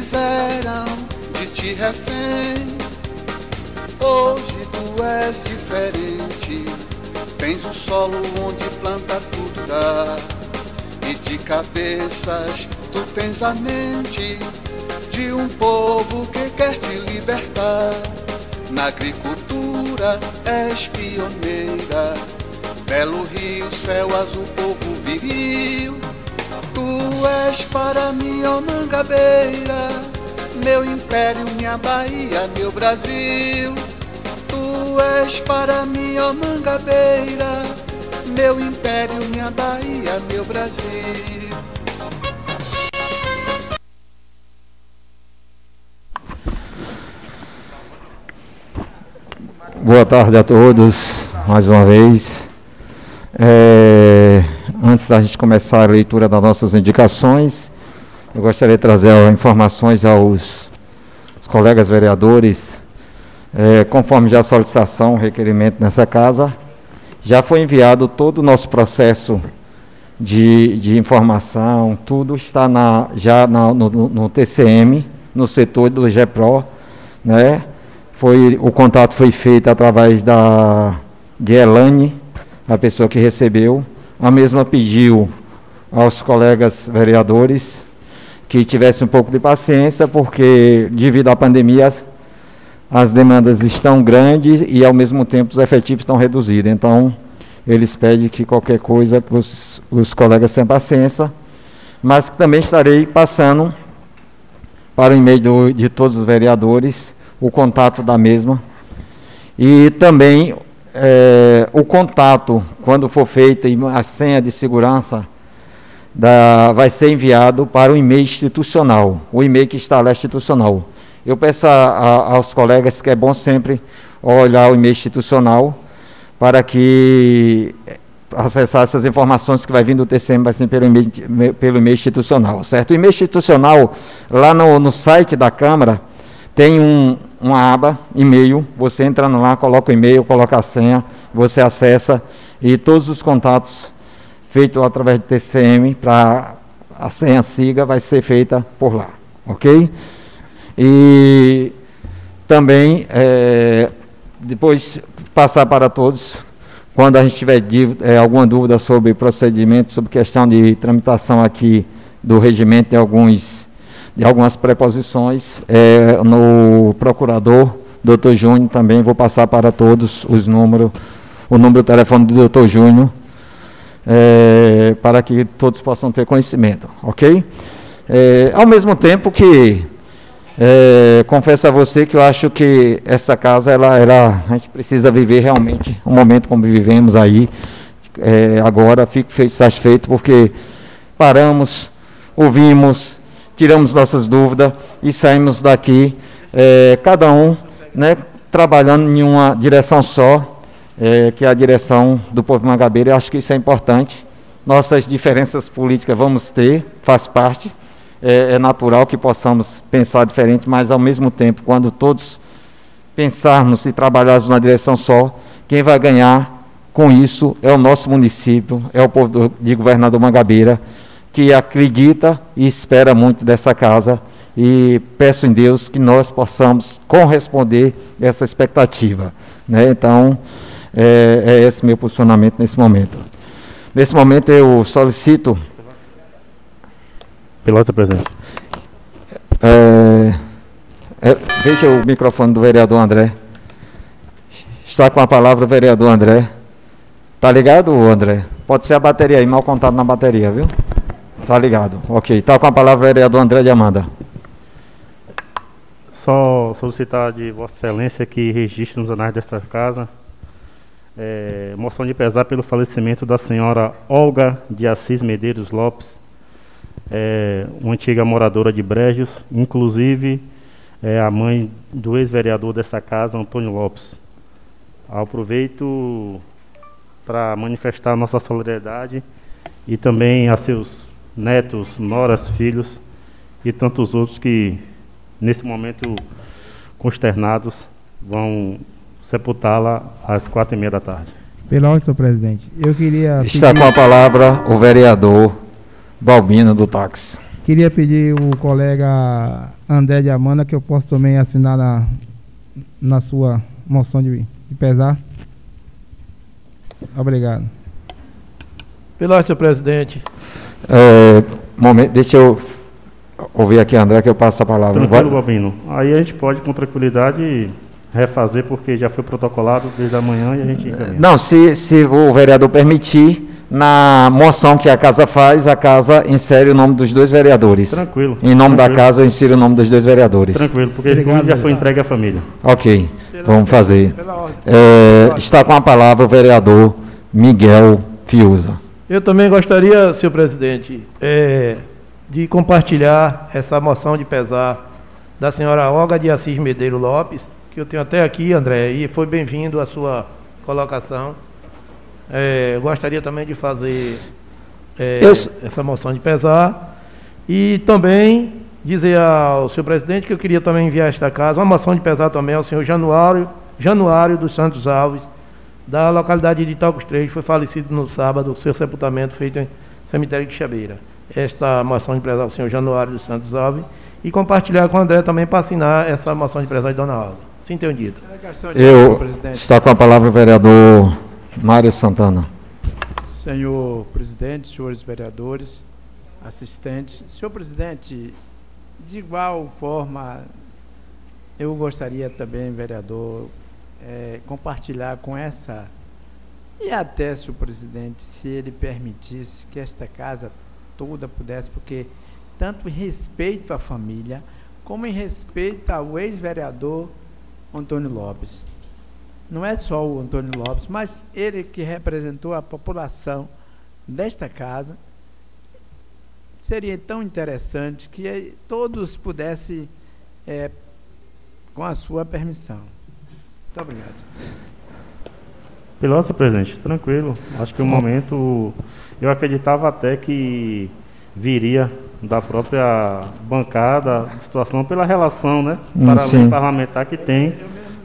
fizeram de ti refém. Hoje tu és diferente. Tens um solo onde planta tudo dá. E de cabeças tu tens a mente de um povo que quer te libertar. Na agricultura és pioneira. Belo rio, céu azul, povo viril. Tu és para mim, ó Mangabeira, meu império, minha Bahia, meu Brasil. Tu és para mim, ó Mangabeira, meu império, minha Bahia, meu Brasil. Boa tarde a todos, mais uma vez. É, antes da gente começar a leitura das nossas indicações, eu gostaria de trazer informações aos, aos colegas vereadores. É, conforme já a solicitação, requerimento nessa casa, já foi enviado todo o nosso processo de, de informação, tudo está na, já na, no, no TCM, no setor do GEPRO, né? Foi, o contato foi feito através da, de Elane, a pessoa que recebeu. A mesma pediu aos colegas vereadores que tivessem um pouco de paciência, porque devido à pandemia as, as demandas estão grandes e ao mesmo tempo os efetivos estão reduzidos. Então, eles pedem que qualquer coisa, os, os colegas tenham paciência, mas que também estarei passando para o e-mail de todos os vereadores o contato da mesma. E também é, o contato, quando for feita a senha de segurança, da, vai ser enviado para o e-mail institucional, o e-mail que está lá institucional. Eu peço a, a, aos colegas que é bom sempre olhar o e-mail institucional para que acessar essas informações que vai vir do TCM vai ser pelo e-mail, pelo e-mail institucional, certo? O e-mail institucional, lá no, no site da Câmara, tem um, uma aba, e-mail, você entra lá, coloca o e-mail, coloca a senha, você acessa e todos os contatos feitos através do TCM para a senha siga vai ser feita por lá, ok? E também é, depois passar para todos, quando a gente tiver é, alguma dúvida sobre procedimento, sobre questão de tramitação aqui do regimento de alguns de algumas preposições. É, no procurador, doutor Júnior, também vou passar para todos os números, o número do telefone do doutor Júnior, é, para que todos possam ter conhecimento, ok? É, ao mesmo tempo que é, confesso a você que eu acho que essa casa, ela, ela, a gente precisa viver realmente um momento como vivemos aí. É, agora fico satisfeito porque paramos, ouvimos, tiramos nossas dúvidas e saímos daqui, é, cada um né, trabalhando em uma direção só, é, que é a direção do povo mangabeiro. Eu acho que isso é importante. Nossas diferenças políticas vamos ter, faz parte. É, é natural que possamos pensar diferente, mas ao mesmo tempo, quando todos pensarmos e trabalharmos na direção só, quem vai ganhar com isso é o nosso município, é o povo de governador Mangabeira que acredita e espera muito dessa casa e peço em Deus que nós possamos corresponder essa expectativa. Né? Então, é, é esse meu posicionamento nesse momento. Nesse momento eu solicito. Pelota, presidente. É, é, veja o microfone do vereador André. Está com a palavra o vereador André. Tá ligado, André? Pode ser a bateria aí, mal contado na bateria, viu? Tá ligado. Ok. Está com a palavra o vereador André de Amanda. Só solicitar de Vossa Excelência que registre nos anais desta casa é, moção de pesar pelo falecimento da senhora Olga de Assis Medeiros Lopes, é, uma antiga moradora de Brejos, inclusive é, a mãe do ex-vereador dessa casa, Antônio Lopes. Aproveito para manifestar nossa solidariedade e também a seus netos, noras, filhos e tantos outros que, nesse momento, consternados, vão sepultá-la às quatro e meia da tarde. Pela ordem, senhor presidente, eu queria. Está pedir... com a palavra o vereador Balbino do táxi. Queria pedir o colega André de Amanda que eu posso também assinar na, na sua moção de, de pesar. Obrigado. Pelo senhor presidente. É, momento, deixa eu ouvir aqui, André, que eu passo a palavra. Tranquilo, Bobino. Aí a gente pode, com tranquilidade, refazer, porque já foi protocolado desde a manhã e a gente encaminha. Não, se, se o vereador permitir, na moção que a casa faz, a casa insere o nome dos dois vereadores. Tranquilo. Em nome tranquilo. da casa, eu insiro o nome dos dois vereadores. Tranquilo, porque Obrigado, já foi entregue à família. Ok, vamos fazer. É, está com a palavra o vereador Miguel Fiuza. Eu também gostaria, senhor presidente, é, de compartilhar essa moção de pesar da senhora Olga de Assis Medeiro Lopes, que eu tenho até aqui, André, e foi bem-vindo a sua colocação. É, gostaria também de fazer é, essa moção de pesar e também dizer ao senhor presidente que eu queria também enviar esta casa uma moção de pesar também ao senhor Januário, Januário dos Santos Alves, da localidade de Itocos 3, foi falecido no sábado, seu sepultamento feito em cemitério de Chabeira. Esta moção de pesar ao senhor Januário dos Santos Alves e compartilhar com o André também para assinar essa moção de pesar de Dona Alva. Sim, tenho dito. Eu, está com a palavra o vereador Mário Santana. Senhor presidente, senhores vereadores, assistentes. Senhor presidente, de igual forma, eu gostaria também, vereador, é, compartilhar com essa, e até, senhor presidente, se ele permitisse que esta casa toda pudesse, porque tanto em respeito à família, como em respeito ao ex-vereador Antônio Lopes não é só o Antônio Lopes, mas ele que representou a população desta casa. Seria tão interessante que todos pudessem, é, com a sua permissão. Muito obrigado. Piloto, presidente, tranquilo. Acho que o momento. Eu acreditava até que viria da própria bancada, situação pela relação, né? Para parlamentar que tem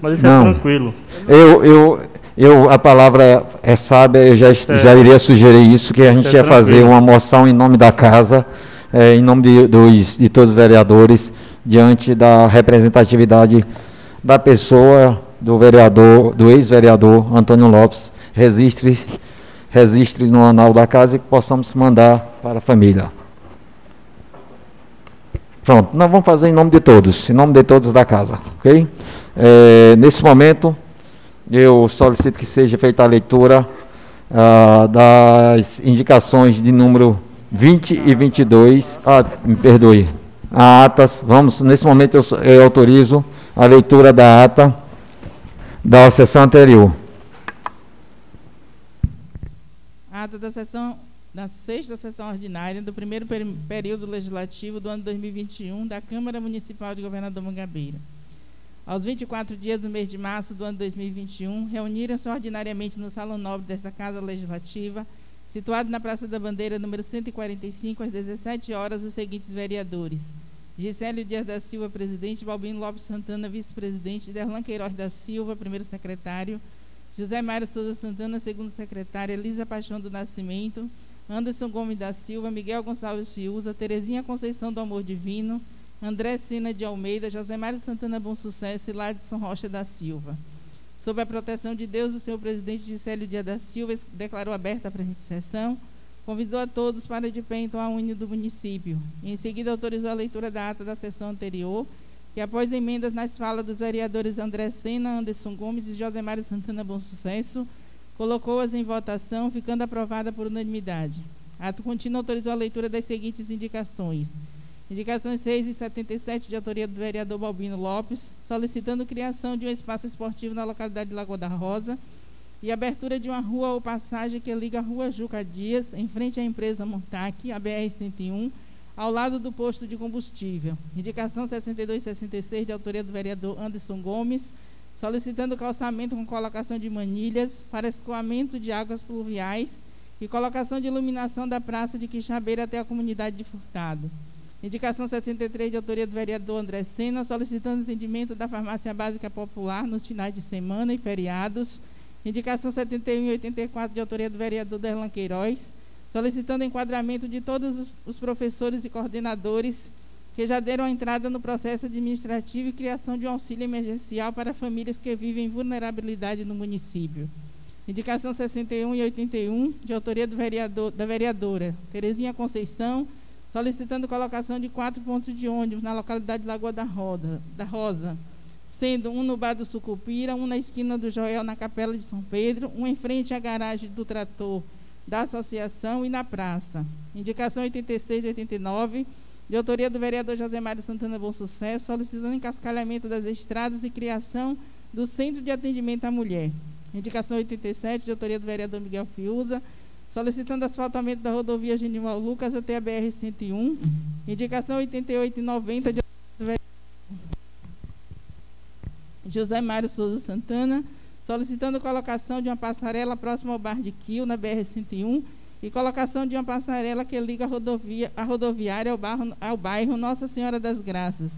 mas isso é Não. é tranquilo. Eu, eu, eu, a palavra é sábia, eu já, é. já iria sugerir isso, que a gente é ia fazer uma moção em nome da casa, é, em nome de, dos, de todos os vereadores, diante da representatividade da pessoa, do vereador, do ex-vereador Antônio Lopes, registres, registres no anal da casa e que possamos mandar para a família. Pronto, nós vamos fazer em nome de todos, em nome de todos da casa, ok? É, nesse momento, eu solicito que seja feita a leitura ah, das indicações de número 20 e 22, ah, me perdoe, a atas, vamos, nesse momento eu, eu autorizo a leitura da ata da sessão anterior. Ata da sessão da sexta sessão ordinária do primeiro período legislativo do ano 2021 da Câmara Municipal de Governador Mangabeira. Aos 24 dias do mês de março do ano 2021, reuniram-se ordinariamente no Salão Nobre desta Casa Legislativa, situado na Praça da Bandeira, número 145, às 17 horas, os seguintes vereadores. Gisélio Dias da Silva, presidente, Balbino Lopes Santana, vice-presidente, Derlan Queiroz da Silva, primeiro secretário, José Mário Souza Santana, segundo secretário, Elisa Paixão do Nascimento, Anderson Gomes da Silva, Miguel Gonçalves Fiuza, Terezinha Conceição do Amor Divino, André Sina de Almeida, José Mário Santana Bom Sucesso e Ladson Rocha da Silva. Sob a proteção de Deus, o senhor presidente Gisélio Dia da Silva declarou aberta a presente sessão, convidou a todos para de pé então a une do município. Em seguida, autorizou a leitura da ata da sessão anterior, que após emendas nas falas dos vereadores André Sena, Anderson Gomes e José Mário Santana Bom Sucesso, colocou-as em votação, ficando aprovada por unanimidade. Ato contínuo autorizou a leitura das seguintes indicações. Indicações 6 e 77 de autoria do vereador Balbino Lopes, solicitando criação de um espaço esportivo na localidade de Lagoa da Rosa e abertura de uma rua ou passagem que liga a rua Juca Dias, em frente à empresa Montac, a BR-101, ao lado do posto de combustível. Indicação 62 e 66 de autoria do vereador Anderson Gomes, solicitando calçamento com colocação de manilhas para escoamento de águas pluviais e colocação de iluminação da praça de Quixabeira até a comunidade de Furtado. Indicação 63 de autoria do vereador André Sena, solicitando atendimento da farmácia básica popular nos finais de semana e feriados. Indicação 71 e 84 de autoria do vereador Derlan Queiroz, solicitando enquadramento de todos os professores e coordenadores que já deram entrada no processo administrativo e criação de um auxílio emergencial para famílias que vivem vulnerabilidade no município. Indicação 61 e 81, de autoria vereador, da vereadora Terezinha Conceição, solicitando colocação de quatro pontos de ônibus na localidade de Lagoa da, Roda, da Rosa, sendo um no Bar do Sucupira, um na esquina do Joel, na Capela de São Pedro, um em frente à garagem do trator da associação e na praça. Indicação 86 e 89, de autoria do vereador José Mário Santana Bom Sucesso, solicitando encascalhamento das estradas e criação do Centro de Atendimento à Mulher. Indicação 87, de autoria do vereador Miguel Fiuza, solicitando asfaltamento da rodovia Genival Lucas até a BR-101. Indicação 88 e 90, de José Mário Souza Santana, solicitando colocação de uma passarela próxima ao Bar de Quil, na BR-101, e colocação de uma passarela que liga a, rodovia, a rodoviária ao, barro, ao bairro Nossa Senhora das Graças,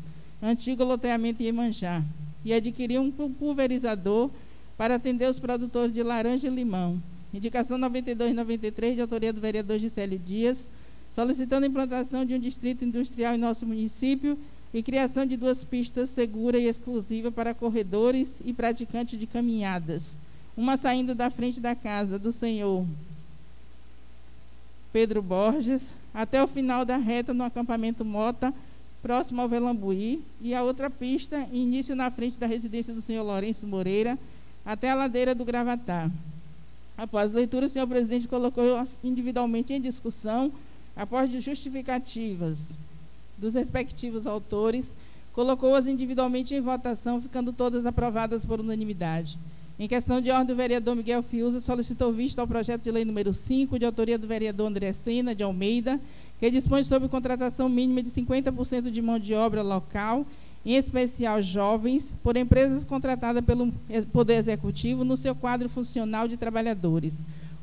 antigo loteamento Iemanjá, e adquirir um pulverizador para atender os produtores de laranja e limão. Indicação 92 e 93, de autoria do vereador Gisélio Dias, solicitando a implantação de um distrito industrial em nosso município e criação de duas pistas seguras e exclusivas para corredores e praticantes de caminhadas. Uma saindo da frente da casa do senhor Pedro Borges, até o final da reta no acampamento Mota, próximo ao Velambuí, e a outra pista, início na frente da residência do senhor Lourenço Moreira, até a ladeira do Gravatá. Após leitura, o senhor presidente colocou individualmente em discussão, após justificativas dos respectivos autores, colocou-as individualmente em votação, ficando todas aprovadas por unanimidade. Em questão de ordem, o vereador Miguel Fiuza solicitou vista ao projeto de lei número 5, de autoria do vereador André Sena de Almeida, que dispõe sobre contratação mínima de 50% de mão de obra local, em especial jovens, por empresas contratadas pelo Poder Executivo no seu quadro funcional de trabalhadores.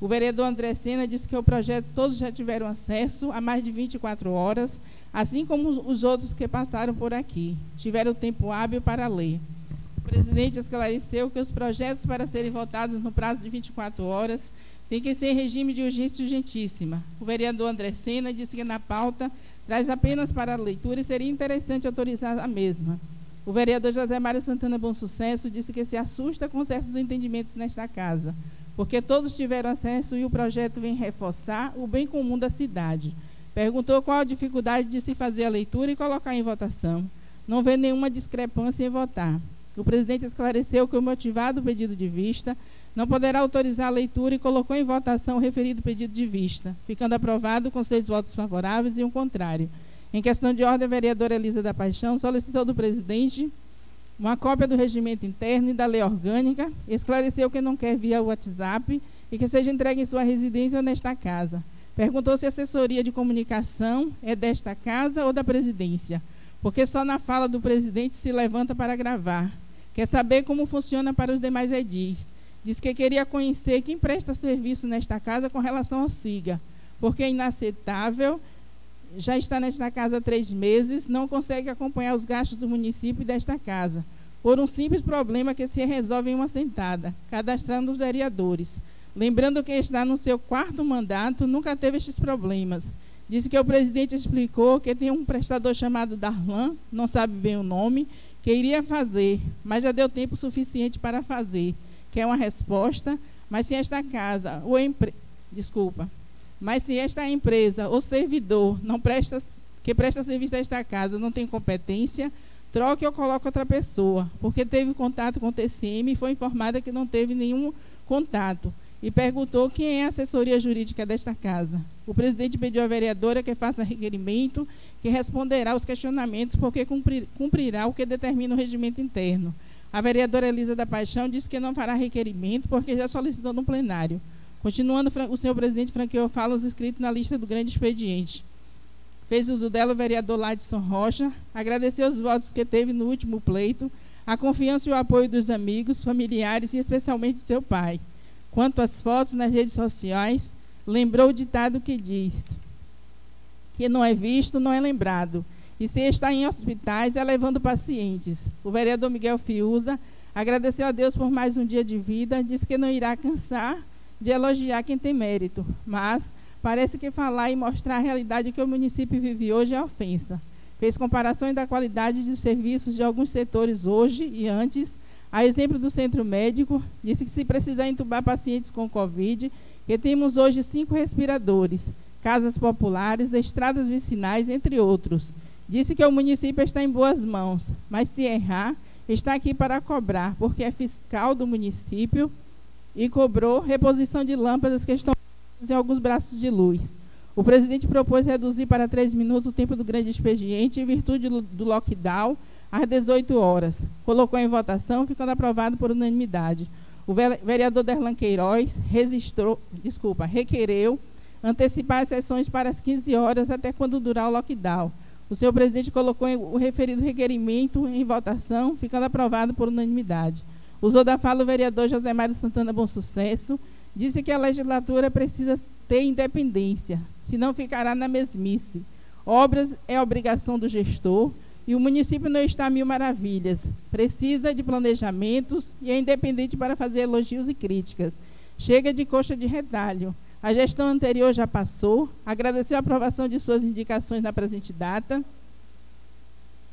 O vereador André Sena disse que o projeto todos já tiveram acesso a mais de 24 horas, assim como os outros que passaram por aqui. Tiveram tempo hábil para ler. O presidente esclareceu que os projetos para serem votados no prazo de 24 horas têm que ser em regime de urgência urgentíssima. O vereador André Sena disse que na pauta traz apenas para a leitura e seria interessante autorizar a mesma. O vereador José Mário Santana Bom Sucesso disse que se assusta com certos entendimentos nesta casa, porque todos tiveram acesso e o projeto vem reforçar o bem comum da cidade. Perguntou qual a dificuldade de se fazer a leitura e colocar em votação. Não vê nenhuma discrepância em votar. O presidente esclareceu que o motivado pedido de vista não poderá autorizar a leitura e colocou em votação o referido pedido de vista, ficando aprovado com seis votos favoráveis e um contrário. Em questão de ordem, a vereadora Elisa da Paixão solicitou do presidente uma cópia do regimento interno e da lei orgânica, esclareceu que não quer via WhatsApp e que seja entregue em sua residência ou nesta casa. Perguntou se a assessoria de comunicação é desta casa ou da presidência, porque só na fala do presidente se levanta para gravar. Quer saber como funciona para os demais edis. Diz que queria conhecer quem presta serviço nesta casa com relação ao SIGA, porque é inaceitável, já está nesta casa há três meses, não consegue acompanhar os gastos do município e desta casa, por um simples problema que se resolve em uma sentada, cadastrando os vereadores. Lembrando que está no seu quarto mandato, nunca teve estes problemas. Disse que o presidente explicou que tem um prestador chamado Darlan, não sabe bem o nome, que iria fazer, mas já deu tempo suficiente para fazer, que é uma resposta, mas se esta casa ou empre... desculpa, mas se esta empresa ou servidor não presta que presta serviço a esta casa não tem competência, troque ou coloque outra pessoa, porque teve contato com o TCM e foi informada que não teve nenhum contato e perguntou quem é a assessoria jurídica desta casa. O presidente pediu à vereadora que faça requerimento, que responderá aos questionamentos, porque cumprir, cumprirá o que determina o regimento interno. A vereadora Elisa da Paixão disse que não fará requerimento, porque já solicitou no plenário. Continuando, o senhor presidente franqueou falas escritas na lista do grande expediente. Fez uso dela o vereador Ladson Rocha, agradeceu os votos que teve no último pleito, a confiança e o apoio dos amigos, familiares e especialmente do seu pai. Quanto às fotos nas redes sociais, lembrou o ditado que diz: que não é visto, não é lembrado. E se está em hospitais, é levando pacientes. O vereador Miguel Fiuza agradeceu a Deus por mais um dia de vida, disse que não irá cansar de elogiar quem tem mérito, mas parece que falar e mostrar a realidade que o município vive hoje é ofensa. Fez comparações da qualidade dos serviços de alguns setores hoje e antes, a exemplo do centro médico, disse que se precisar entubar pacientes com Covid, que temos hoje cinco respiradores, casas populares, estradas vicinais, entre outros. Disse que o município está em boas mãos, mas se errar, está aqui para cobrar, porque é fiscal do município e cobrou reposição de lâmpadas que estão em alguns braços de luz. O presidente propôs reduzir para três minutos o tempo do grande expediente em virtude do lockdown às 18 horas. Colocou em votação, ficando aprovado por unanimidade. O vereador Derlan Queiroz registrou, desculpa, requereu antecipar as sessões para as 15 horas até quando durar o lockdown. O senhor presidente colocou o referido requerimento em votação, ficando aprovado por unanimidade. Usou da fala o vereador José Mário Santana Bom Sucesso, disse que a legislatura precisa ter independência, senão ficará na mesmice. Obras é obrigação do gestor e o município não está a mil maravilhas. Precisa de planejamentos e é independente para fazer elogios e críticas. Chega de coxa de retalho. A gestão anterior já passou, agradeceu a aprovação de suas indicações na presente data,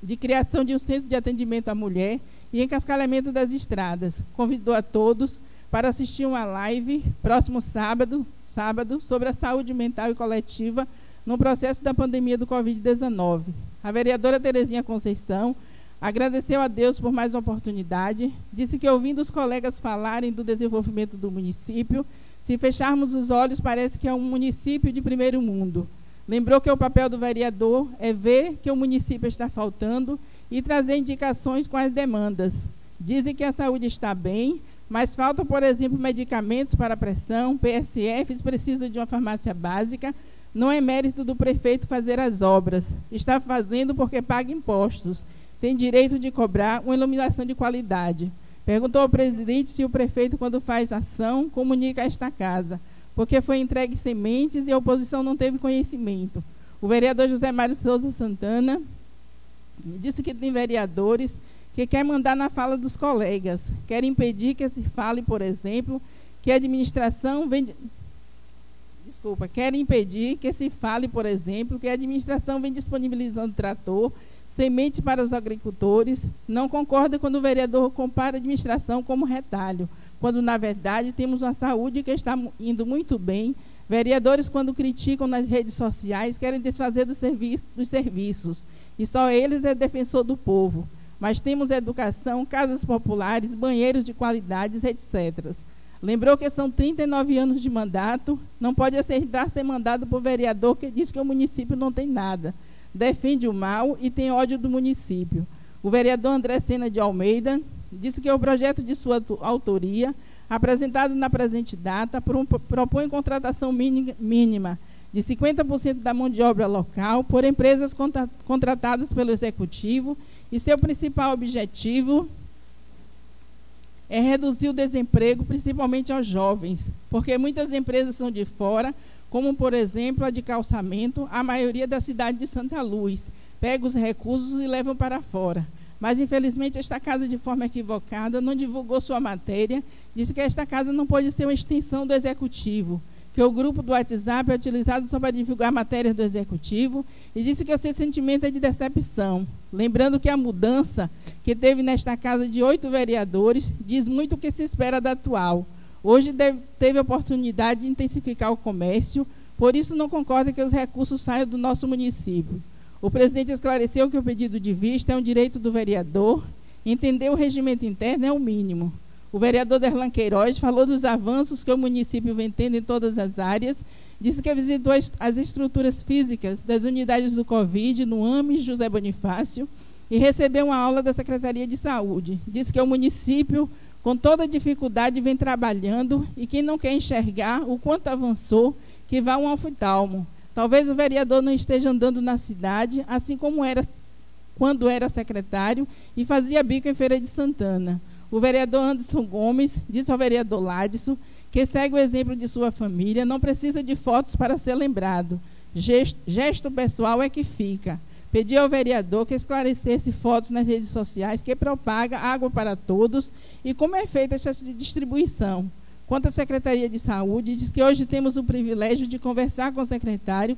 de criação de um centro de atendimento à mulher e encascalhamento das estradas. Convidou a todos para assistir uma live próximo sábado, sábado sobre a saúde mental e coletiva no processo da pandemia do Covid-19. A vereadora Terezinha Conceição agradeceu a Deus por mais uma oportunidade, disse que ouvindo os colegas falarem do desenvolvimento do município, se fecharmos os olhos parece que é um município de primeiro mundo. Lembrou que o papel do vereador é ver que o município está faltando e trazer indicações com as demandas. Dizem que a saúde está bem, mas faltam, por exemplo, medicamentos para pressão, PSFs precisa de uma farmácia básica. Não é mérito do prefeito fazer as obras. Está fazendo porque paga impostos. Tem direito de cobrar uma iluminação de qualidade. Perguntou ao presidente se o prefeito, quando faz ação, comunica a esta casa, porque foi entregue sementes e a oposição não teve conhecimento. O vereador José Mário Souza Santana disse que tem vereadores que quer mandar na fala dos colegas, quer impedir que se fale, por exemplo, que a administração vem desculpa, quer impedir que se fale, por exemplo, que a administração vem disponibilizando trator, semente para os agricultores, não concorda quando o vereador compara a administração como retalho, quando na verdade temos uma saúde que está indo muito bem. Vereadores, quando criticam nas redes sociais, querem desfazer do dos serviços, e só eles é defensor do povo mas temos educação, casas populares, banheiros de qualidades, etc. Lembrou que são 39 anos de mandato, não pode aceitar ser mandado por vereador que diz que o município não tem nada, defende o mal e tem ódio do município. O vereador André Sena de Almeida disse que o projeto de sua autoria, apresentado na presente data, propõe contratação mínima de 50% da mão de obra local por empresas contratadas pelo Executivo e seu principal objetivo é reduzir o desemprego, principalmente aos jovens, porque muitas empresas são de fora, como por exemplo a de calçamento, a maioria da cidade de Santa Luz, pega os recursos e levam para fora. Mas infelizmente esta casa, de forma equivocada, não divulgou sua matéria, disse que esta casa não pode ser uma extensão do executivo, que o grupo do WhatsApp é utilizado só para divulgar matérias do executivo e disse que o seu sentimento é de decepção. Lembrando que a mudança que teve nesta casa de oito vereadores diz muito o que se espera da atual. Hoje deve, teve a oportunidade de intensificar o comércio, por isso não concorda que os recursos saiam do nosso município. O presidente esclareceu que o pedido de vista é um direito do vereador, entender o regimento interno é o mínimo. O vereador Derlan Queiroz falou dos avanços que o município vem tendo em todas as áreas, disse que visitou as estruturas físicas das unidades do Covid no AMES José Bonifácio e recebeu uma aula da Secretaria de Saúde. Disse que o município, com toda dificuldade, vem trabalhando e quem não quer enxergar o quanto avançou, que vá um oftalmo. Talvez o vereador não esteja andando na cidade, assim como era quando era secretário e fazia bico em Feira de Santana. O vereador Anderson Gomes disse ao vereador Ladson que segue o exemplo de sua família, não precisa de fotos para ser lembrado. Gesto, gesto pessoal é que fica. Pediu ao vereador que esclarecesse fotos nas redes sociais que propaga água para todos e como é feita essa distribuição. Quanto à Secretaria de Saúde, diz que hoje temos o privilégio de conversar com o secretário,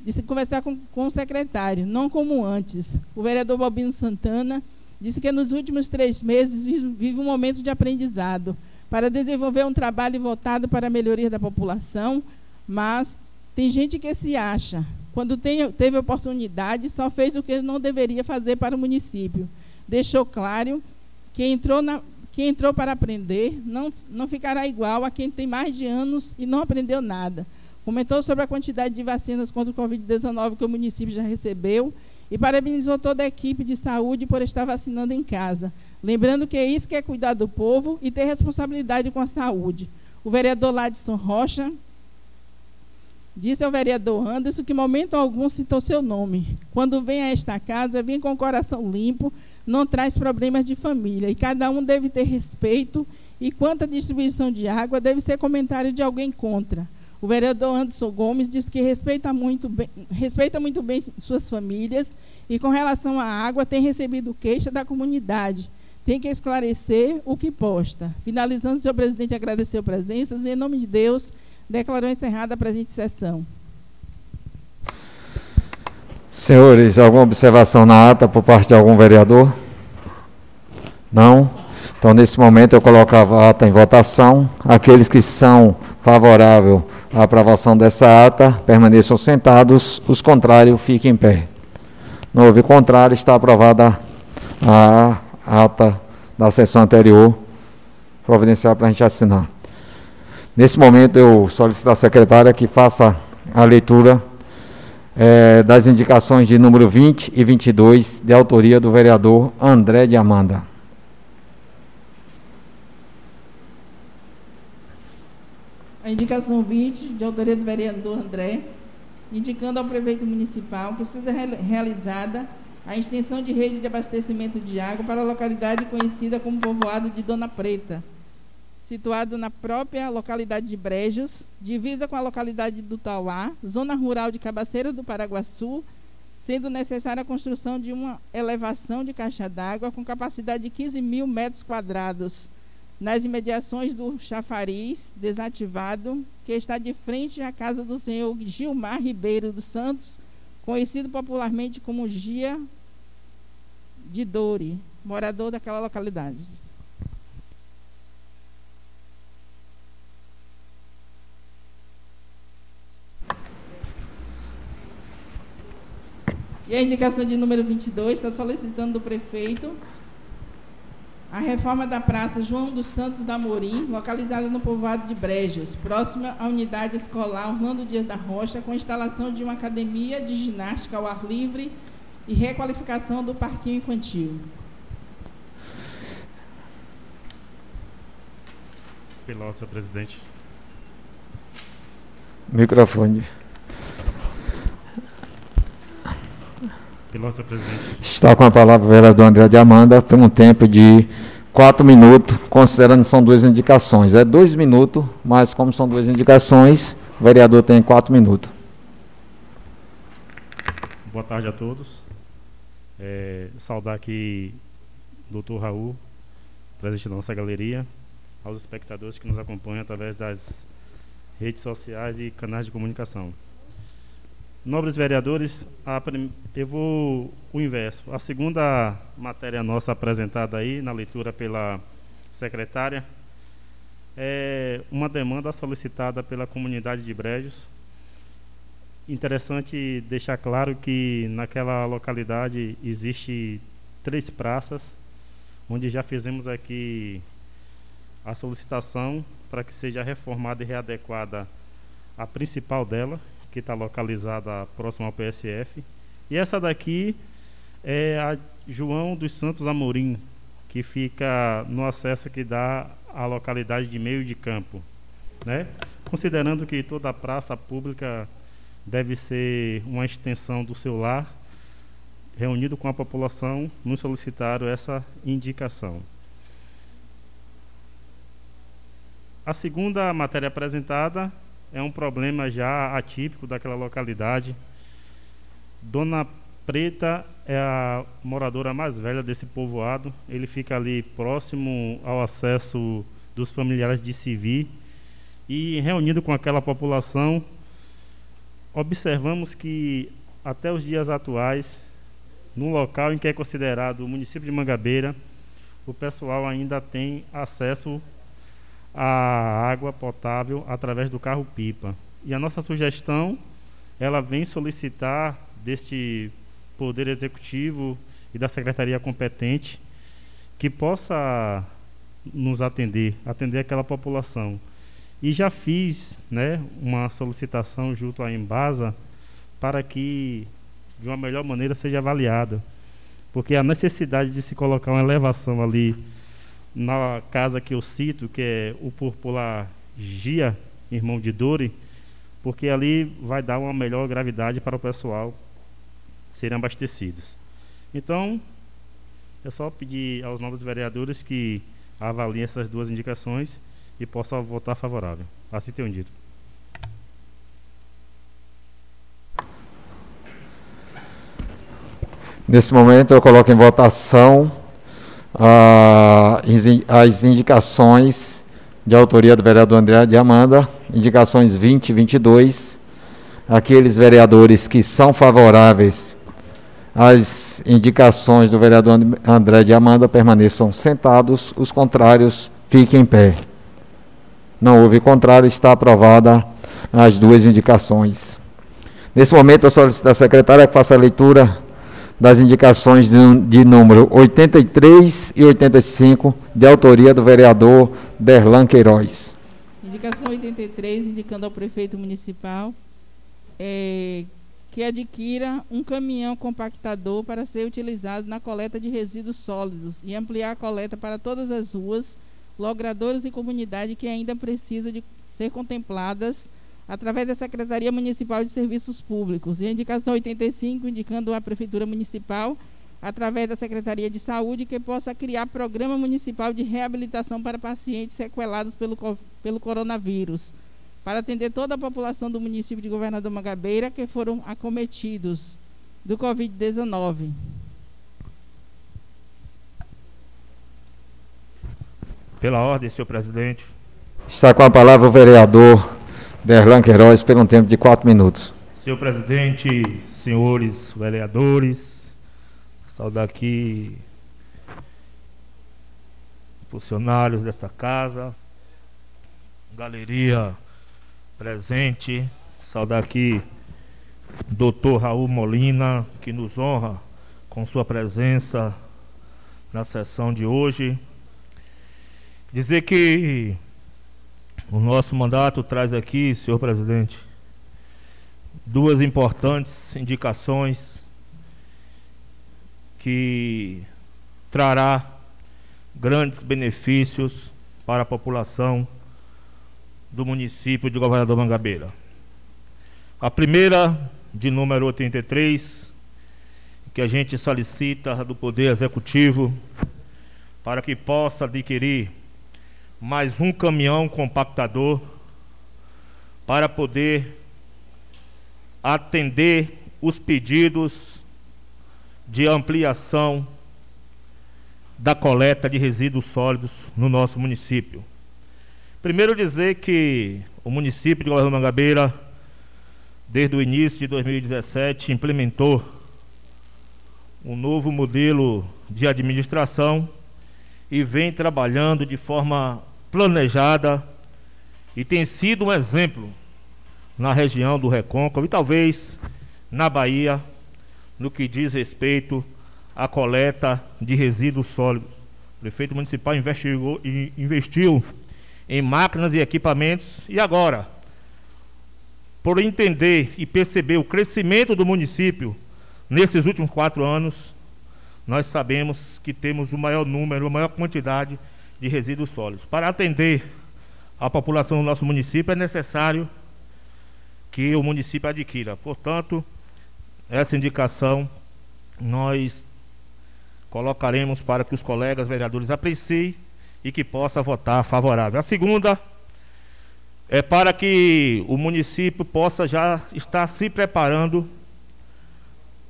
de conversar com, com o secretário, não como antes. O vereador Balbino Santana disse que nos últimos três meses vive um momento de aprendizado para desenvolver um trabalho voltado para a melhoria da população, mas tem gente que se acha, quando tem, teve oportunidade, só fez o que não deveria fazer para o município. Deixou claro que entrou na, quem entrou para aprender não, não ficará igual a quem tem mais de anos e não aprendeu nada. Comentou sobre a quantidade de vacinas contra o Covid-19 que o município já recebeu e parabenizou toda a equipe de saúde por estar vacinando em casa. Lembrando que é isso que é cuidar do povo e ter responsabilidade com a saúde. O vereador Ladson Rocha disse ao vereador Anderson que, momento algum, citou seu nome. Quando vem a esta casa, vem com o coração limpo, não traz problemas de família. E cada um deve ter respeito. E quanto à distribuição de água, deve ser comentário de alguém contra. O vereador Anderson Gomes diz que respeita muito bem, respeita muito bem suas famílias e, com relação à água, tem recebido queixa da comunidade. Tem que esclarecer o que posta. Finalizando, senhor presidente, agradeceu presenças e, em nome de Deus, declarou encerrada a presente sessão. Senhores, alguma observação na ata por parte de algum vereador? Não? Então, nesse momento, eu colocava a ata em votação. Aqueles que são favoráveis à aprovação dessa ata, permaneçam sentados. Os contrários, fiquem em pé. Não houve contrário, está aprovada a ata da sessão anterior, providencial para a gente assinar. Nesse momento, eu solicito à secretária que faça a leitura é, das indicações de número 20 e 22, de autoria do vereador André de Amanda. A indicação 20, de autoria do vereador André, indicando ao prefeito municipal que seja realizada a extensão de rede de abastecimento de água para a localidade conhecida como povoado de Dona Preta, situado na própria localidade de Brejos, divisa com a localidade do Tauá, zona rural de Cabaceira do Paraguaçu, sendo necessária a construção de uma elevação de caixa d'água com capacidade de 15 mil metros quadrados, nas imediações do chafariz desativado, que está de frente à casa do senhor Gilmar Ribeiro dos Santos, conhecido popularmente como Gia de Dore, morador daquela localidade. E a indicação de número 22 está solicitando do prefeito a reforma da Praça João dos Santos da Amorim, localizada no povoado de Brejos, próxima à unidade escolar Orlando Dias da Rocha, com instalação de uma academia de ginástica ao ar livre e requalificação do parquinho infantil. Pela senhor presidente. Microfone. Presidente. Está com a palavra o vereador André de Amanda por um tempo de quatro minutos, considerando que são duas indicações. É dois minutos, mas como são duas indicações, o vereador tem quatro minutos. Boa tarde a todos. É, saudar aqui o doutor Raul, presente da nossa galeria, aos espectadores que nos acompanham através das redes sociais e canais de comunicação. Nobres vereadores, eu vou o inverso. A segunda matéria nossa apresentada aí, na leitura pela secretária, é uma demanda solicitada pela comunidade de Brejos. Interessante deixar claro que naquela localidade existe três praças, onde já fizemos aqui a solicitação para que seja reformada e readequada a principal dela, que está localizada próximo ao PSF. E essa daqui é a João dos Santos Amorim, que fica no acesso que dá à localidade de Meio de Campo. Né? Considerando que toda praça pública deve ser uma extensão do seu lar, reunido com a população, nos solicitaram essa indicação. A segunda matéria apresentada é um problema já atípico daquela localidade. Dona Preta é a moradora mais velha desse povoado. Ele fica ali próximo ao acesso dos familiares de civil e reunindo com aquela população, observamos que até os dias atuais, no local em que é considerado o município de Mangabeira, o pessoal ainda tem acesso à água potável através do carro-pipa. E a nossa sugestão, ela vem solicitar deste Poder Executivo e da Secretaria competente que possa nos atender, atender aquela população. E já fiz né, uma solicitação junto à Embasa para que, de uma melhor maneira, seja avaliada. Porque a necessidade de se colocar uma elevação ali na casa que eu cito, que é o popular Gia, irmão de Dori, porque ali vai dar uma melhor gravidade para o pessoal serem abastecidos. Então, é só pedir aos novos vereadores que avaliem essas duas indicações e possam votar favorável. Assim tenho dito. Nesse momento, eu coloco em votação as indicações de autoria do vereador André de Amanda, indicações 20 e 22. Aqueles vereadores que são favoráveis às indicações do vereador André de Amanda permaneçam sentados, os contrários fiquem em pé. Não houve contrário, está aprovada as duas indicações. Nesse momento, eu solicito à secretária que faça a leitura das indicações de, de, número 83 e 85, de autoria do vereador Derlan Queiroz. Indicação 83, indicando ao prefeito municipal é, que adquira um caminhão compactador para ser utilizado na coleta de resíduos sólidos e ampliar a coleta para todas as ruas, logradouros e comunidade que ainda precisam de ser contempladas através da Secretaria Municipal de Serviços Públicos. E a indicação 85, indicando a Prefeitura Municipal, através da Secretaria de Saúde, que possa criar programa municipal de reabilitação para pacientes sequelados pelo, pelo coronavírus, para atender toda a população do município de Governador Mangabeira que foram acometidos do Covid-19. Pela ordem, senhor presidente. Está com a palavra o vereador Derlan Queiroz, por um tempo de quatro minutos. Senhor presidente, senhores vereadores, saudar aqui funcionários desta casa, galeria presente, saudar aqui doutor Raul Molina, que nos honra com sua presença na sessão de hoje. Dizer que o nosso mandato traz aqui, senhor presidente, duas importantes indicações que trará grandes benefícios para a população do município de Governador Mangabeira. A primeira, de número 83, que a gente solicita do Poder Executivo para que possa adquirir mais um caminhão compactador para poder atender os pedidos de ampliação da coleta de resíduos sólidos no nosso município. Primeiro dizer que o município de Governador Mangabeira, desde o início de 2017, implementou um novo modelo de administração e vem trabalhando de forma planejada e tem sido um exemplo na região do Recôncavo e talvez na Bahia no que diz respeito à coleta de resíduos sólidos. O prefeito municipal investigou, investiu em máquinas e equipamentos e agora, por entender e perceber o crescimento do município nesses últimos quatro anos, nós sabemos que temos o maior número, a maior quantidade de resíduos sólidos. Para atender a população do nosso município, é necessário que o município adquira. Portanto, essa indicação nós colocaremos para que os colegas vereadores apreciem e que possa votar favorável. A segunda é para que o município possa já estar se preparando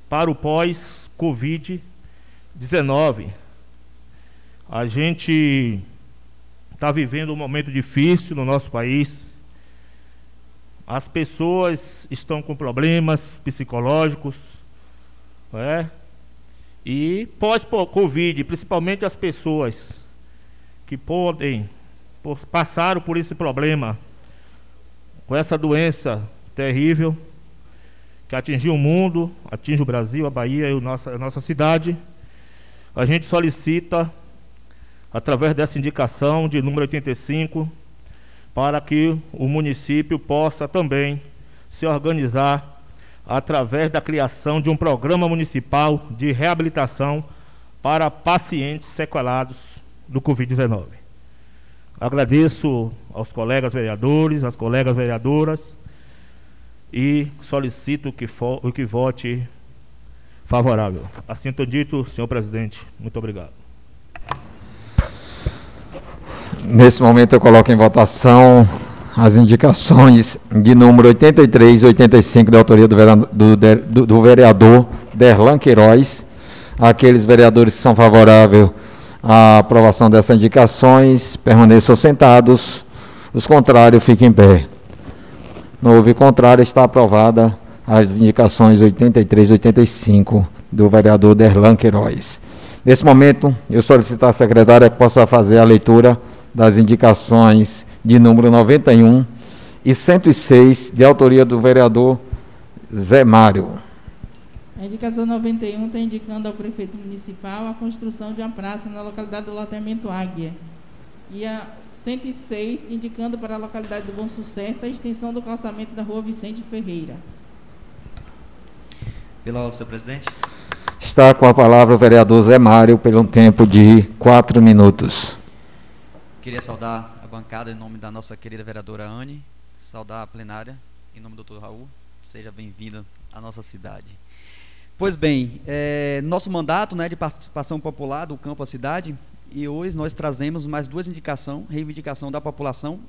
para o pós-Covid-19 a gente está vivendo um momento difícil no nosso país. As pessoas estão com problemas psicológicos, é? E pós-Covid, principalmente as pessoas que podem passaram por esse problema, com essa doença terrível que atingiu o mundo, atinge o Brasil, a Bahia e a nossa, a nossa cidade. A gente solicita, através dessa indicação de número 85, para que o município possa também se organizar através da criação de um programa municipal de reabilitação para pacientes sequelados do Covid-19. Agradeço aos colegas vereadores, às colegas vereadoras e solicito que, for, que vote favorável. Assim estou dito, senhor presidente. Muito obrigado. Nesse momento eu coloco em votação as indicações de número 83 e 85 da autoria do vereador, do, do, do vereador Derlan Queiroz. Aqueles vereadores que são favoráveis à aprovação dessas indicações permaneçam sentados. Os contrários fiquem em pé. Não houve contrário, está aprovada as indicações 83 e 85 do vereador Derlan Queiroz. Nesse momento, eu solicito à secretária que possa fazer a leitura das indicações de número 91 e 106, de autoria do vereador Zé Mário. A indicação 91 está indicando ao prefeito municipal a construção de uma praça na localidade do loteamento Águia. E a 106, indicando para a localidade do Bom Sucesso a extensão do calçamento da rua Vicente Ferreira. Pela ordem, senhor presidente. Está com a palavra o vereador Zé Mário, pelo tempo de quatro minutos. Queria saudar a bancada em nome da nossa querida vereadora Anne, saudar a plenária em nome do doutor Raul. Seja bem-vinda à nossa cidade. Pois bem, é, nosso mandato né, de participação popular do campo à cidade, e hoje nós trazemos mais duas indicações, reivindicação da população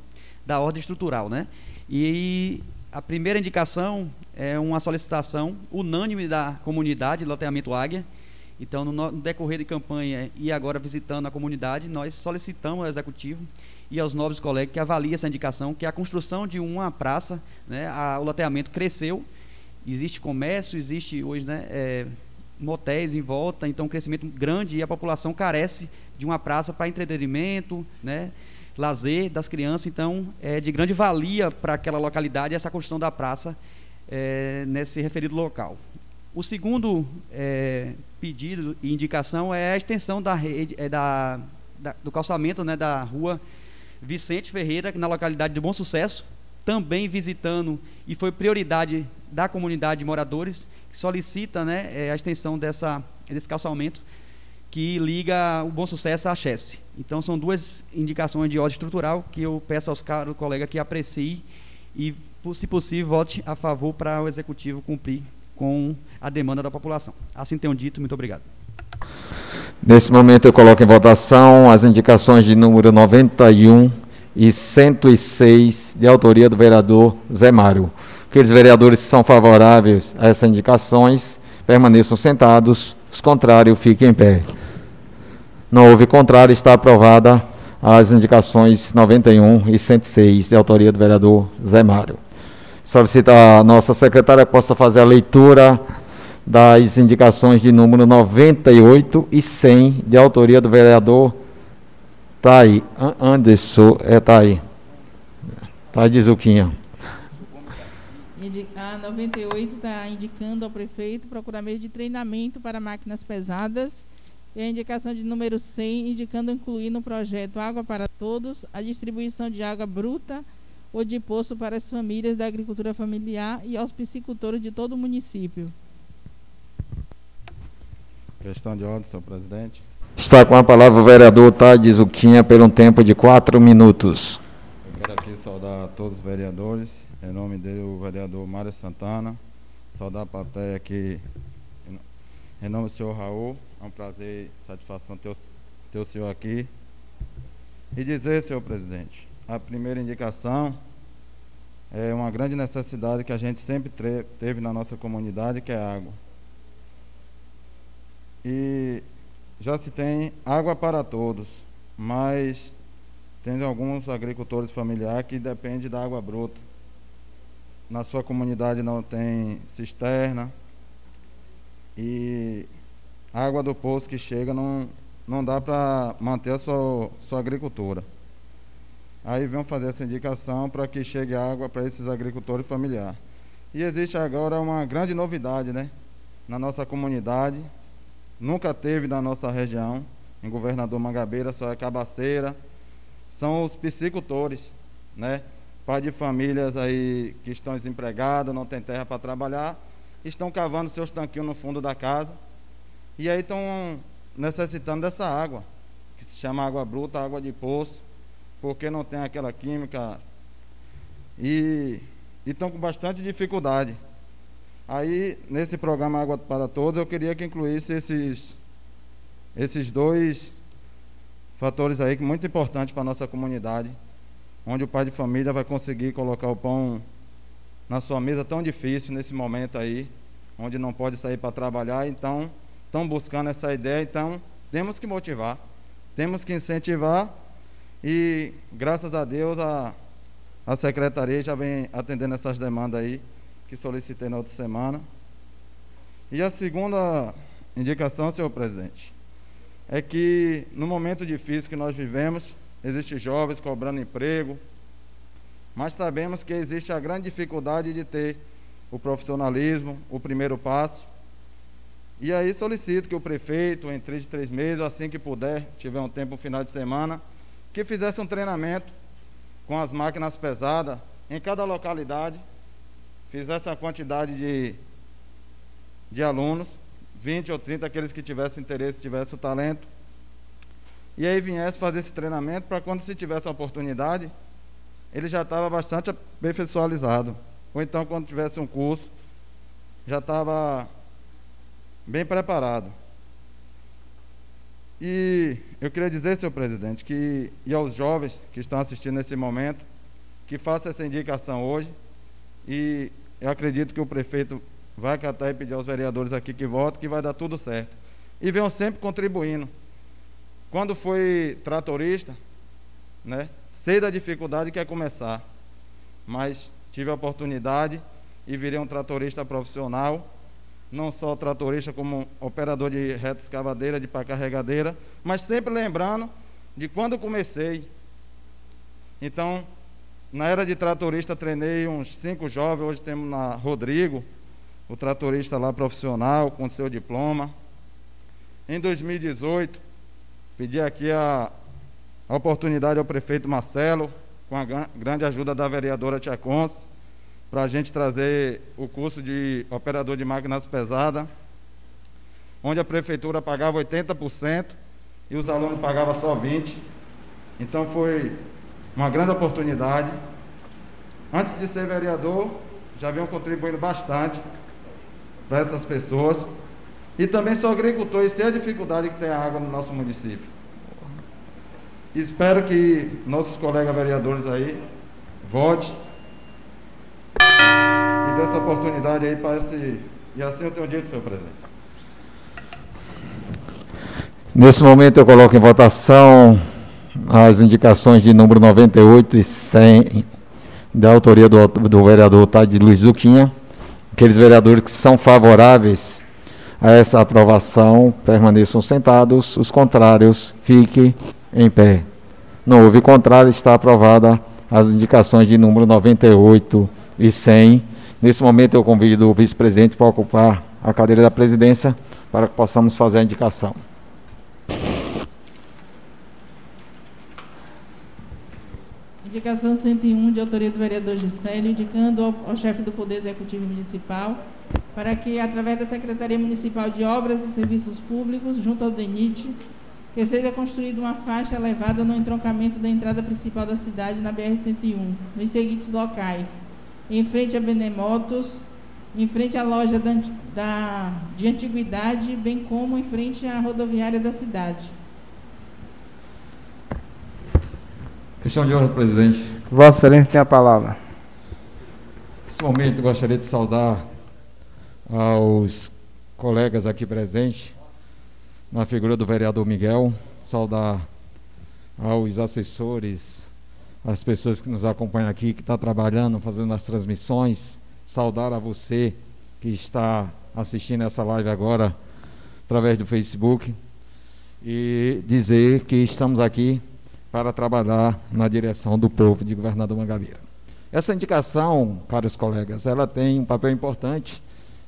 da ordem estrutural. Né? E a primeira indicação é uma solicitação unânime da comunidade, loteamento Águia, então, no, decorrer de campanha e agora visitando a comunidade, nós solicitamos ao executivo e aos nobres colegas que avaliem essa indicação, que a construção de uma praça, né, a, o loteamento cresceu, existe comércio, existe hoje né, é, motéis em volta, então um crescimento grande e a população carece de uma praça para entretenimento, né, lazer das crianças, então é de grande valia para aquela localidade essa construção da praça é, nesse referido local. O segundo é, pedido e indicação é a extensão da rede, é da, da, do calçamento né, da rua Vicente Ferreira, na localidade de Bom Sucesso, também visitando, e foi prioridade da comunidade de moradores, que solicita né, é, a extensão dessa, desse calçamento que liga o Bom Sucesso à Chesse. Então, são duas indicações de ordem estrutural que eu peço aos caros colegas que apreciem e, se possível, vote a favor para o Executivo cumprir com a demanda da população. Assim tenho dito, muito obrigado. Nesse momento eu coloco em votação as indicações de número 91 e 106 de autoria do vereador Zé Mário. Aqueles vereadores que são favoráveis a essas indicações permaneçam sentados, os contrários fiquem em pé. Não houve contrário, está aprovada as indicações 91 e 106 de autoria do vereador Zé Mário. Solicita a nossa secretária que possa fazer a leitura das indicações de número 98 e 100, de autoria do vereador Tai Anderson, é Tai, Tai de Zuquinha. A 98 está indicando ao prefeito procurar meio de treinamento para máquinas pesadas. E a indicação de número 100 indicando incluir no projeto Água para Todos a distribuição de água bruta ou de poço para as famílias da agricultura familiar e aos piscicultores de todo o município. Questão de ordem, senhor presidente. Está com a palavra o vereador Tade Zuquinha por um tempo de quatro minutos. Eu quero aqui saudar todos os vereadores, em nome dele o vereador Mário Santana, saudar a plateia aqui, em nome do senhor Raul, é um prazer e satisfação ter, ter o senhor aqui. E dizer, senhor presidente, a primeira indicação é uma grande necessidade que a gente sempre teve na nossa comunidade, que é água. E já se tem água para todos, mas tem alguns agricultores familiares que dependem da água bruta. Na sua comunidade não tem cisterna e a água do poço que chega não, não dá para manter a sua, sua agricultura. Aí vem fazer essa indicação para que chegue água para esses agricultores familiares. E existe agora uma grande novidade, né? Na nossa comunidade, nunca teve na nossa região, em Governador Mangabeira, só é cabaceira, são os piscicultores, né? Pai de famílias aí que estão desempregados, não tem terra para trabalhar, estão cavando seus tanquinhos no fundo da casa e aí estão necessitando dessa água, que se chama água bruta, água de poço, porque não tem aquela química. E estão com bastante dificuldade. Aí, nesse programa Água para Todos, eu queria que incluísse esses, esses dois fatores aí que muito importantes para a nossa comunidade, onde o pai de família vai conseguir colocar o pão na sua mesa tão difícil nesse momento aí, onde não pode sair para trabalhar, então estão buscando essa ideia, então temos que motivar, temos que incentivar e graças a Deus a, a secretaria já vem atendendo essas demandas aí que solicitei na outra semana. E a segunda indicação, senhor presidente, é que no momento difícil que nós vivemos, existem jovens cobrando emprego, mas sabemos que existe a grande dificuldade de ter o profissionalismo, o primeiro passo. E aí solicito que o prefeito, em três de três meses, assim que puder, tiver um tempo no final de semana, que fizesse um treinamento com as máquinas pesadas em cada localidade fizesse a quantidade de, de alunos, 20 ou 30, aqueles que tivessem interesse, tivessem o talento, e aí viesse fazer esse treinamento para quando se tivesse a oportunidade, ele já estava bastante aperfeiçoado. Ou então, quando tivesse um curso, já estava bem preparado. E eu queria dizer, senhor presidente, que e aos jovens que estão assistindo nesse momento, que faça essa indicação hoje e eu acredito que o prefeito vai catar e pedir aos vereadores aqui que votem, que vai dar tudo certo. E venham sempre contribuindo. Quando foi tratorista, né, sei da dificuldade que é começar, mas tive a oportunidade e virei um tratorista profissional, não só tratorista como operador de reta escavadeira, de pá carregadeira, mas sempre lembrando de quando comecei. Então, na era de tratorista, treinei uns cinco jovens. Hoje temos na Rodrigo, o tratorista lá profissional, com seu diploma. Em 2018, pedi aqui a, a oportunidade ao prefeito Marcelo, com a grande ajuda da vereadora Tia Conce, para a gente trazer o curso de operador de máquinas pesadas, onde a prefeitura pagava 80% e os alunos pagavam só 20%. Então foi uma grande oportunidade. Antes de ser vereador, já venho contribuindo bastante para essas pessoas. E também sou agricultor e sei a dificuldade que tem a água no nosso município. Espero que nossos colegas vereadores aí votem essa oportunidade aí para esse. E assim eu tenho dito, senhor presidente. Nesse momento eu coloco em votação as indicações de número 98 e 100, da autoria do, do vereador Tade Luiz Zuquinha. Aqueles vereadores que são favoráveis a essa aprovação permaneçam sentados, os contrários fiquem em pé. Não houve contrário, está aprovada as indicações de número 98 e 100. Nesse momento eu convido o vice-presidente para ocupar a cadeira da presidência para que possamos fazer a indicação. Indicação 101, de autoria do vereador Gisélio, indicando ao, ao chefe do Poder Executivo Municipal para que, através da Secretaria Municipal de Obras e Serviços Públicos, junto ao DENIT, que seja construída uma faixa elevada no entroncamento da entrada principal da cidade, na BR-101, nos seguintes locais. Em frente a Benemotos, em frente à loja da, da, de antiguidade, bem como em frente à rodoviária da cidade. Questão de ordem, presidente. Vossa Excelência tem a palavra. Nesse momento, gostaria de saudar aos colegas aqui presentes, na figura do vereador Miguel, saudar aos assessores, às pessoas que nos acompanham aqui, que estão tá trabalhando, fazendo as transmissões, saudar a você que está assistindo essa live agora através do Facebook e dizer que estamos aqui para trabalhar na direção do povo de Governador Mangabeira. Essa indicação, caros colegas, ela tem um papel importante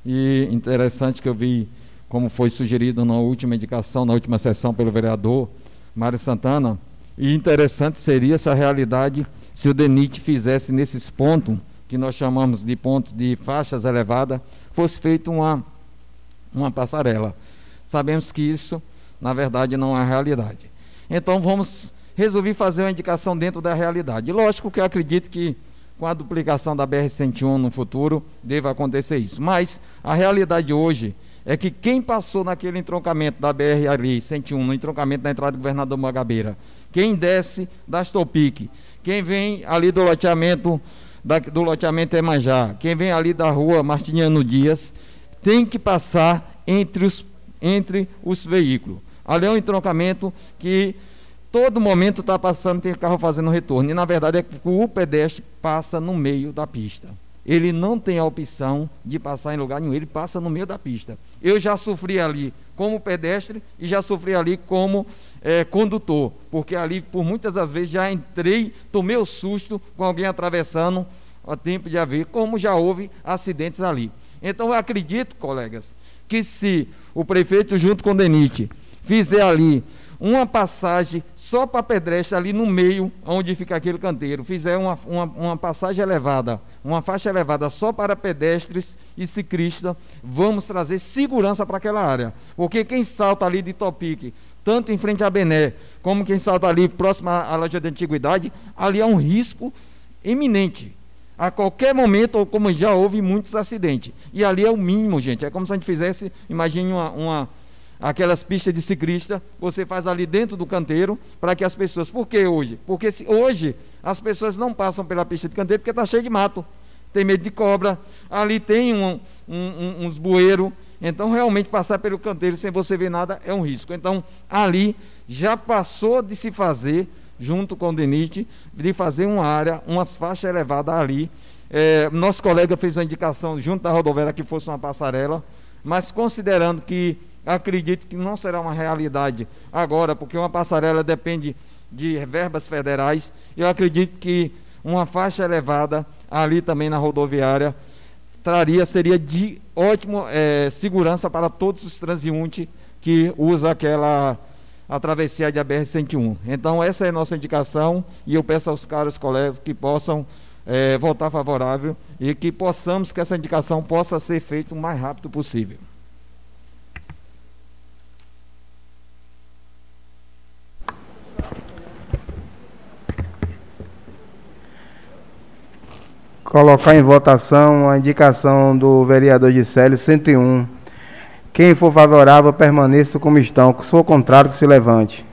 e interessante que eu vi como foi sugerido na última indicação, na última sessão pelo vereador Mário Santana, e interessante seria essa realidade se o DENIT fizesse nesses pontos, que nós chamamos de pontos de faixas elevadas, fosse feita uma, uma passarela. Sabemos que isso, na verdade, não é realidade. Então vamos resolver fazer uma indicação dentro da realidade. Lógico que eu acredito que com a duplicação da BR-101 no futuro deva acontecer isso. Mas a realidade hoje é que quem passou naquele entroncamento da BR ali, 101, no entroncamento da entrada do governador Magabeira, quem desce das Topic, quem vem ali do loteamento da, do loteamento Emanjá, quem vem ali da rua Martiniano Dias, tem que passar entre os, entre os veículos. Ali é um entroncamento que todo momento está passando, tem carro fazendo retorno. E na verdade é que o pedestre passa no meio da pista. Ele não tem a opção de passar em lugar nenhum, ele passa no meio da pista. Eu já sofri ali como pedestre e já sofri ali como é, condutor, porque ali por muitas das vezes já entrei, tomei o susto com alguém atravessando a tempo de haver, como já houve acidentes ali. Então eu acredito, colegas, que se o prefeito junto com o DENIT fizer ali uma passagem só para pedestre ali no meio, onde fica aquele canteiro, fizer uma, uma, uma, passagem elevada, uma faixa elevada só para pedestres e ciclistas, vamos trazer segurança para aquela área. Porque quem salta ali de Topic, tanto em frente à Bené, como quem salta ali próximo à loja de antiguidade, ali é um risco iminente. A qualquer momento, ou como já houve muitos acidentes. E ali é o mínimo, gente. É como se a gente fizesse, imagine uma, uma aquelas pistas de ciclista, você faz ali dentro do canteiro para que as pessoas. Por que hoje? Porque se, hoje as pessoas não passam pela pista de canteiro porque está cheio de mato. Tem medo de cobra, ali tem um, um, uns bueiros. Então, realmente, passar pelo canteiro sem você ver nada é um risco. Então, ali já passou de se fazer, junto com o DENIT, de fazer uma área, umas faixas elevadas ali. É, nosso colega fez a indicação, junto da rodoviária, que fosse uma passarela, mas considerando que acredito que não será uma realidade agora, porque uma passarela depende de verbas federais. Eu acredito que uma faixa elevada ali também na rodoviária traria seria de ótima é, segurança para todos os transeuntes que usam aquela a travessia de BR-101. Então, essa é a nossa indicação e eu peço aos caros colegas que possam é, votar favorável e que possamos, que essa indicação possa ser feita o mais rápido possível. Colocar em votação a indicação do vereador Gisélio 101. Quem for favorável, permaneça como estão. Se for contrário, que se levante.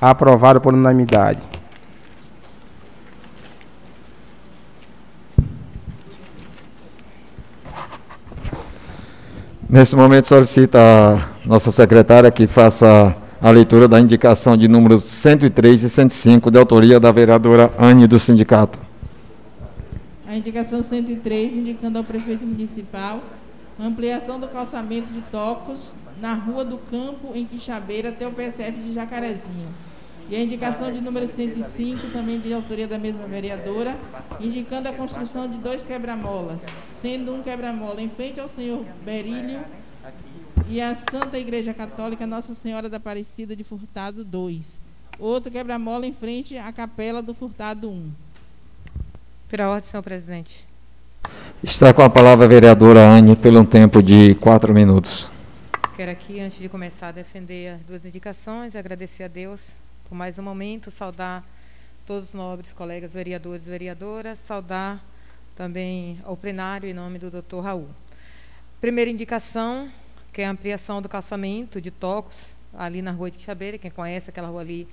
Aprovado por unanimidade. Nesse momento, solicita a nossa secretária que faça a leitura da indicação de números 103 e 105, de autoria da vereadora Anne do sindicato. A indicação 103, indicando ao prefeito municipal ampliação do calçamento de tocos na Rua do Campo, em Quixabeira, até o PSF de Jacarezinho. E a indicação de número 105, também de autoria da mesma vereadora, indicando a construção de dois quebra-molas, sendo um quebra-mola em frente ao senhor Berílio e a Santa Igreja Católica Nossa Senhora da Aparecida de Furtado 2. Outro quebra-mola em frente à Capela do Furtado 1. Pela ordem, senhor presidente. Está com a palavra a vereadora Anne, pelo um tempo de quatro minutos. Quero aqui, antes de começar defender as duas indicações, agradecer a Deus por mais um momento, saudar todos os nobres colegas vereadores e vereadoras, saudar também ao plenário em nome do doutor Raul. Primeira indicação, que é a ampliação do calçamento de tocos ali na rua de Quixabeira, quem conhece aquela rua ali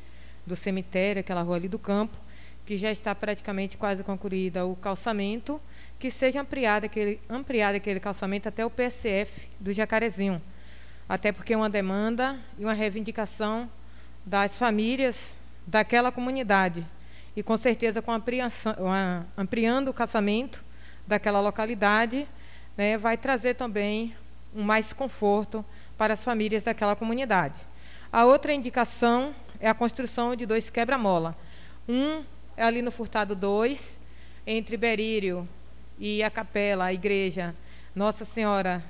do cemitério, aquela rua ali do campo, que já está praticamente quase concluída o calçamento, que seja ampliado aquele, ampliado aquele calçamento até o PSF do Jacarezinho. Até porque é uma demanda e uma reivindicação das famílias daquela comunidade. E com certeza, com ampliando o casamento daquela localidade, né, vai trazer também um mais conforto para as famílias daquela comunidade. A outra indicação é a construção de dois quebra-mola. Um é ali no Furtado 2, entre Berírio e a capela, a igreja Nossa Senhora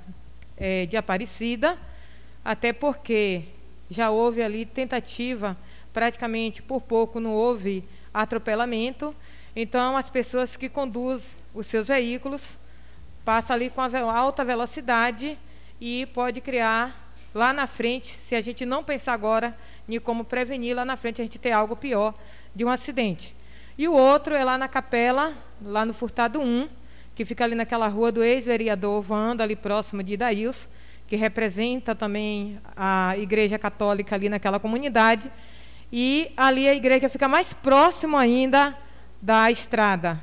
é, de Aparecida, até porque já houve ali tentativa, praticamente por pouco não houve atropelamento. Então, as pessoas que conduzem os seus veículos passam ali com alta velocidade e pode criar lá na frente, se a gente não pensar agora em como prevenir, lá na frente a gente ter algo pior de um acidente. E o outro é lá na capela, lá no Furtado 1, que fica ali naquela rua do ex-vereador Vando, ali próximo de Idaíus, que representa também a Igreja Católica ali naquela comunidade. E ali a igreja fica mais próximo ainda da estrada.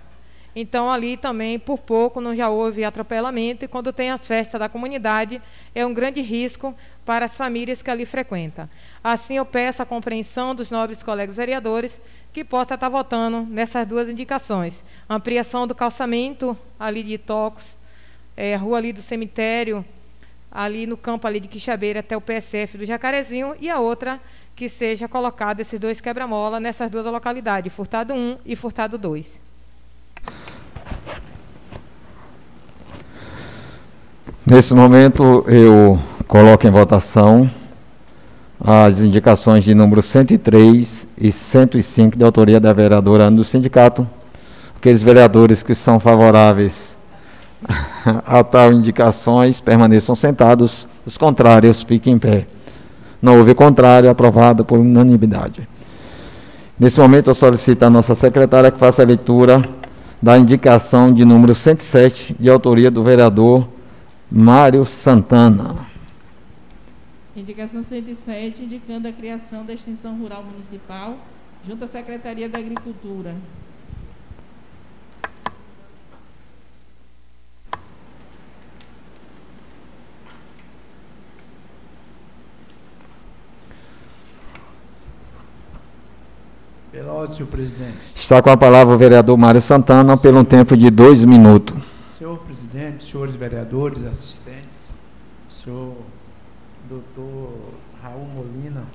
Então, ali também, por pouco, não já houve atropelamento, e quando tem as festas da comunidade, é um grande risco para as famílias que ali frequentam. Assim, eu peço a compreensão dos nobres colegas vereadores que possa estar votando nessas duas indicações. Ampliação do calçamento ali de Tocos, é, rua ali do cemitério, ali no campo ali de Quixabeira até o PSF do Jacarezinho, e a outra que seja colocado esses dois quebra-mola nessas duas localidades, Furtado 1 e Furtado 2. Nesse momento, eu coloco em votação as indicações de número 103 e 105 de autoria da vereadora do sindicato. Aqueles vereadores que são favoráveis a tal indicações permaneçam sentados, os contrários fiquem em pé. Não houve contrário, aprovado por unanimidade. Nesse momento, eu solicito à nossa secretária que faça a leitura da indicação de número 107, de autoria do vereador Mário Santana. Indicação 107, indicando a criação da extensão rural municipal junto à Secretaria da Agricultura. Pela ordem, senhor presidente. Está com a palavra o vereador Mário Santana, pelo tempo de dois minutos. Senhor presidente, senhores vereadores, assistentes, senhor doutor Raul Molina,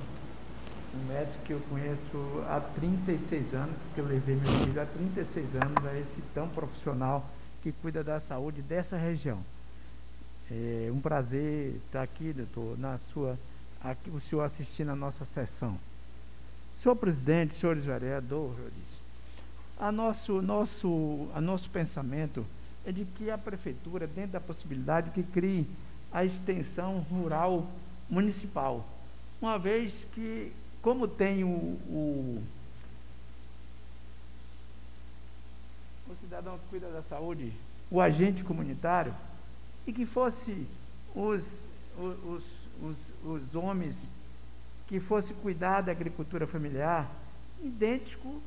um médico que eu conheço há 36 anos, porque eu levei meu filho há 36 anos a esse tão profissional que cuida da saúde dessa região. É um prazer estar aqui, doutor, na sua, aqui, o senhor assistindo a nossa sessão. Senhor presidente, senhores vereadores, a nosso, nosso, a nosso pensamento é de que a prefeitura, dentro da possibilidade, que crie a extensão rural municipal, uma vez que, como tem o, o, o cidadão que cuida da saúde, o agente comunitário, e que fosse os, os, os, os homens que fosse cuidar da agricultura familiar, idêntico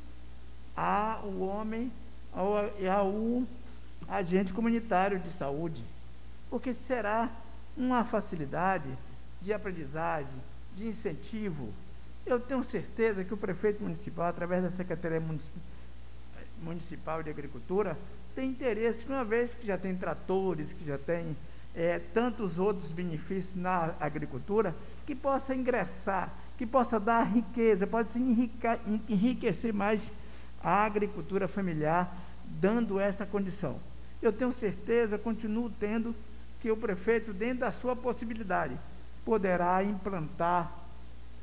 ao homem, ao, ao agente comunitário de saúde, porque será uma facilidade de aprendizagem, de incentivo. Eu tenho certeza que o prefeito municipal, através da Secretaria Municipal de Agricultura, tem interesse, uma vez que já tem tratores, que já tem é, tantos outros benefícios na agricultura, que possa ingressar, que possa dar riqueza, pode enriquecer mais a agricultura familiar, dando esta condição. Eu tenho certeza, continuo tendo, que o prefeito, dentro da sua possibilidade, poderá implantar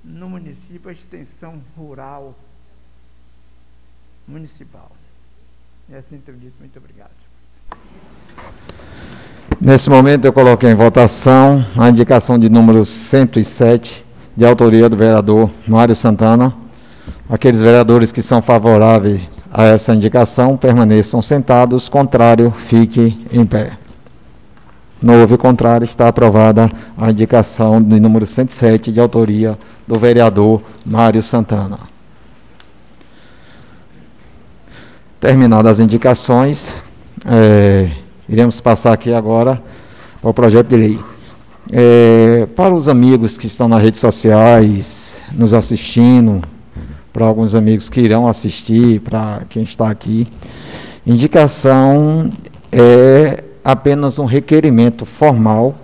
no município a extensão rural municipal. E assim tenho dito. Muito obrigado. Nesse momento, eu coloquei em votação a indicação de número 107, de autoria do vereador Mário Santana. Aqueles vereadores que são favoráveis a essa indicação permaneçam sentados, contrário, fique em pé. Não houve contrário, está aprovada a indicação de número 107, de autoria do vereador Mário Santana. Terminadas as indicações, é, Iremos passar aqui agora ao projeto de lei. É, para os amigos que estão nas redes sociais, nos assistindo, para alguns amigos que irão assistir, para quem está aqui. Indicação é apenas um requerimento formal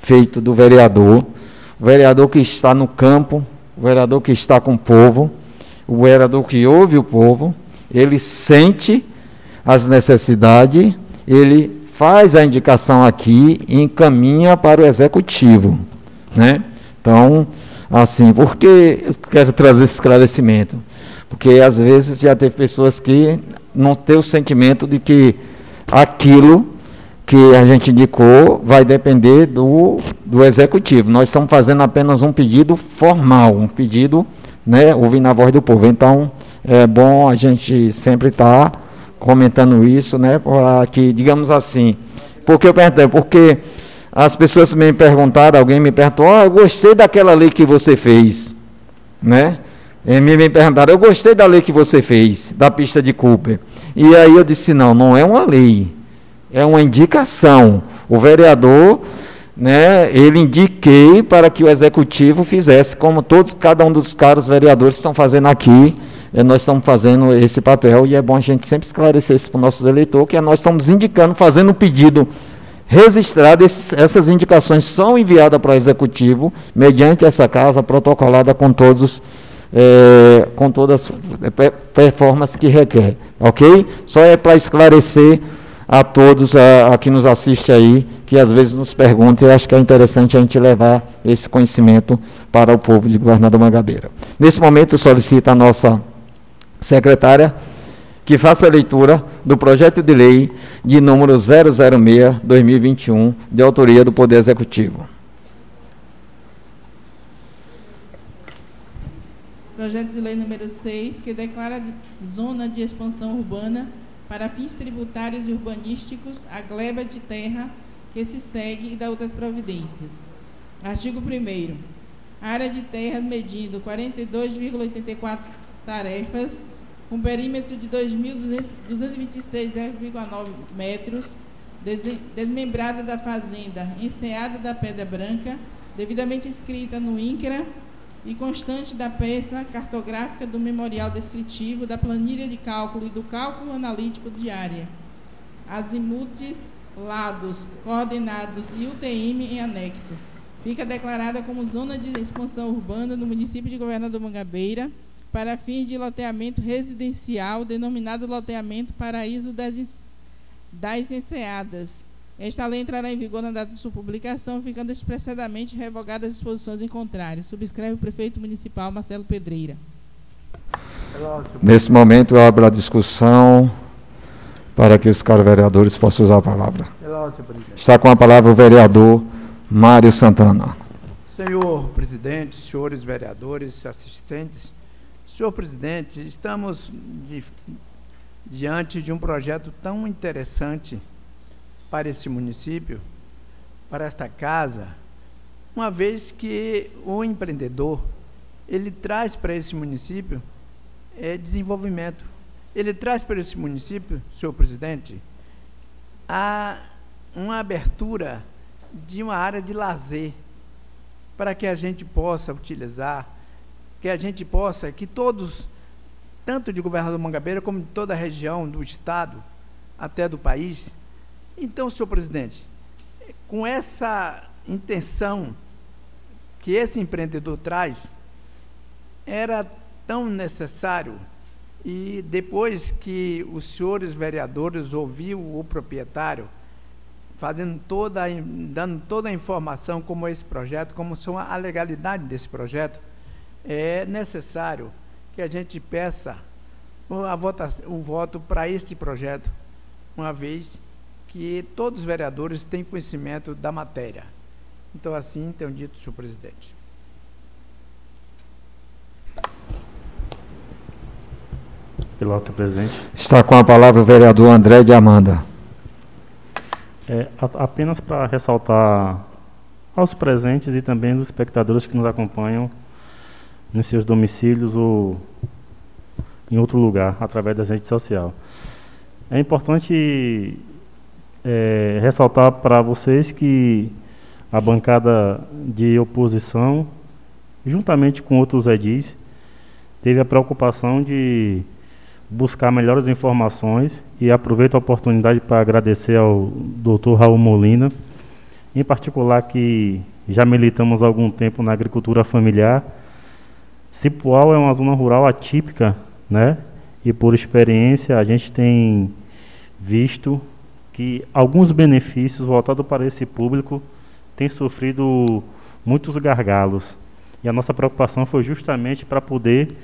feito do vereador, o vereador que está no campo, o vereador que está com o povo, o vereador que ouve o povo, ele sente as necessidades, ele faz a indicação aqui e encaminha para o executivo, né? Então, assim, por que eu quero trazer esse esclarecimento? Porque às vezes já tem pessoas que não têm o sentimento de que aquilo que a gente indicou vai depender do, do executivo. Nós estamos fazendo apenas um pedido formal, um pedido, né, ouvindo a voz do povo. Então, é bom a gente sempre estar tá comentando isso, né, para que, digamos assim, porque eu perguntei, porque as pessoas me perguntaram, alguém me perguntou, oh, eu gostei daquela lei que você fez, né? E me, perguntaram, eu gostei da lei que você fez, da pista de Cooper. E aí eu disse, não, não é uma lei, é uma indicação. O vereador, né, ele indiquei para que o executivo fizesse, como todos, cada um dos caros vereadores estão fazendo aqui, nós estamos fazendo esse papel e é bom a gente sempre esclarecer isso para o nosso eleitor, que nós estamos indicando, fazendo um pedido registrado, esses, essas indicações são enviadas para o executivo, mediante essa casa protocolada com todos é, com todas as performances que requer, ok? Só é para esclarecer a todos a, a, que nos assiste aí, que às vezes nos perguntam, e acho que é interessante a gente levar esse conhecimento para o povo de Governador Mangabeira. Nesse momento, solicito a nossa secretária que faça a leitura do projeto de lei de número 006-2021, de autoria do Poder Executivo. Projeto de lei número 6, que declara zona de expansão urbana para fins tributários e urbanísticos a gleba de terra que se segue e da outras providências. Artigo 1 área de terra medindo 42,84 tarefas, com perímetro de 2.226,9 metros, desmembrada da fazenda Enseada da Pedra Branca, devidamente inscrita no INCRA e constante da peça cartográfica do memorial descritivo, da planilha de cálculo e do cálculo analítico de área, azimutes, lados, coordenados e UTM em anexo. Fica declarada como zona de expansão urbana no município de Governador Mangabeira, para fins de loteamento residencial, denominado loteamento Paraíso das, das Enseadas, esta lei entrará em vigor na data de sua publicação, ficando expressadamente revogadas as disposições em contrário. Subscreve o prefeito municipal Marcelo Pedreira. Nesse momento, eu abro a discussão para que os caros vereadores possam usar a palavra. Está com a palavra o vereador Mário Santana. Senhor presidente, senhores vereadores, assistentes, senhor presidente, estamos de, diante de um projeto tão interessante para este município, para esta casa, uma vez que o empreendedor ele traz para esse município é, desenvolvimento. Ele traz para esse município, senhor presidente, a, uma abertura de uma área de lazer para que a gente possa utilizar, que a gente possa, que todos, tanto de governador Mangabeira como de toda a região do estado, até do país, então, senhor presidente, com essa intenção que esse empreendedor traz, era tão necessário e depois que os senhores vereadores ouviu o proprietário fazendo toda dando toda a informação como esse projeto, como são a legalidade desse projeto, é necessário que a gente peça a o voto para este projeto, uma vez que todos os vereadores têm conhecimento da matéria. Então, assim tenho dito, senhor presidente. Piloto, presidente. Está com a palavra o vereador André de Amanda. É, apenas para ressaltar aos presentes e também aos espectadores que nos acompanham nos seus domicílios ou em outro lugar, através das redes sociais. É importante é, ressaltar para vocês que a bancada de oposição, juntamente com outros edis, teve a preocupação de buscar melhores informações e aproveito a oportunidade para agradecer ao Dr. Raul Molina, em particular que já militamos há algum tempo na agricultura familiar. Cipual é uma zona rural atípica, né? E por experiência a gente tem visto que alguns benefícios voltados para esse público têm sofrido muitos gargalos. E a nossa preocupação foi justamente para poder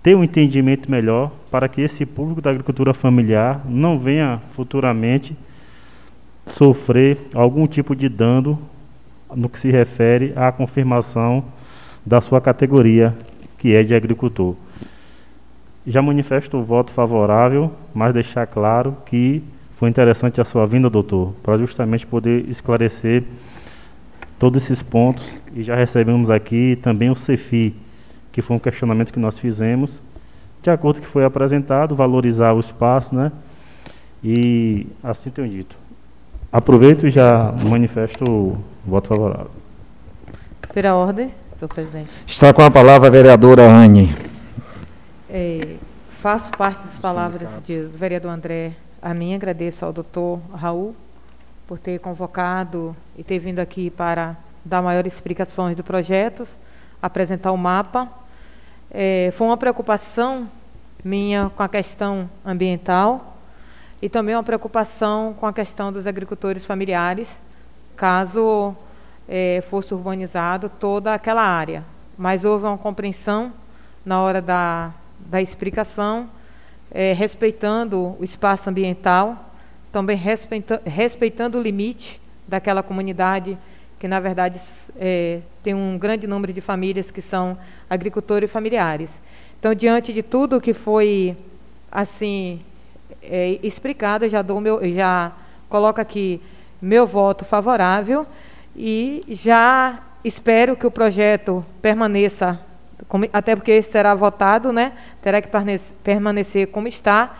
ter um entendimento melhor para que esse público da agricultura familiar não venha futuramente sofrer algum tipo de dano no que se refere à confirmação da sua categoria, que é de agricultor. Já manifesto o voto favorável, mas deixar claro que foi interessante a sua vinda, doutor, para justamente poder esclarecer todos esses pontos e já recebemos aqui também o CEFI, que foi um questionamento que nós fizemos, de acordo com que foi apresentado, valorizar o espaço, né? E assim tenho dito. Aproveito e já manifesto o voto favorável. Pela ordem, senhor presidente. Está com a palavra a vereadora Anne. É, faço parte das palavras de, do vereador André. A mim agradeço ao doutor Raul por ter convocado e ter vindo aqui para dar maiores explicações do projeto, apresentar o mapa é, foi uma preocupação minha com a questão ambiental e também uma preocupação com a questão dos agricultores familiares, caso é, fosse urbanizado toda aquela área. Mas houve uma compreensão na hora da, da explicação, é, respeitando o espaço ambiental, também respeita, respeitando o limite daquela comunidade que na verdade é, tem um grande número de famílias que são agricultores familiares. Então, diante de tudo que foi assim é, explicado, eu já dou meu, já coloco aqui meu voto favorável e já espero que o projeto permaneça, até porque será votado, né? Terá que permanecer como está,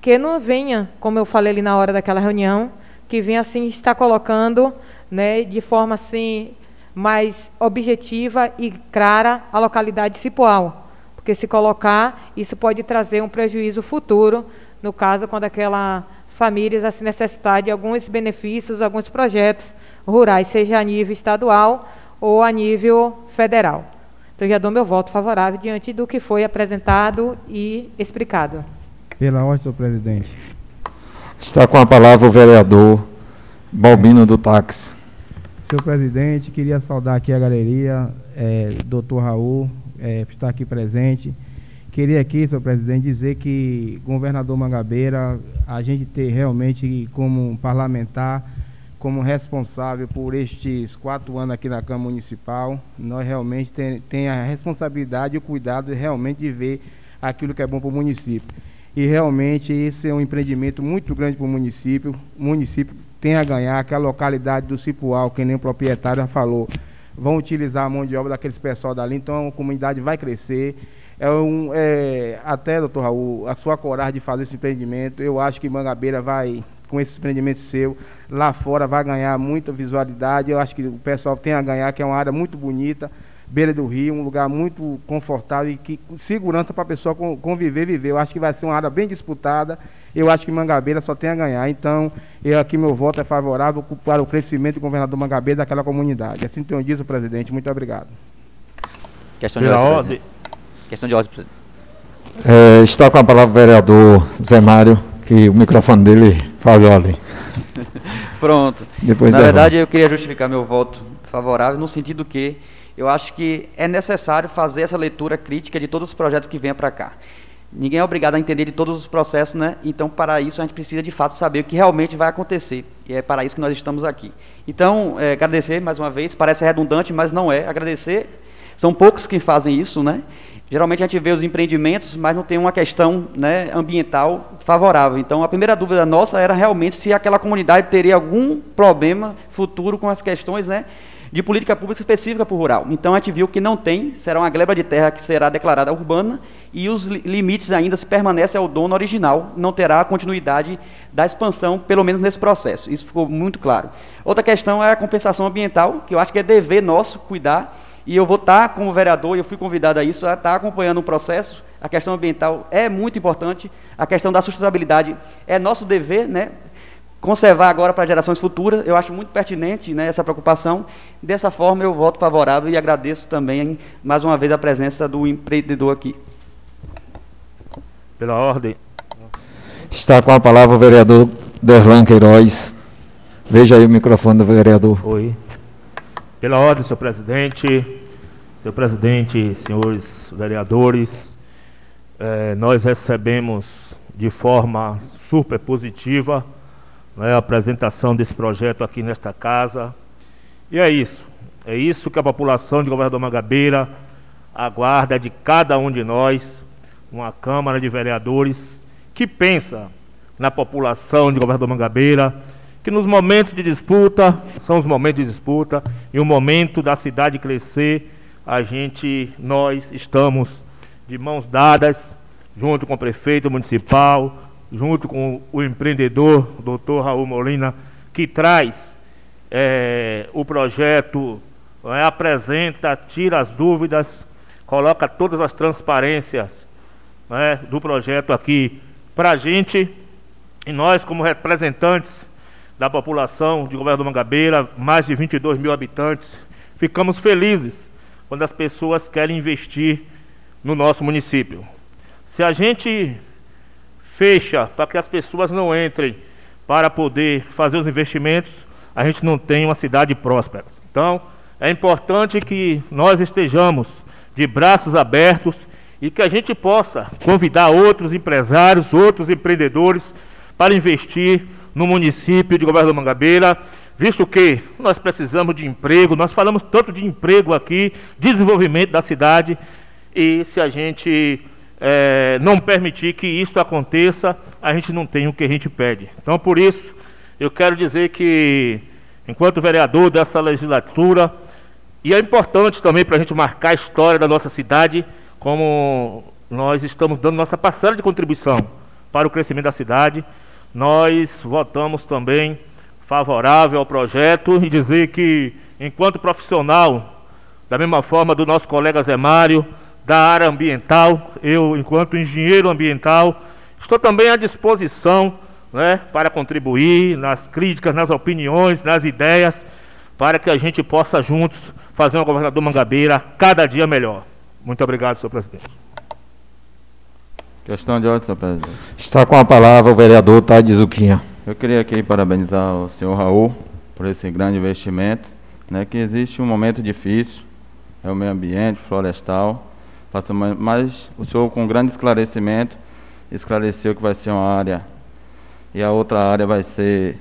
que não venha, como eu falei ali na hora daquela reunião, que venha assim estar colocando né, de forma assim mais objetiva e clara a localidade de Cipoal. Porque se colocar, isso pode trazer um prejuízo futuro, no caso, quando aquela família se necessitar de alguns benefícios, alguns projetos rurais, seja a nível estadual ou a nível federal. Então, já dou meu voto favorável diante do que foi apresentado e explicado. Pela ordem, senhor presidente. Está com a palavra o vereador Balbino do Táxi. Senhor presidente, queria saudar aqui a galeria, é, doutor Raul, é, por estar aqui presente. Queria aqui, senhor presidente, dizer que governador Mangabeira, a gente ter realmente como parlamentar, como responsável por estes quatro anos aqui na Câmara Municipal, nós realmente tem, tem a responsabilidade e o cuidado realmente de ver aquilo que é bom para o município. E realmente esse é um empreendimento muito grande para o município. O município tem a ganhar, que a localidade do Cipual, que nem o proprietário já falou, vão utilizar a mão de obra daqueles pessoal dali, então a comunidade vai crescer. É um, é, até, doutor Raul, a sua coragem de fazer esse empreendimento, eu acho que Mangabeira vai, com esse empreendimento seu, lá fora vai ganhar muita visualidade, eu acho que o pessoal tem a ganhar, que é uma área muito bonita, beira do rio, um lugar muito confortável e que segurança para a pessoa conviver, viver. Eu acho que vai ser uma área bem disputada. Eu acho que Mangabeira só tem a ganhar. Então, eu aqui meu voto é favorável para o crescimento do governador Mangabeira daquela comunidade. Assim tenho dito, presidente. Muito obrigado. Questão de ordem. Questão de ordem, presidente. É, está com a palavra o vereador Zé Mário, que o microfone dele falhou ali. Pronto. Depois Na verdade, eu queria justificar meu voto favorável no sentido que eu acho que é necessário fazer essa leitura crítica de todos os projetos que venham para cá. Ninguém é obrigado a entender de todos os processos, né? Então, para isso, a gente precisa de fato saber o que realmente vai acontecer. E é para isso que nós estamos aqui. Então, é, agradecer mais uma vez, parece redundante, mas não é. Agradecer. São poucos que fazem isso, né? Geralmente a gente vê os empreendimentos, mas não tem uma questão né, ambiental favorável. Então, a primeira dúvida nossa era realmente se aquela comunidade teria algum problema futuro com as questões né, de política pública específica para o rural. Então a gente viu que não tem, será uma gleba de terra que será declarada urbana e os limites ainda se permanecem ao dono original, não terá continuidade da expansão, pelo menos nesse processo. Isso ficou muito claro. Outra questão é a compensação ambiental, que eu acho que é dever nosso cuidar E eu vou estar, como vereador, e eu fui convidado a isso, a estar acompanhando o processo. A questão ambiental é muito importante, a questão da sustentabilidade é nosso dever, né? conservar agora para gerações futuras. Eu acho muito pertinente né, essa preocupação. Dessa forma, eu voto favorável e agradeço também, mais uma vez, a presença do empreendedor aqui. Pela ordem. Está com a palavra o vereador Derlan Queiroz. Veja aí o microfone do vereador. Oi. Pela ordem, senhor presidente, senhor presidente, senhores vereadores, eh, nós recebemos de forma super positiva né, a apresentação desse projeto aqui nesta casa. E é isso. É isso que a população de Governador Mangabeira aguarda de cada um de nós, uma Câmara de Vereadores que pensa na população de Governador Mangabeira, que nos momentos de disputa, são os momentos de disputa, e o momento da cidade crescer, a gente, nós estamos de mãos dadas, junto com o prefeito municipal, junto com o empreendedor, doutor Raul Molina, que traz é, o projeto, é, apresenta, tira as dúvidas, coloca todas as transparências é, do projeto aqui para a gente, e nós, como representantes da população de Governo do Mangabeira, mais de 22 mil habitantes, ficamos felizes quando as pessoas querem investir no nosso município. Se a gente fecha para que as pessoas não entrem para poder fazer os investimentos, a gente não tem uma cidade próspera. Então, é importante que nós estejamos de braços abertos e que a gente possa convidar outros empresários, outros empreendedores para investir no município de Governo do Mangabeira, visto que nós precisamos de emprego, nós falamos tanto de emprego aqui, desenvolvimento da cidade, e se a gente é, não permitir que isso aconteça, a gente não tem o que a gente pede. Então, por isso, eu quero dizer que, enquanto vereador dessa legislatura, e é importante também para a gente marcar a história da nossa cidade, como nós estamos dando nossa parcela de contribuição para o crescimento da cidade, nós votamos também favorável ao projeto e dizer que, enquanto profissional, da mesma forma do nosso colega Zé Mário, da área ambiental, eu, enquanto engenheiro ambiental, estou também à disposição né, para contribuir nas críticas, nas opiniões, nas ideias, para que a gente possa juntos fazer uma governador Mangabeira cada dia melhor. Muito obrigado, senhor presidente. Questão de ordem, senhor presidente. Está com a palavra o vereador Tade Zuquinha. Eu queria aqui parabenizar o senhor Raul por esse grande investimento, né, que existe um momento difícil, é o meio ambiente, florestal, mas o senhor, com grande esclarecimento, esclareceu que vai ser uma área e a outra área vai ser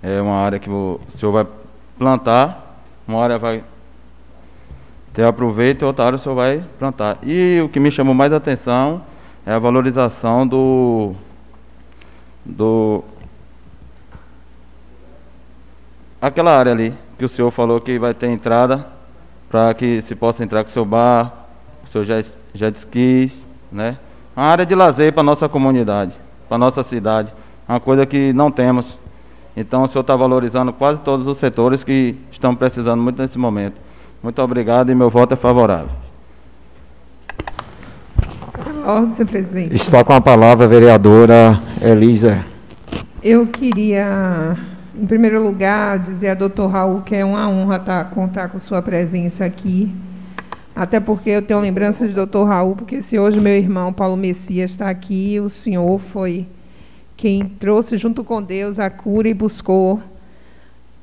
é uma área que o senhor vai plantar, uma área vai ter aproveito e outra área o senhor vai plantar. E o que me chamou mais atenção é a valorização do do aquela área ali que o senhor falou que vai ter entrada para que se possa entrar com seu bar, o senhor já, já skis, né? Uma área de lazer para nossa comunidade, para nossa cidade. Uma coisa que não temos. Então o senhor está valorizando quase todos os setores que estão precisando muito nesse momento. Muito obrigado e meu voto é favorável. Ordem, senhor presidente. Está com a palavra a vereadora Elisa. Eu queria, em primeiro lugar, dizer a doutor Raul que é uma honra tá, contar com sua presença aqui até porque eu tenho lembranças do doutor Raul, porque se hoje meu irmão Paulo Messias está aqui, o senhor foi quem trouxe junto com Deus a cura e buscou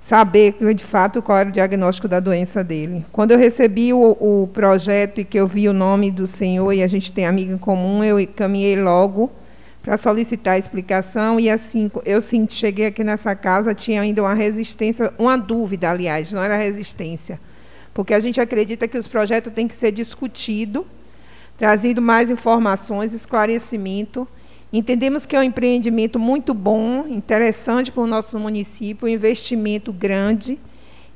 saber de fato qual era o diagnóstico da doença dele. Quando eu recebi o, o projeto e que eu vi o nome do senhor e a gente tem amigo em comum, eu caminhei logo para solicitar a explicação e assim eu senti, cheguei aqui nessa casa tinha ainda uma resistência, uma dúvida, aliás, não era resistência porque a gente acredita que os projetos têm que ser discutidos, trazido mais informações, esclarecimento. Entendemos que é um empreendimento muito bom, interessante para o nosso município, um investimento grande,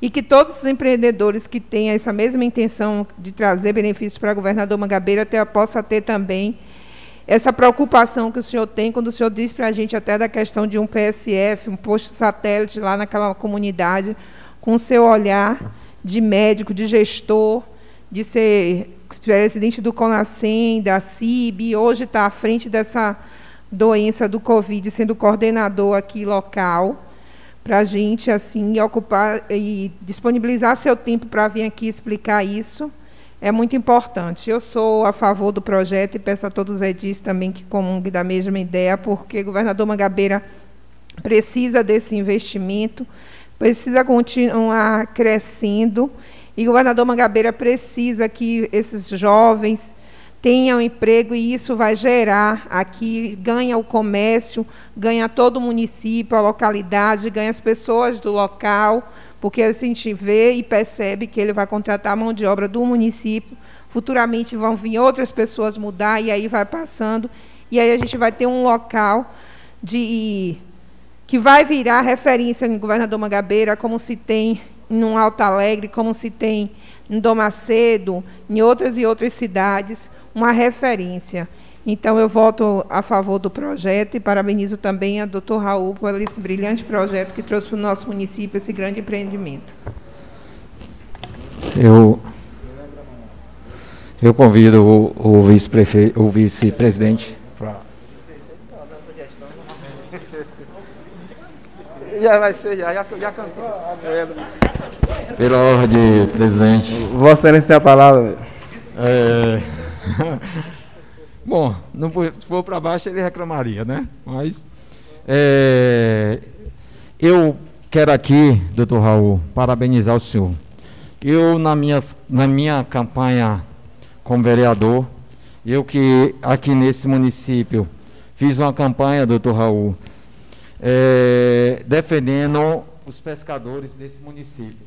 e que todos os empreendedores que têm essa mesma intenção de trazer benefícios para o governador Mangabeira ter, possa ter também essa preocupação que o senhor tem quando o senhor diz para a gente até da questão de um PSF, um posto satélite lá naquela comunidade, com o seu olhar de médico, de gestor, de ser presidente do CONASEM, da CIB, hoje está à frente dessa doença do Covid, sendo coordenador aqui local, para a gente assim ocupar e disponibilizar seu tempo para vir aqui explicar isso é muito importante. Eu sou a favor do projeto e peço a todos os edis também que comunguem da mesma ideia, porque o governador Mangabeira precisa desse investimento, precisa continuar crescendo, e o governador Mangabeira precisa que esses jovens tenham emprego e isso vai gerar aqui, ganha o comércio, ganha todo o município, a localidade, ganha as pessoas do local, porque a gente vê e percebe que ele vai contratar a mão de obra do município, futuramente vão vir outras pessoas mudar e aí vai passando, e aí a gente vai ter um local de que vai virar referência em Governador Mangabeira, como se tem em Alto Alegre, como se tem em Domacedo, em outras e outras cidades, uma referência. Então, eu voto a favor do projeto e parabenizo também a doutor Raul por esse brilhante projeto que trouxe para o nosso município esse grande empreendimento. Eu, eu convido o, o vice-presidente o vice para. Já vai ser, já, já, já cantou. Pela ordem, presidente. Vossa Excelência tem a palavra. É... Bom, não, se for para baixo ele reclamaria, né? Mas é, eu quero aqui, doutor Raul, parabenizar o senhor. Eu, na minha, na minha campanha como vereador, eu que aqui nesse município fiz uma campanha, doutor Raul, é, defendendo os pescadores desse município.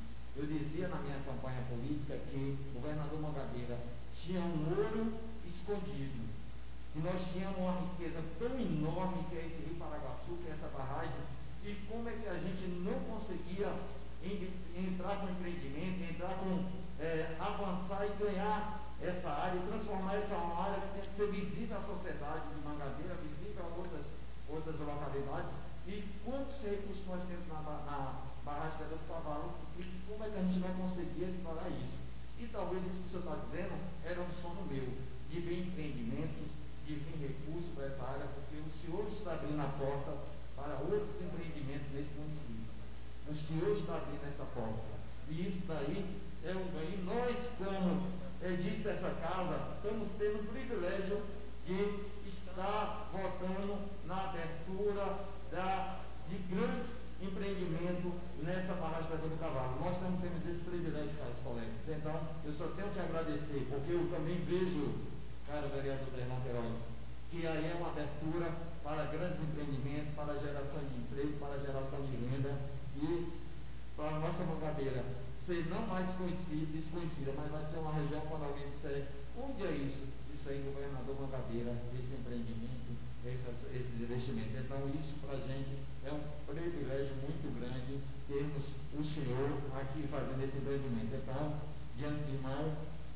Eu dizia na minha campanha política que o governador Mangabeira tinha um ouro escondido. E nós tínhamos uma riqueza tão enorme que é esse Rio Paraguaçu, que é essa barragem, e como é que a gente não conseguia entrar com empreendimento, entrar com é, avançar e ganhar essa área, transformar essa área que tem que ser visível à sociedade de Mangabeira, visível a outras outras localidades, e quantos recursos nós temos na, na barragem Pedro do Cavalo, e como é que a gente vai conseguir explorar isso. E talvez isso que o senhor está dizendo era um sono meu, de vir empreendimentos, de vir recursos para essa área, porque o senhor está abrindo a porta para outros empreendimentos nesse município. O senhor está abrindo essa porta. E isso daí é um ganho. Nós, como é, disse essa casa, estamos tendo o privilégio de está votando na abertura da, de grandes empreendimentos nessa barragem da do Cavalo. Nós tendo esse privilégio, caros colegas. Então, eu só tenho que agradecer, porque eu também vejo, cara vereador Bernardo Queiroz, que aí é uma abertura para grandes empreendimentos, para geração de emprego, para geração de renda e para a nossa mangabeira ser não mais conhecida, desconhecida, mas vai ser uma região quando alguém disser onde é isso? Isso aí, governador Mangabeira, esse empreendimento, esses, esses investimentos. Então, isso para a gente é um privilégio muito grande termos o senhor aqui fazendo esse empreendimento. Então, de antemão,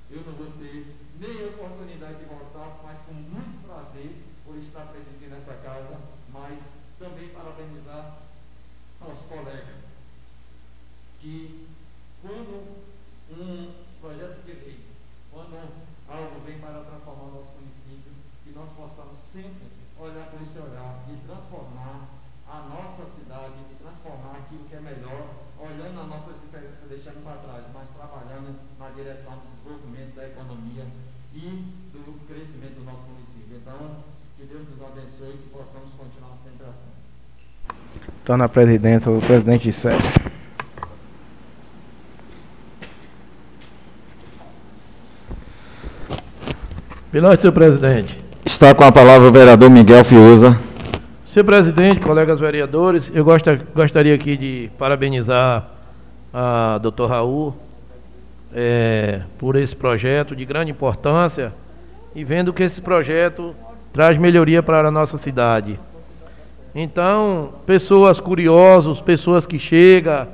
eu não vou ter nem oportunidade de voltar, mas com muito prazer por estar presente nessa casa, mas também parabenizar aos colegas que quando um projeto de lei, quando algo vem para transformar o nosso município, que nós possamos sempre olhar com esse olhar e transformar a nossa cidade, e transformar aquilo que é melhor, olhando as nossas diferenças, deixando para trás, mas trabalhando na direção do desenvolvimento da economia e do crescimento do nosso município. Então, que Deus nos abençoe e que possamos continuar sempre assim. Então, na presidência, o presidente Sérgio. Pela senhor presidente. Está com a palavra o vereador Miguel Fiuza. Senhor presidente, colegas vereadores, eu gosta, gostaria aqui de parabenizar a doutor Raul é, por esse projeto de grande importância e vendo que esse projeto traz melhoria para a nossa cidade. Então, pessoas curiosas, pessoas que chegam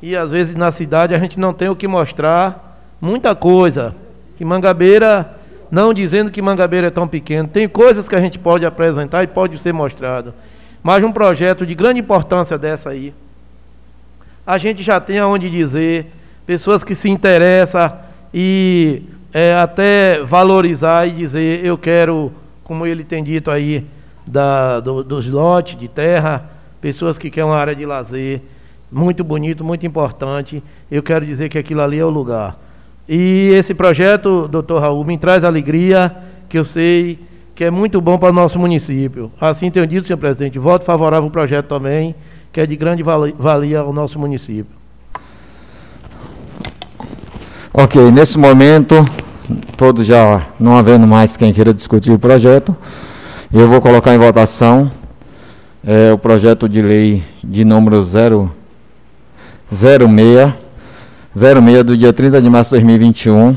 e às vezes na cidade a gente não tem o que mostrar muita coisa. Que Mangabeira não dizendo que Mangabeira é tão pequeno. Tem coisas que a gente pode apresentar e pode ser mostrado. Mas um projeto de grande importância dessa aí, a gente já tem aonde dizer, pessoas que se interessam e é, até valorizar e dizer, eu quero, como ele tem dito aí, da, do, dos lotes de terra, pessoas que querem uma área de lazer, muito bonito, muito importante. Eu quero dizer que aquilo ali é o lugar. E esse projeto, doutor Raul, me traz alegria, que eu sei que é muito bom para o nosso município. Assim tenho dito, senhor presidente, voto favorável ao projeto também, que é de grande valia ao nosso município. Ok, nesse momento, todos já não havendo mais quem queira discutir o projeto, eu vou colocar em votação é, o projeto de lei de número 006 06 do dia 30 de março de 2021,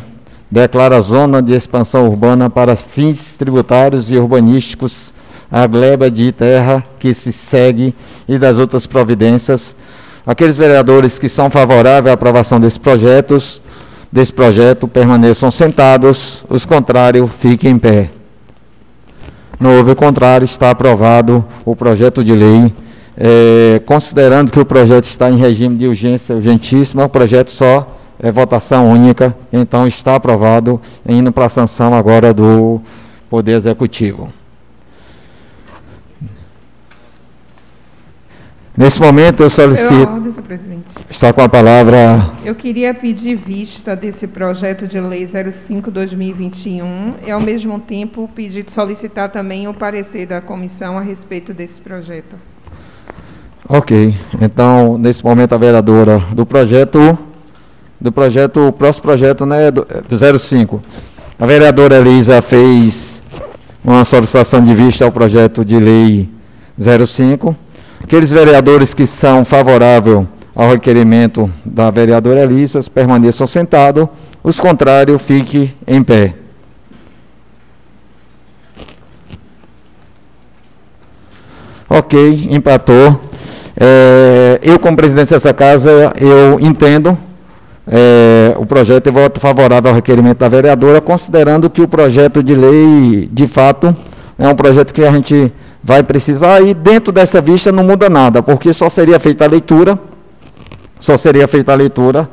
declara zona de expansão urbana para fins tributários e urbanísticos a gleba de terra que se segue e das outras providências. Aqueles vereadores que são favoráveis à aprovação desses projetos, desse projeto, permaneçam sentados, os contrários fiquem em pé. Não houve contrário, está aprovado o projeto de lei é, considerando que o projeto está em regime de urgência urgentíssima, o projeto só é votação única, então está aprovado, indo para a sanção agora do Poder Executivo. Nesse momento eu solicito. está com a palavra. Eu queria pedir vista desse projeto de lei 05-2021 e, ao mesmo tempo, pedir solicitar também o parecer da comissão a respeito desse projeto. Ok, então nesse momento a vereadora do projeto, do projeto, o próximo projeto né, do, do 05. A vereadora Elisa fez uma solicitação de vista ao projeto de lei 05. Aqueles vereadores que são favoráveis ao requerimento da vereadora Elisa permaneçam sentados, os contrários fiquem em pé. Ok, empatou. É, eu, como presidente dessa casa, eu entendo é, o projeto e voto favorável ao requerimento da vereadora, considerando que o projeto de lei, de fato, é um projeto que a gente vai precisar e dentro dessa vista não muda nada, porque só seria feita a leitura, só seria feita a leitura,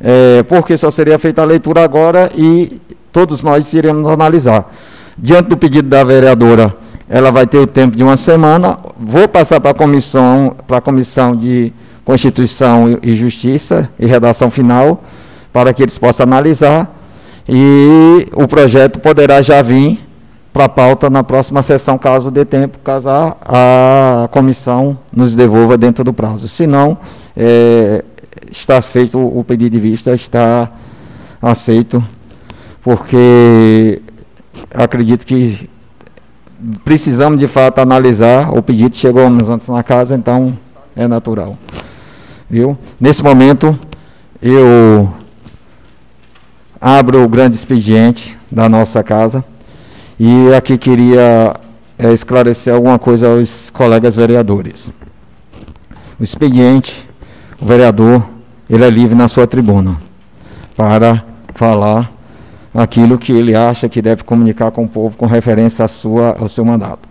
é, porque só seria feita a leitura agora e todos nós iremos analisar. Diante do pedido da vereadora, ela vai ter o tempo de uma semana. Vou passar para a comissão, para a comissão de Constituição e Justiça e redação final, para que eles possam analisar. E o projeto poderá já vir para a pauta na próxima sessão, caso dê tempo, caso a, comissão nos devolva dentro do prazo. Se não, é, está feito o pedido de vista, está aceito, porque acredito que precisamos de fato analisar, o pedido chegou antes na casa, então é natural. Viu? Nesse momento, eu abro o grande expediente da nossa casa e aqui queria é, esclarecer alguma coisa aos colegas vereadores. O expediente, o vereador, ele é livre na sua tribuna para falar aquilo que ele acha que deve comunicar com o povo com referência à sua, ao seu mandato.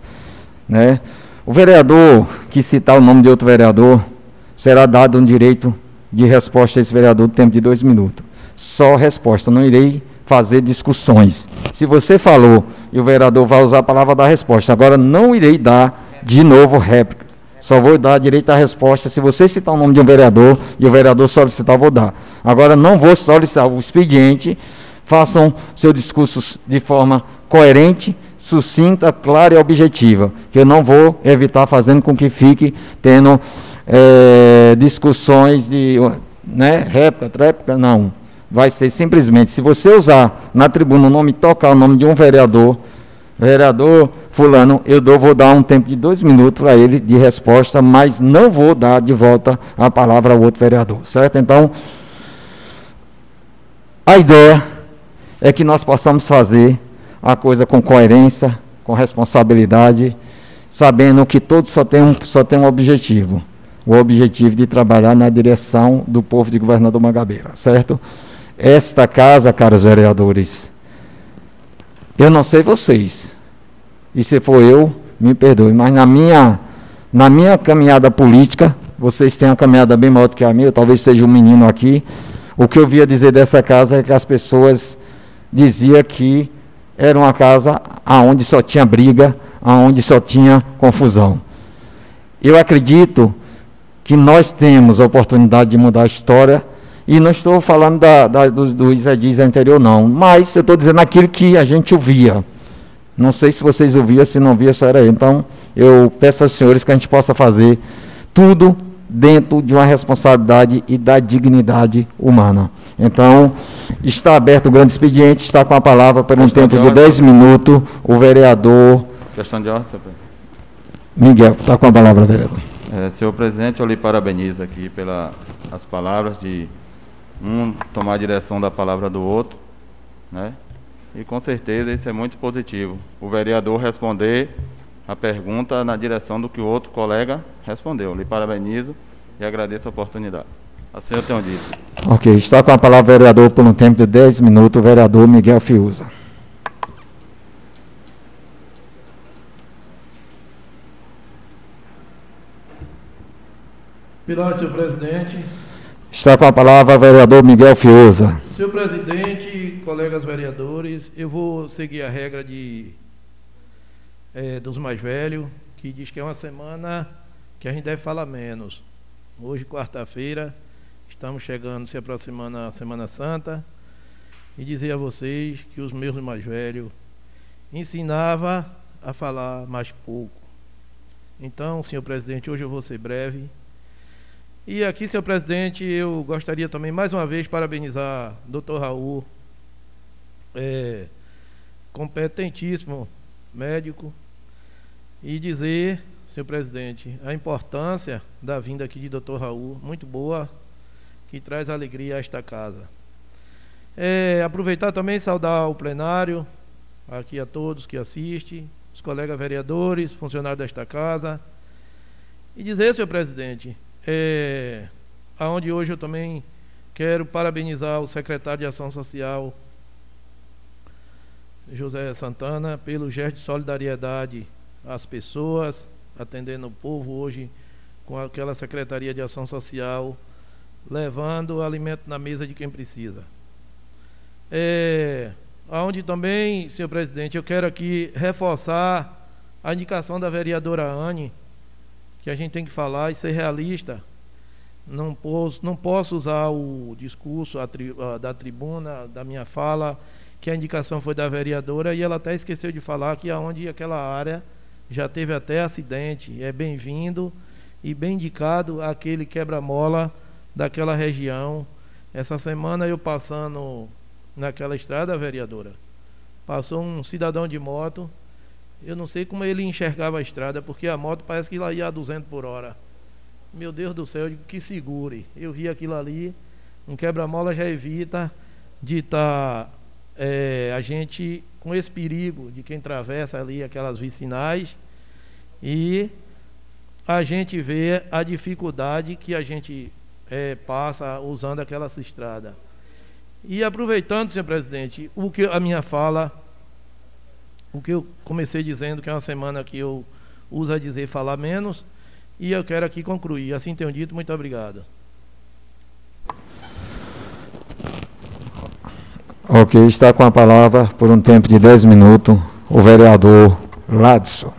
Né? O vereador que citar o nome de outro vereador será dado um direito de resposta a esse vereador no tempo de dois minutos. Só resposta, não irei fazer discussões. Se você falou e o vereador vai usar a palavra da resposta, agora não irei dar de novo réplica. Só vou dar direito à resposta se você citar o nome de um vereador e o vereador solicitar, vou dar. Agora não vou solicitar o expediente façam seu discurso de forma coerente, sucinta, clara e objetiva, que eu não vou evitar fazendo com que fique tendo é, discussões de né, réplica, tréplica, não. Vai ser simplesmente, se você usar na tribuna o nome, tocar o nome de um vereador, Vereador Fulano, eu dou, vou dar um tempo de dois minutos para ele de resposta, mas não vou dar de volta a palavra ao outro vereador, certo? Então, a ideia é que nós possamos fazer a coisa com coerência, com responsabilidade, sabendo que todos só têm um, só tem um objetivo: o objetivo de trabalhar na direção do povo de Governador Mangabeira, certo? Esta casa, caros vereadores, eu não sei vocês, e se for eu, me perdoe, mas na minha, na minha caminhada política, vocês têm uma caminhada bem maior do que a minha, talvez seja um menino aqui. O que eu via dizer dessa casa é que as pessoas diziam que era uma casa onde só tinha briga, onde só tinha confusão. Eu acredito que nós temos a oportunidade de mudar a história, e não estou falando da, da, dos, dos edis anterior, não, mas eu estou dizendo aquilo que a gente ouvia. Não sei se vocês ouviam, se não via, só era eu. Então, eu peço aos senhores que a gente possa fazer tudo dentro de uma responsabilidade e da dignidade humana. Então, está aberto o grande expediente, está com a palavra por um tempo de 10 minutos o vereador. Questão de ordem, senhor presidente. Miguel, está com a palavra, vereador. É, senhor presidente, eu lhe parabenizo aqui pelas palavras de um tomar a direção da palavra do outro, né? E com certeza isso é muito positivo. O vereador responder a pergunta na direção do que o outro colega respondeu. Lhe parabenizo e agradeço a oportunidade. Assim eu tenho dito. Ok, está com a palavra o vereador por um tempo de 10 minutos, o vereador Miguel Fiuza. Pilar, senhor presidente. Está com a palavra o vereador Miguel Fiuza. Senhor presidente, colegas vereadores, eu vou seguir a regra de, é, dos mais velhos, que diz que é uma semana que a gente deve falar menos. Hoje, quarta-feira, estamos chegando, se aproximando a Semana Santa, e dizer a vocês que os meus mais velhos ensinava a falar mais pouco. Então, senhor presidente, hoje eu vou ser breve. E aqui, senhor presidente, eu gostaria também mais uma vez parabenizar doutor Raul, é, competentíssimo médico, e dizer, senhor presidente, a importância da vinda aqui de doutor Raul, muito boa, que traz alegria a esta casa. É, aproveitar também saudar o plenário, aqui a todos que assistem, os colegas vereadores, funcionários desta casa, e dizer, senhor presidente, é, aonde hoje eu também quero parabenizar o secretário de Ação Social, José Santana, pelo gesto de solidariedade às pessoas, atendendo o povo hoje com aquela Secretaria de Ação Social, levando alimento na mesa de quem precisa. É, aonde também, senhor presidente, eu quero aqui reforçar a indicação da vereadora Anne, que a gente tem que falar e ser realista. Não posso, não posso usar o discurso tri, da tribuna, da minha fala, que a indicação foi da vereadora e ela até esqueceu de falar que aonde aquela área já teve até acidente. É bem-vindo e bem indicado aquele quebra-mola daquela região. Essa semana eu passando naquela estrada, vereadora, passou um cidadão de moto eu não sei como ele enxergava a estrada, porque a moto parece que ela ia a 200 por hora. Meu Deus do céu, que segure. Eu vi aquilo ali, um quebra-mola já evita de estar tá, é, a gente com esse perigo de quem atravessa ali aquelas vicinais e a gente vê a dificuldade que a gente é, passa usando aquela estrada. E aproveitando, senhor presidente, o que a minha fala o que eu comecei dizendo que é uma semana que eu uso a dizer falar menos, e eu quero aqui concluir. Assim tenho dito, muito obrigado. Ok, está com a palavra por um tempo de 10 minutos o vereador Ladson.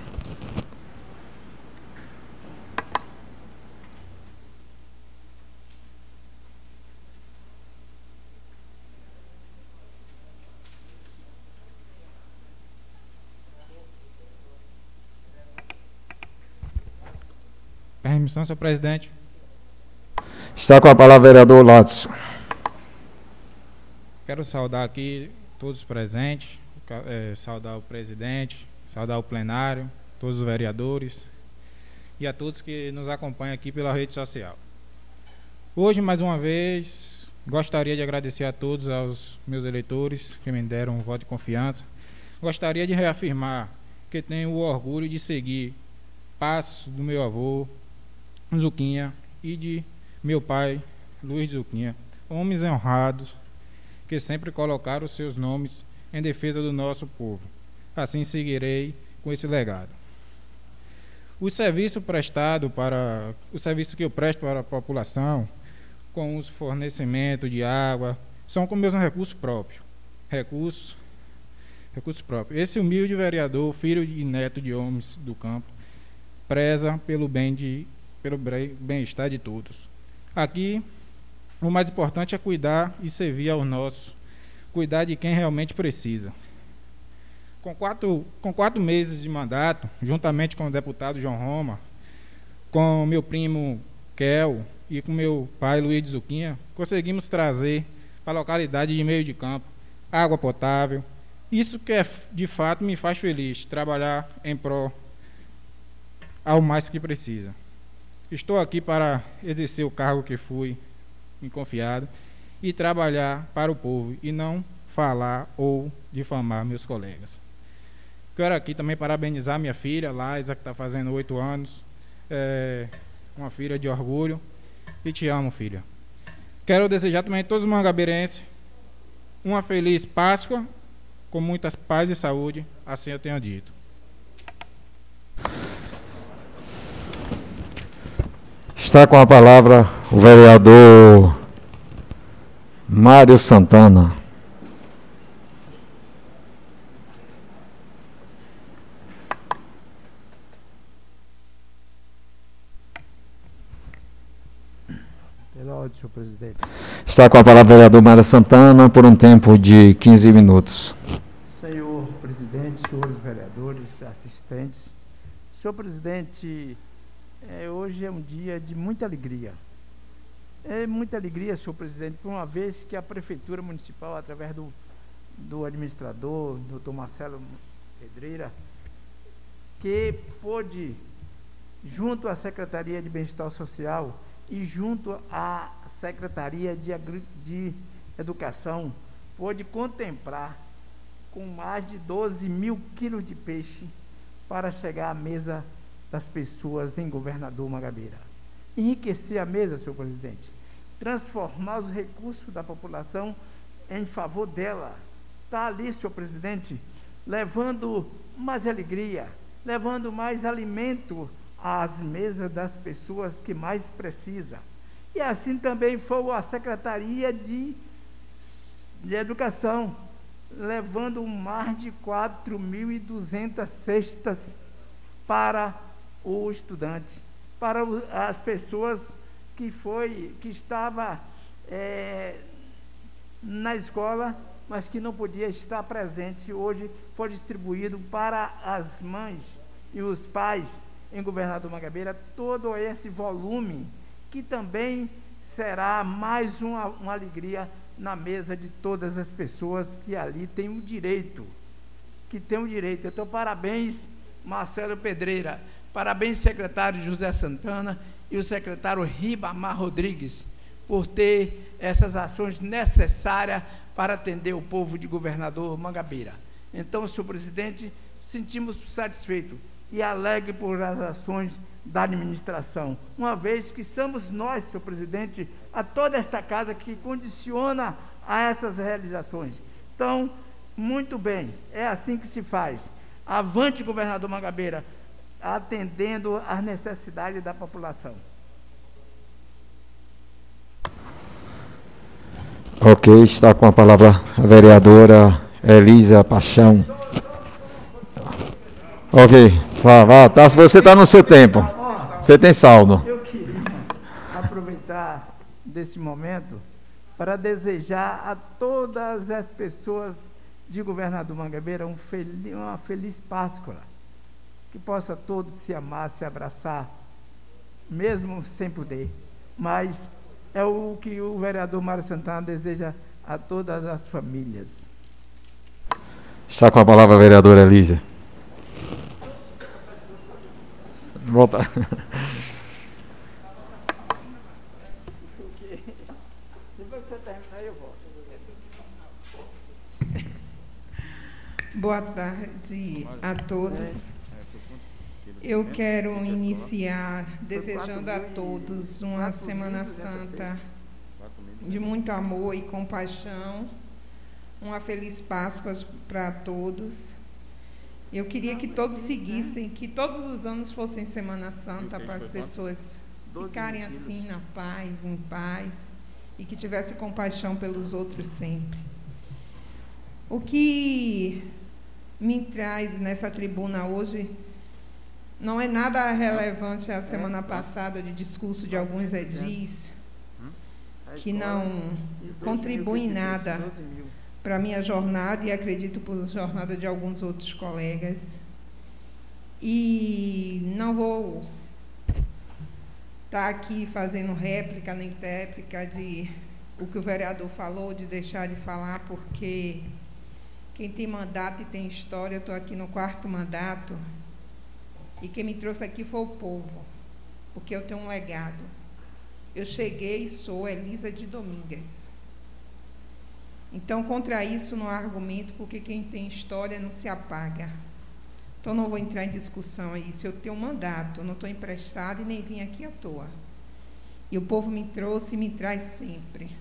Permissão, senhor presidente. Está com a palavra o vereador Latson. Quero saudar aqui todos os presentes. é, saudar o presidente, saudar o plenário, todos os vereadores e a todos que nos acompanham aqui pela rede social. Hoje, mais uma vez, gostaria de agradecer a todos aos meus eleitores que me deram um voto de confiança. Gostaria de reafirmar que tenho o orgulho de seguir passos do meu avô, Zuquinha, e de meu pai, Luiz Zuquinha, homens honrados que sempre colocaram seus nomes em defesa do nosso povo. Assim seguirei com esse legado. O serviço prestado para o serviço que eu presto para a população, com os fornecimento de água, são com meus recursos próprios. Recursos, recursos próprios. Esse humilde vereador, filho e neto de homens do campo, preza pelo bem de pelo bem-estar de todos. Aqui, o mais importante é cuidar e servir aos nossos, cuidar de quem realmente precisa. Com quatro, com quatro meses de mandato, juntamente com o deputado João Roma, com meu primo Kel e com meu pai Luiz de Zuquinha, conseguimos trazer para a localidade de meio de campo água potável. Isso que é, de fato me faz feliz, trabalhar em prol ao mais que precisa. Estou aqui para exercer o cargo que fui me confiado e trabalhar para o povo e não falar ou difamar meus colegas. Quero aqui também parabenizar minha filha, Laisa, que está fazendo oito anos. É uma filha de orgulho. E te amo, filha. Quero desejar também a todos os mangabeirenses uma feliz Páscoa, com muitas paz e saúde, assim eu tenho dito. Está com a palavra o vereador Mário Santana. Está com a palavra o vereador Mário Santana por um tempo de 15 minutos. Senhor presidente, senhores vereadores, assistentes. Senhor presidente, é, hoje é um dia de muita alegria. É muita alegria, senhor presidente, por uma vez que a Prefeitura Municipal, através do, do administrador, doutor Marcelo Pedreira, que pôde, junto à Secretaria de Bem-Estar Social e junto à Secretaria de, de Educação, pôde contemplar com mais de 12 mil quilos de peixe para chegar à mesa das pessoas em Governador Magabeira. Enriquecer a mesa, senhor presidente. Transformar os recursos da população em favor dela. Está ali, senhor presidente, levando mais alegria, levando mais alimento às mesas das pessoas que mais precisam. E assim também foi a Secretaria de, de Educação, levando mais de 4.200 cestas para o estudante, para as pessoas que foi, que estava é, na escola, mas que não podia estar presente. Hoje foi distribuído para as mães e os pais em Governador Magabeira todo esse volume que também será mais uma, uma alegria na mesa de todas as pessoas que ali têm o direito, que têm o direito. Então, parabéns, Marcelo Pedreira. Parabéns, secretário José Santana e o secretário Ribamar Rodrigues, por ter essas ações necessárias para atender o povo de governador Mangabeira. Então, senhor presidente, sentimos satisfeitos e alegre por as ações da administração, uma vez que somos nós, senhor presidente, a toda esta casa que condiciona a essas realizações. Então, muito bem, é assim que se faz. Avante, governador Mangabeira, atendendo às necessidades da população. Ok, está com a palavra a vereadora Elisa Paixão. Ok, vá, vá, tá, você está no seu tempo. Você tem saldo. Eu queria aproveitar desse momento para desejar a todas as pessoas de Governador Mangabeira um feliz, uma feliz Páscoa que possa todos se amar, se abraçar, mesmo sem poder. Mas é o que o vereador Mário Santana deseja a todas as famílias. Está com a palavra a vereadora Elísia. Volta. Boa tarde a todos. Eu quero iniciar desejando a todos uma Semana Santa de muito amor e compaixão, uma feliz Páscoa para todos. Eu queria que todos seguissem, que todos os anos fossem Semana Santa para as pessoas ficarem assim na paz, em paz e que tivesse compaixão pelos outros sempre. O que me traz nessa tribuna hoje não é nada relevante à semana passada de discurso de alguns edis que não contribuem em nada para a minha jornada e acredito para a jornada de alguns outros colegas. E não vou estar tá aqui fazendo réplica nem tétrica de o que o vereador falou, de deixar de falar, porque quem tem mandato e tem história, eu estou aqui no quarto mandato, e quem me trouxe aqui foi o povo, porque eu tenho um legado. Eu cheguei e sou Elisa de Domingues. Então, contra isso não há argumento, porque quem tem história não se apaga. Então, não vou entrar em discussão aí. Se eu tenho um mandato, não estou emprestado e nem vim aqui à toa. E o povo me trouxe e me traz sempre.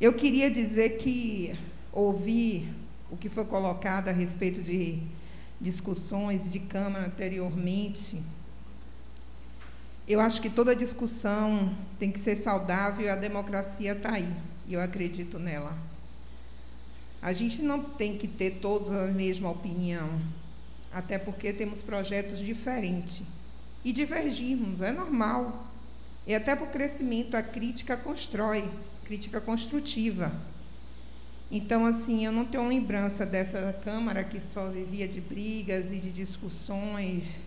Eu queria dizer que ouvi o que foi colocado a respeito de discussões de Câmara anteriormente. Eu acho que toda discussão tem que ser saudável e a democracia está aí e eu acredito nela. A gente não tem que ter todos a mesma opinião, até porque temos projetos diferentes. E divergirmos, é normal. E até para o crescimento, a crítica constrói, crítica construtiva. Então, assim, eu não tenho lembrança dessa Câmara que só vivia de brigas e de discussões,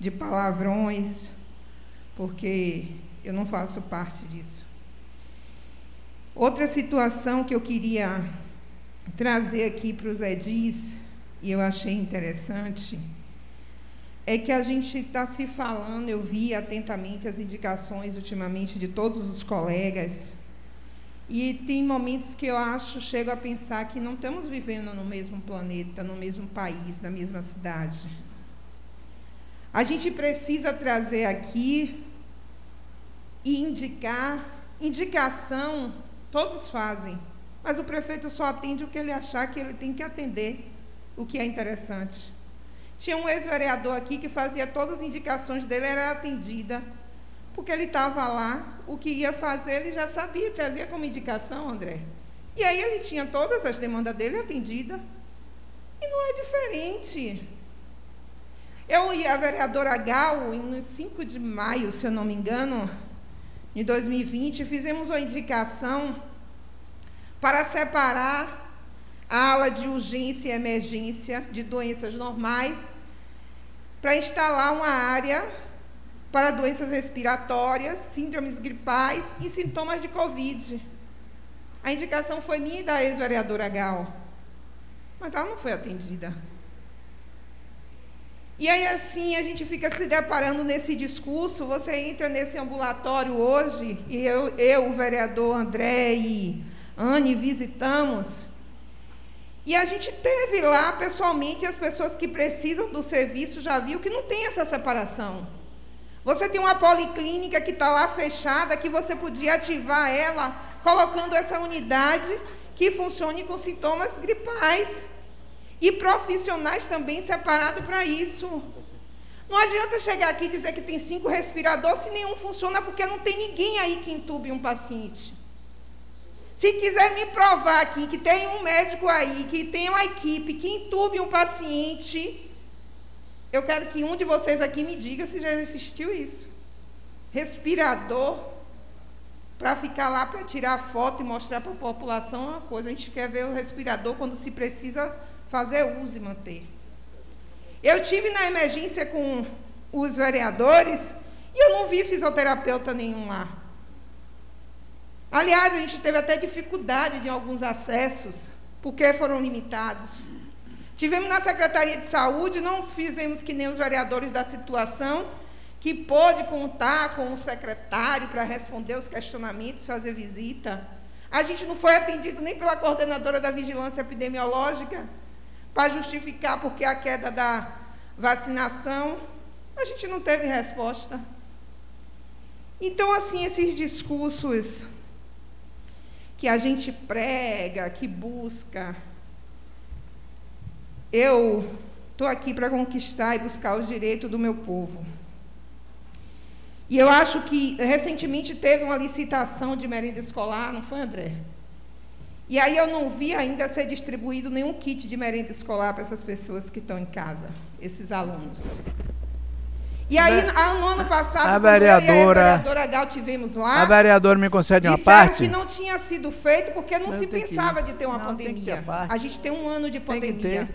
de palavrões, porque eu não faço parte disso. Outra situação que eu queria trazer aqui para os edis, e eu achei interessante, é que a gente está se falando, eu vi atentamente as indicações ultimamente de todos os colegas, e tem momentos que eu acho, chego a pensar que não estamos vivendo no mesmo planeta, no mesmo país, na mesma cidade. A gente precisa trazer aqui e indicar indicação Todos fazem, mas o prefeito só atende o que ele achar que ele tem que atender, o que é interessante. Tinha um ex-vereador aqui que fazia todas as indicações dele, era atendida, porque ele estava lá, o que ia fazer ele já sabia, trazia como indicação, André. E aí ele tinha todas as demandas dele atendidas. E não é diferente. Eu e a vereadora Gal, em 5 de maio, se eu não me engano, de 2020, fizemos uma indicação para separar a ala de urgência e emergência de doenças normais, para instalar uma área para doenças respiratórias, síndromes gripais e sintomas de Covid. A indicação foi minha e da ex-vereadora Gal, mas ela não foi atendida. E aí, assim, a gente fica se deparando nesse discurso. Você entra nesse ambulatório hoje, e eu, eu o vereador André e Anne visitamos. E a gente teve lá pessoalmente as pessoas que precisam do serviço já viu que não tem essa separação. Você tem uma policlínica que está lá fechada, que você podia ativar ela colocando essa unidade que funcione com sintomas gripais. E profissionais também separados para isso. Não adianta chegar aqui e dizer que tem cinco respiradores se nenhum funciona, porque não tem ninguém aí que entube um paciente. Se quiser me provar aqui que tem um médico aí, que tem uma equipe que entube um paciente, eu quero que um de vocês aqui me diga se já existiu isso. Respirador para ficar lá para tirar foto e mostrar para a população uma coisa. A gente quer ver o respirador quando se precisa fazer uso e manter. Eu tive na emergência com os vereadores e eu não vi fisioterapeuta nenhum lá. Aliás, a gente teve até dificuldade de alguns acessos, porque foram limitados. Tivemos na Secretaria de Saúde, não fizemos que nem os vereadores da situação, que pôde contar com o secretário para responder os questionamentos, fazer visita. A gente não foi atendido nem pela coordenadora da vigilância epidemiológica para justificar porque a queda da vacinação. A gente não teve resposta. Então, assim, esses discursos que a gente prega, que busca, eu estou aqui para conquistar e buscar os direitos do meu povo. E eu acho que recentemente teve uma licitação de merenda escolar, não foi, André? E aí eu não vi ainda ser distribuído nenhum kit de merenda escolar para essas pessoas que estão em casa, esses alunos. E aí, no ano passado, a vereadora, a vereadora Gal tivemos lá. A vereadora me concede uma parte. que não tinha sido feito porque não, não se pensava de ter uma não, pandemia. Ter a gente tem um ano de pandemia.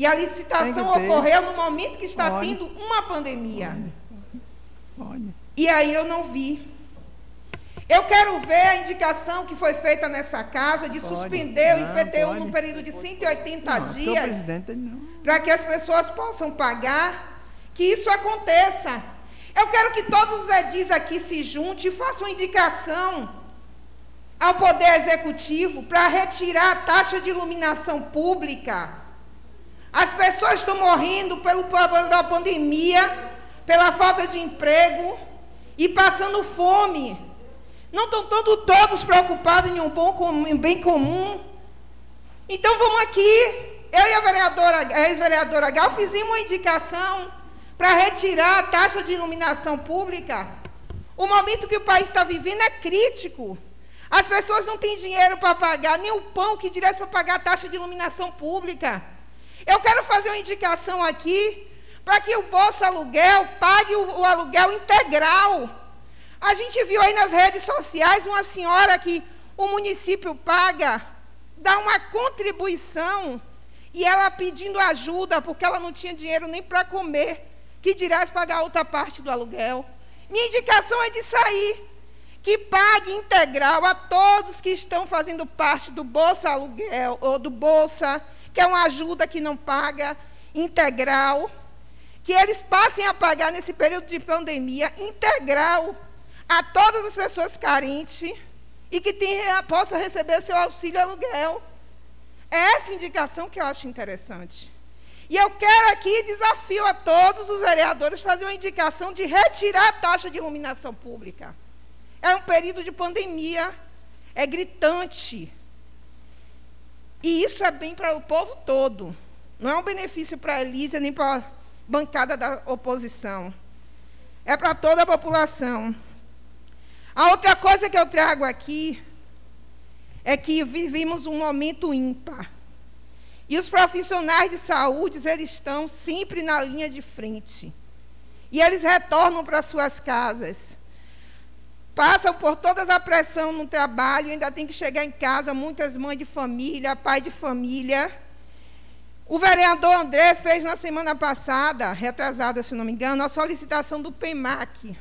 E a licitação ocorreu no momento que está Olha. tendo uma pandemia. Olha. E aí eu não vi. Eu quero ver a indicação que foi feita nessa casa de pode. suspender não, o IPTU pode. no período de 180 não, dias para que as pessoas possam pagar, que isso aconteça. Eu quero que todos os edis aqui se juntem e façam indicação ao Poder Executivo para retirar a taxa de iluminação pública as pessoas estão morrendo pelo problema da pandemia, pela falta de emprego e passando fome. Não estão todos preocupados em um bom em bem comum. Então vamos aqui. Eu e a vereadora, a ex-vereadora Gal fizemos uma indicação para retirar a taxa de iluminação pública. O momento que o país está vivendo é crítico. As pessoas não têm dinheiro para pagar nem o pão que direto para pagar a taxa de iluminação pública. Eu quero fazer uma indicação aqui para que o Bolsa Aluguel pague o, o, aluguel integral. A gente viu aí nas redes sociais uma senhora que o município paga, dá uma contribuição, e ela pedindo ajuda porque ela não tinha dinheiro nem para comer, que dirá pagar outra parte do aluguel. Minha indicação é de sair, que pague integral a todos que estão fazendo parte do Bolsa Aluguel ou do Bolsa que é uma ajuda que não paga, integral, que eles passem a pagar nesse período de pandemia integral a todas as pessoas carentes e que tenha, possa receber seu auxílio aluguel. É essa indicação que eu acho interessante. E eu quero aqui desafio a todos os vereadores fazer uma indicação de retirar a taxa de iluminação pública. É um período de pandemia, é gritante. E isso é bem para o povo todo. Não é um benefício para a Elísia nem para a bancada da oposição. É para toda a população. A outra coisa que eu trago aqui é que vivemos um momento ímpar. E os profissionais de saúde, eles estão sempre na linha de frente. E eles retornam para suas casas passam por toda a pressão no trabalho, ainda tem que chegar em casa, muitas mães de família, pai de família. O vereador André fez na semana passada, retrasada, se não me engano, a solicitação do PEMAC,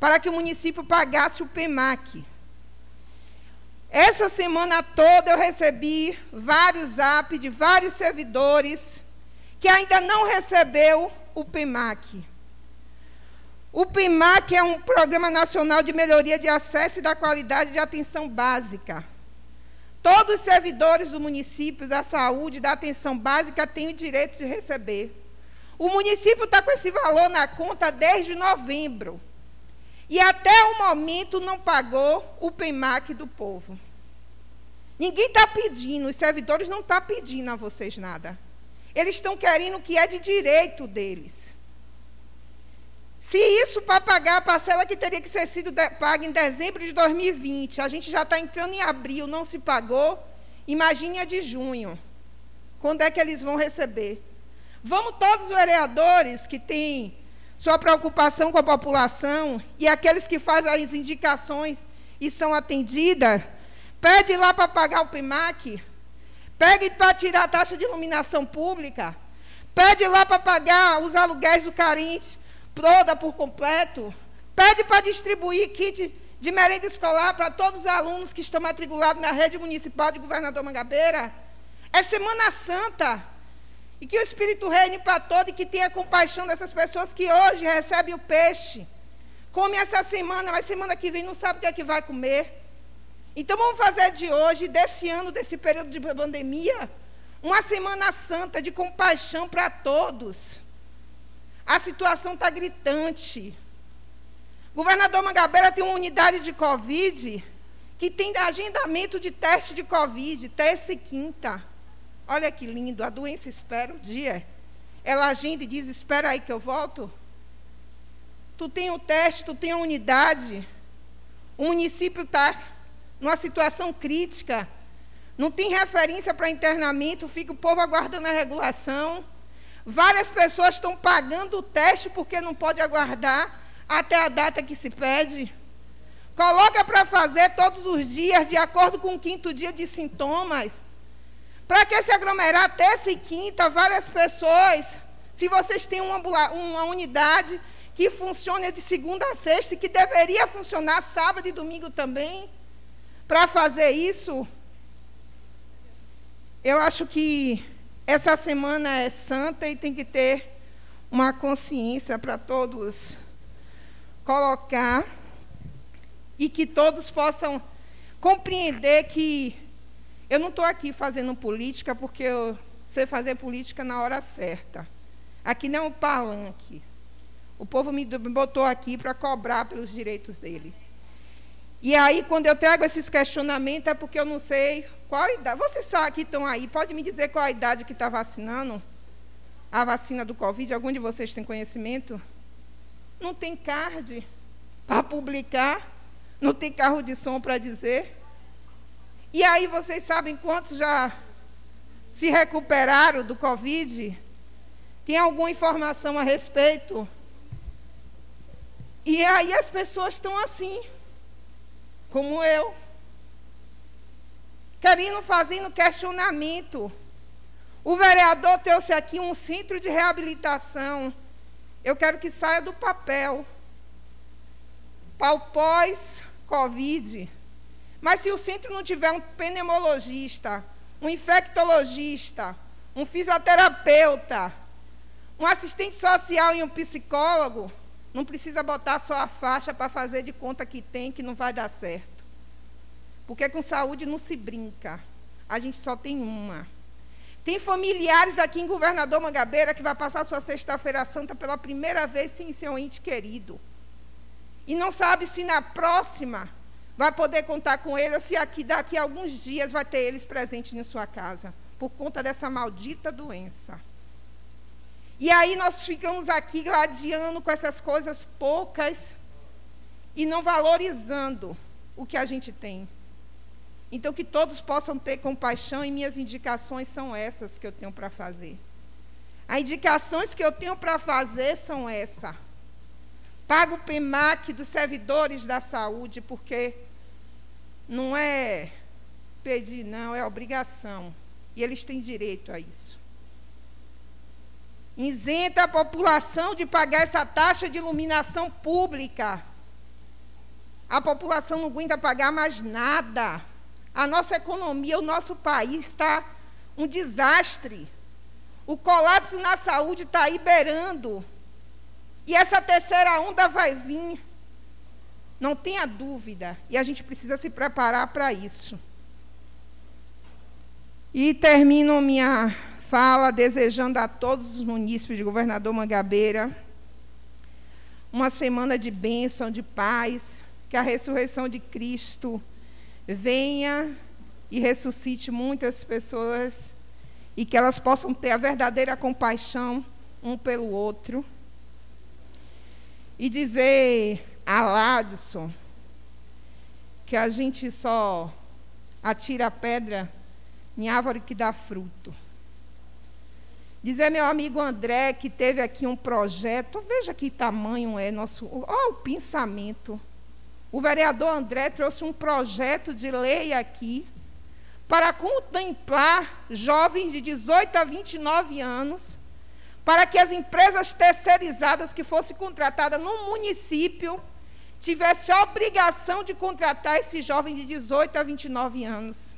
para que o município pagasse o PEMAC. Essa semana toda eu recebi vários zap de vários servidores que ainda não recebeu o PEMAC. O PIMAC é um Programa Nacional de Melhoria de Acesso e da Qualidade de Atenção Básica. Todos os servidores do município da saúde, da atenção básica, têm o direito de receber. O município está com esse valor na conta desde novembro. E até o momento não pagou o PIMAC do povo. Ninguém está pedindo, os servidores não estão tá pedindo a vocês nada. Eles estão querendo o que é de direito deles. Se isso para pagar a parcela que teria que ser sido paga em dezembro de 2020, a gente já está entrando em abril, não se pagou, imagine a de junho. Quando é que eles vão receber? Vamos todos os vereadores que têm sua preocupação com a população e aqueles que fazem as indicações e são atendidas, pede lá para pagar o PIMAC, pede para tirar a taxa de iluminação pública, pede lá para pagar os aluguéis do carente, toda por completo. Pede para distribuir kit de merenda escolar para todos os alunos que estão matriculados na rede municipal de Governador Mangabeira. É Semana Santa. E que o Espírito reine para todo e que tenha compaixão dessas pessoas que hoje recebem o peixe. Come essa semana, mas semana que vem não sabe o que é que vai comer. Então vamos fazer de hoje, desse ano, desse período de pandemia, uma semana santa de compaixão para todos. A situação está gritante. Governador Mangabeira tem uma unidade de Covid que tem agendamento de teste de Covid, terça e quinta. Olha que lindo, a doença espera o dia. Ela agenda e diz: Espera aí que eu volto. Tu tem o teste, tu tem a unidade. O município está numa situação crítica. Não tem referência para internamento, fica o povo aguardando a regulação. Várias pessoas estão pagando o teste porque não pode aguardar até a data que se pede. Coloca para fazer todos os dias, de acordo com o quinto dia de sintomas. Para que se aglomerar terça e quinta, várias pessoas, se vocês têm uma, uma unidade que funciona de segunda a sexta que deveria funcionar sábado e domingo também, para fazer isso, eu acho que essa semana é santa e tem que ter uma consciência para todos colocar e que todos possam compreender que eu não estou aqui fazendo política porque eu sei fazer política na hora certa. Aqui não é um palanque. O povo me botou aqui para cobrar pelos direitos dele. E aí, quando eu trago esses questionamentos, é porque eu não sei qual idade. Vocês que estão aí, pode me dizer qual a idade que está vacinando? A vacina do Covid? Algum de vocês tem conhecimento? Não tem card para publicar. Não tem carro de som para dizer. E aí vocês sabem quantos já se recuperaram do Covid? Tem alguma informação a respeito? E aí as pessoas estão assim, como eu, querendo, fazendo questionamento. O vereador trouxe aqui um centro de reabilitação. Eu quero que saia do papel. Para o pós Covid. Mas se o centro não tiver um pneumologista, um infectologista, um fisioterapeuta, um assistente social e um psicólogo, não precisa botar só a faixa para fazer de conta que tem, que não vai dar certo. Porque com saúde não se brinca. A gente só tem uma. Tem familiares aqui em Governador Mangabeira que vai passar sua sexta-feira santa pela primeira vez sem seu ente querido. E não sabe se na próxima vai poder contar com ele ou se aqui daqui a alguns dias vai ter eles presentes em sua casa, por conta dessa maldita doença. E aí nós ficamos aqui gladiando com essas coisas poucas e não valorizando o que a gente tem. Então que todos possam ter compaixão e minhas indicações são essas que eu tenho para fazer. As indicações que eu tenho para fazer são essas. Paga o PEMAC dos servidores da saúde, porque não é pedir, não, é obrigação. E eles têm direito a isso. Isenta a população de pagar essa taxa de iluminação pública. A população não aguenta pagar mais nada. A nossa economia, o nosso país está um desastre. O colapso na saúde está aí beirando. E essa terceira onda vai vir. Não tenha dúvida. E a gente precisa se preparar para isso. E termino minha fala desejando a todos os munícipes de Governador Mangabeira uma semana de bênção, de paz, que a ressurreição de Cristo venha e ressuscite muitas pessoas e que elas possam ter a verdadeira compaixão um pelo outro e dizer a Ladson que a gente só atira a pedra em árvore que dá fruto. Dizer meu amigo André que teve aqui um projeto, veja que tamanho é nosso, olha o pensamento. O vereador André trouxe um projeto de lei aqui para contemplar jovens de 18 a 29 anos para que as empresas terceirizadas que fossem contratadas no município tivessem a obrigação de contratar esse jovem de 18 a 29 anos.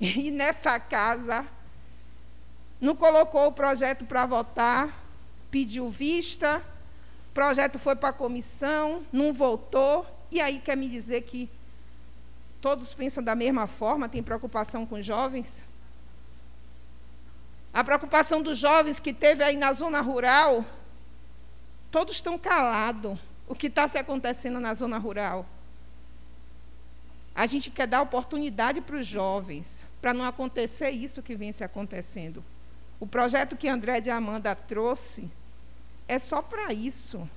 E nessa casa, não colocou o projeto para votar, pediu vista, o projeto foi para a comissão, não voltou, e aí quer me dizer que todos pensam da mesma forma, tem preocupação com jovens? A preocupação dos jovens que teve aí na zona rural, todos estão calados. O que está se acontecendo na zona rural? A gente quer dar oportunidade para os jovens, para não acontecer isso que vem se acontecendo. O projeto que André de Amanda trouxe é só para isso.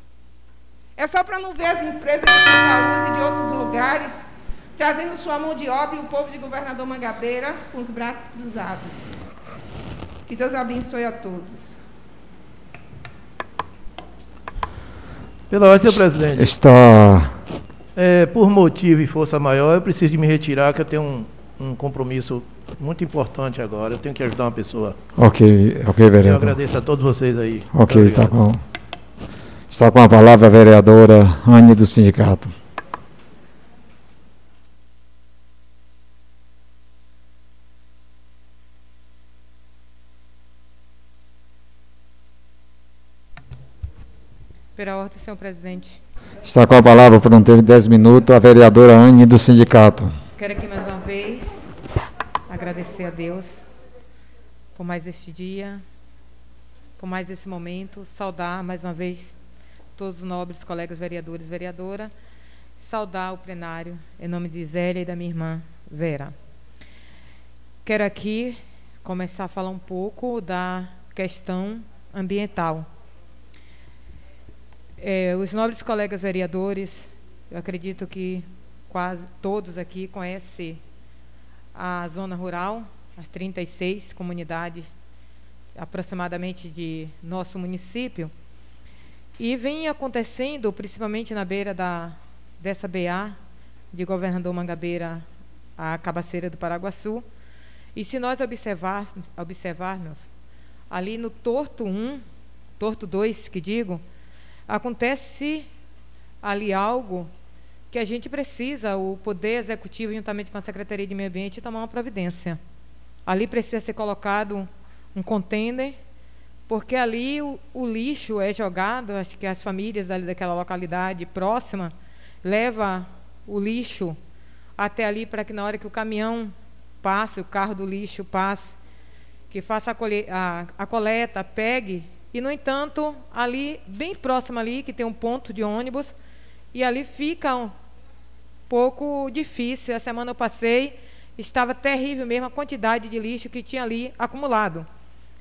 É só para não ver as empresas de Santa Luz e de outros lugares trazendo sua mão de obra e o povo de governador Mangabeira com os braços cruzados. Que Deus abençoe a todos. Pela ordem, senhor presidente. Está. É, por motivo e força maior, eu preciso de me retirar, que eu tenho um, um compromisso muito importante agora. Eu tenho que ajudar uma pessoa. Ok, ok, vereador. Eu agradeço a todos vocês aí. Ok, está com. Está com a palavra a vereadora Anne do sindicato. Pela ordem, senhor presidente. Está com a palavra por um tempo de 10 minutos a vereadora Anne do sindicato. Quero aqui mais uma vez agradecer a Deus por mais este dia, por mais esse momento, saudar mais uma vez todos os nobres colegas vereadores e vereadora, saudar o plenário em nome de Zélia e da minha irmã Vera. Quero aqui começar a falar um pouco da questão ambiental. É, os nobres colegas vereadores, eu acredito que quase todos aqui conhecem a zona rural, as 36 comunidades aproximadamente de nosso município. E vem acontecendo, principalmente na beira da, dessa BA, de Governador Mangabeira a Cabaceira do Paraguaçu. E se nós observar, observarmos, ali no torto 1, torto 2, que digo, acontece ali algo que a gente precisa, o Poder Executivo, juntamente com a Secretaria de Meio Ambiente, tomar uma providência. Ali precisa ser colocado um container, porque ali o, o lixo é jogado, acho que as famílias dali daquela localidade próxima leva o lixo até ali para que na hora que o caminhão passe, o carro do lixo passe, que faça a, colhe a, a coleta, pegue e, no entanto, ali, bem próximo ali, que tem um ponto de ônibus, e ali fica pouco difícil. A semana eu passei, estava terrível mesmo a quantidade de lixo que tinha ali acumulado.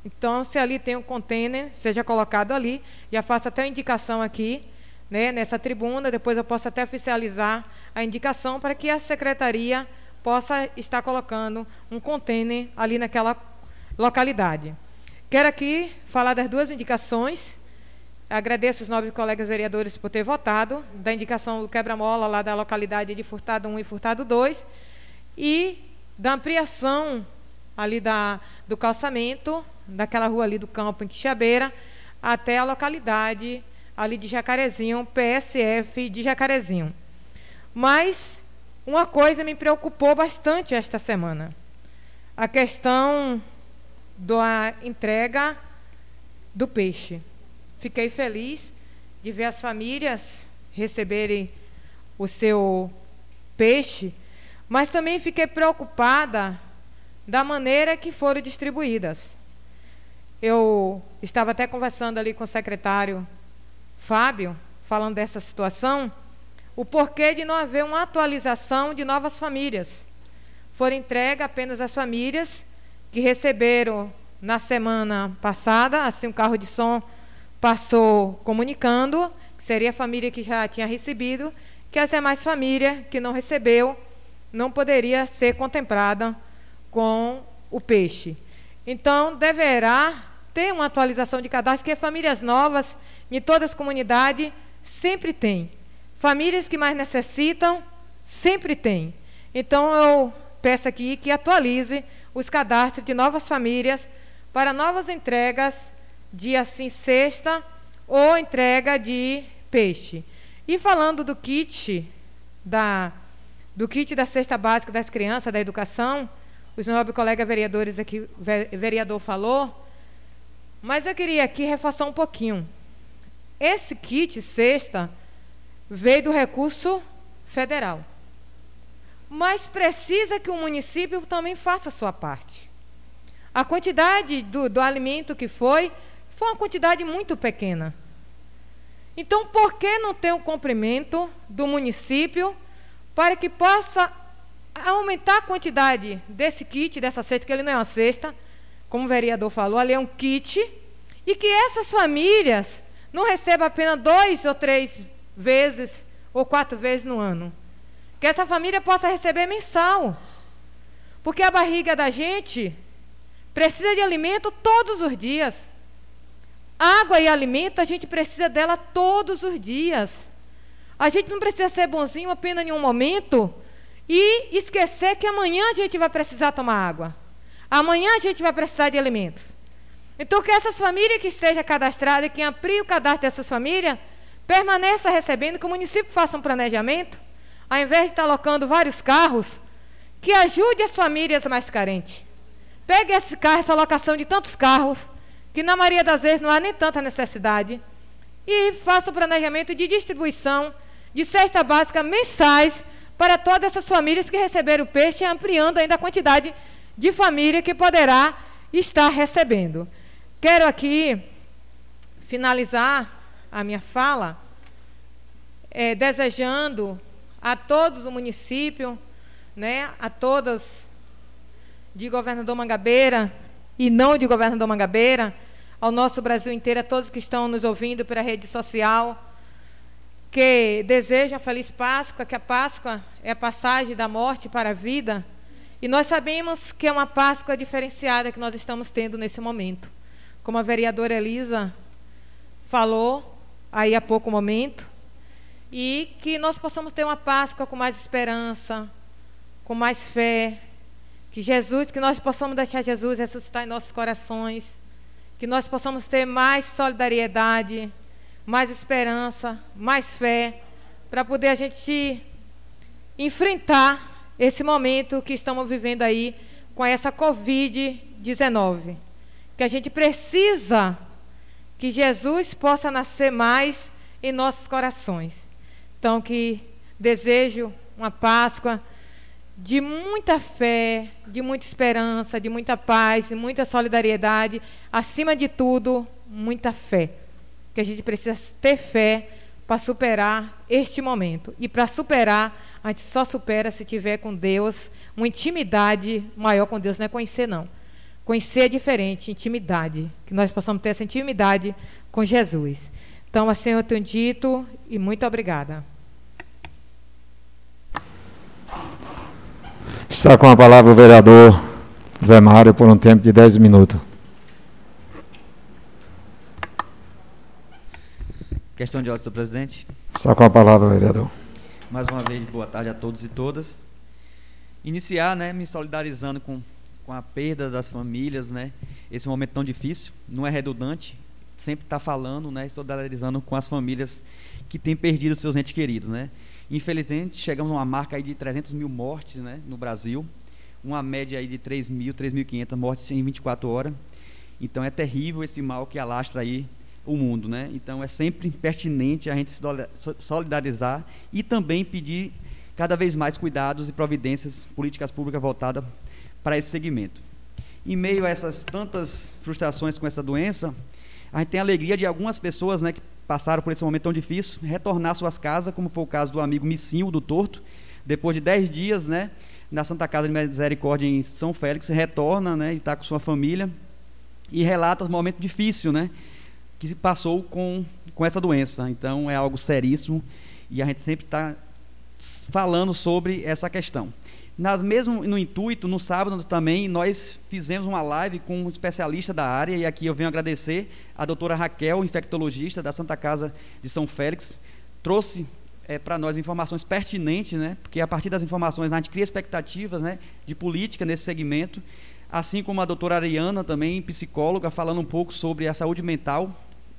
Então, se ali tem um container, seja colocado ali, já faço até a indicação aqui, né, nessa tribuna, depois eu posso até oficializar a indicação para que a secretaria possa estar colocando um container ali naquela localidade. Quero aqui falar das duas indicações. Agradeço os nobres colegas vereadores por ter votado, da indicação do quebra-mola lá da localidade de Furtado 1 e Furtado 2, e da ampliação ali da, do calçamento, daquela rua ali do campo em Quixabeira, até a localidade ali de Jacarezinho, PSF de Jacarezinho. Mas uma coisa me preocupou bastante esta semana. A questão da entrega do peixe. Fiquei feliz de ver as famílias receberem o seu peixe, mas também fiquei preocupada da maneira que foram distribuídas. Eu estava até conversando ali com o secretário Fábio, falando dessa situação, o porquê de não haver uma atualização de novas famílias. Foram entregues apenas as famílias que receberam na semana passada, assim, um carro de som passou comunicando, que seria a família que já tinha recebido, que as demais famílias que não recebeu não poderia ser contemplada com o peixe. Então, deverá ter uma atualização de cadastro, que famílias novas, em todas as comunidades, sempre tem. Famílias que mais necessitam, sempre tem. Então, eu peço aqui que atualize os cadastros de novas famílias para novas entregas de assim cesta ou entrega de peixe. E falando do kit da do kit da cesta básica das crianças da educação, os nobres colegas vereadores aqui vereador falou, Mas eu queria aqui reforçar um pouquinho. Esse kit sexta veio do recurso federal. Mas precisa que o município também faça a sua parte. A quantidade do, do alimento que foi, foi uma quantidade muito pequena. Então, por que não ter um cumprimento do município para que possa aumentar a quantidade desse kit, dessa cesta, que ele não é uma cesta, como o vereador falou, ali é um kit, e que essas famílias não recebam apenas dois ou três vezes ou quatro vezes no ano. Que essa família possa receber mensal. Porque a barriga da gente precisa de alimento todos os dias. Água e alimento, a gente precisa dela todos os dias. A gente não precisa ser bonzinho apenas em um momento e esquecer que amanhã a gente vai precisar tomar água. Amanhã a gente vai precisar de alimentos. Então, que essas famílias que estejam cadastradas, quem abrir o cadastro dessas famílias, permaneça recebendo, que o município faça um planejamento, ao invés de estar alocando vários carros, que ajude as famílias mais carentes. Pegue esse carro, essa alocação de tantos carros, que na maioria das vezes não há nem tanta necessidade, e faça o planejamento de distribuição de cesta básica mensais para todas essas famílias que receberam peixe, ampliando ainda a quantidade de família que poderá estar recebendo. Quero aqui finalizar a minha fala é, desejando a todos o município, né, a todas de Governador Mangabeira e não de Governador Mangabeira, ao nosso Brasil inteiro, a todos que estão nos ouvindo pela rede social, que desejam feliz Páscoa, que a Páscoa é a passagem da morte para a vida. E nós sabemos que é uma Páscoa diferenciada que nós estamos tendo nesse momento. Como a vereadora Elisa falou aí há pouco momento, e que nós possamos ter uma Páscoa com mais esperança, com mais fé, que Jesus, que nós possamos deixar Jesus ressuscitar em nossos corações, que nós possamos ter mais solidariedade, mais esperança, mais fé, para poder a gente enfrentar esse momento que estamos vivendo aí com essa Covid-19. Que a gente precisa que Jesus possa nascer mais em nossos corações. Então, que desejo uma Páscoa de muita fé, de muita esperança, de muita paz, de muita solidariedade, acima de tudo, muita fé que a gente precisa ter fé para superar este momento. E para superar, a gente só supera se tiver com Deus uma intimidade maior com Deus, não é conhecer não. Conhecer é diferente, intimidade, que nós possamos ter essa intimidade com Jesus. Então, assim eu tenho dito e muito obrigada. Está com a palavra o vereador Zé Mário por um tempo de 10 minutos. Questão de ordem, senhor presidente. Está com a palavra, vereador. Mais uma vez, boa tarde a todos e todas. Iniciar, né, me solidarizando com, com a perda das famílias, né, esse momento tão difícil. Não é redundante, sempre está falando, né, solidarizando com as famílias que têm perdido seus entes queridos, né. Infelizmente, chegamos a uma marca aí de 300 mil mortes, né, no Brasil. Uma média aí de 3 mil, 3.500 mortes em 24 horas. Então é terrível esse mal que alastra aí o mundo, né? Então é sempre pertinente a gente se solidarizar e também pedir cada vez mais cuidados e providências políticas públicas voltadas para esse segmento. Em meio a essas tantas frustrações com essa doença, a gente tem a alegria de algumas pessoas, né, que passaram por esse momento tão difícil, retornar às suas casas, como foi o caso do amigo Missinho do Torto, depois de dez dias, né, na Santa Casa de Misericórdia em São Félix, retorna, né, e está com sua família e relata um momento difícil, né, que passou com, com essa doença. Então é algo seríssimo e a gente sempre está falando sobre essa questão. Nas, mesmo no intuito, no sábado também, nós fizemos uma live com um especialista da área, e aqui eu venho agradecer a doutora Raquel, infectologista da Santa Casa de São Félix, trouxe é, para nós informações pertinentes, né, porque a partir das informações a gente cria expectativas né, de política nesse segmento, assim como a doutora Ariana, também psicóloga, falando um pouco sobre a saúde mental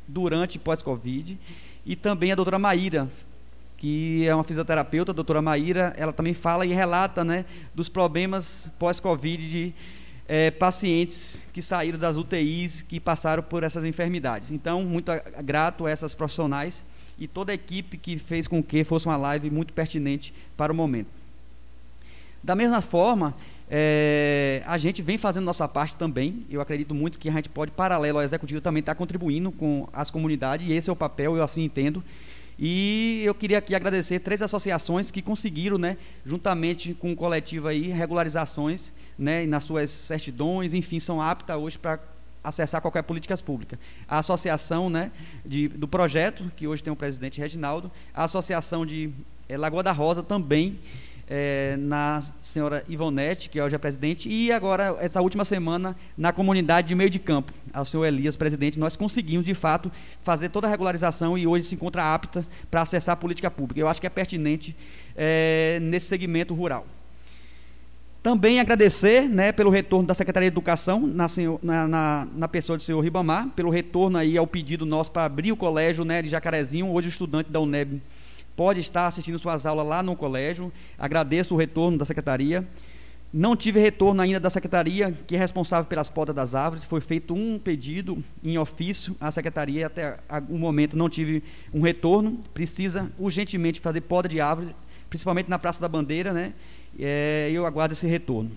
durante e pós-Covid. E também a doutora Maíra, que é uma fisioterapeuta, a doutora Maíra, ela também fala e relata né, dos problemas pós-Covid é, pacientes que saíram das UTIs, que passaram por essas enfermidades. Então, muito grato a essas profissionais e toda a equipe que fez com que fosse uma live muito pertinente para o momento. Da mesma forma, é, a gente vem fazendo nossa parte também. Eu acredito muito que a gente pode, paralelo ao executivo, também estar tá contribuindo com as comunidades, e esse é o papel, eu assim entendo. E eu queria aqui agradecer três associações que conseguiram, né, juntamente com o coletivo aí, regularizações, né, nas suas certidões, enfim, são aptas hoje para acessar qualquer políticas públicas. A associação, né, de, do projeto, que hoje tem o presidente Reginaldo, a associação de é, Lagoa da Rosa também, é, na senhora Ivonete, que hoje é presidente, e agora, essa última semana, na comunidade de meio de campo, ao senhor Elias, presidente, nós conseguimos, de fato, fazer toda a regularização e hoje se encontra apta para acessar a política pública. Eu acho que é pertinente é, nesse segmento rural. Também agradecer né, pelo retorno da Secretaria de Educação, na, na, na, na pessoa do senhor Ribamar, pelo retorno aí ao pedido nosso para abrir o colégio né, de Jacarezinho, hoje estudante da UNEB pode estar assistindo suas aulas lá no colégio. Agradeço o retorno da secretaria. Não tive retorno ainda da secretaria, que é responsável pelas podas das árvores. Foi feito um pedido em ofício à secretaria, até o momento não tive um retorno. Precisa urgentemente fazer poda de árvores, principalmente na Praça da Bandeira, né? É, eu aguardo esse retorno.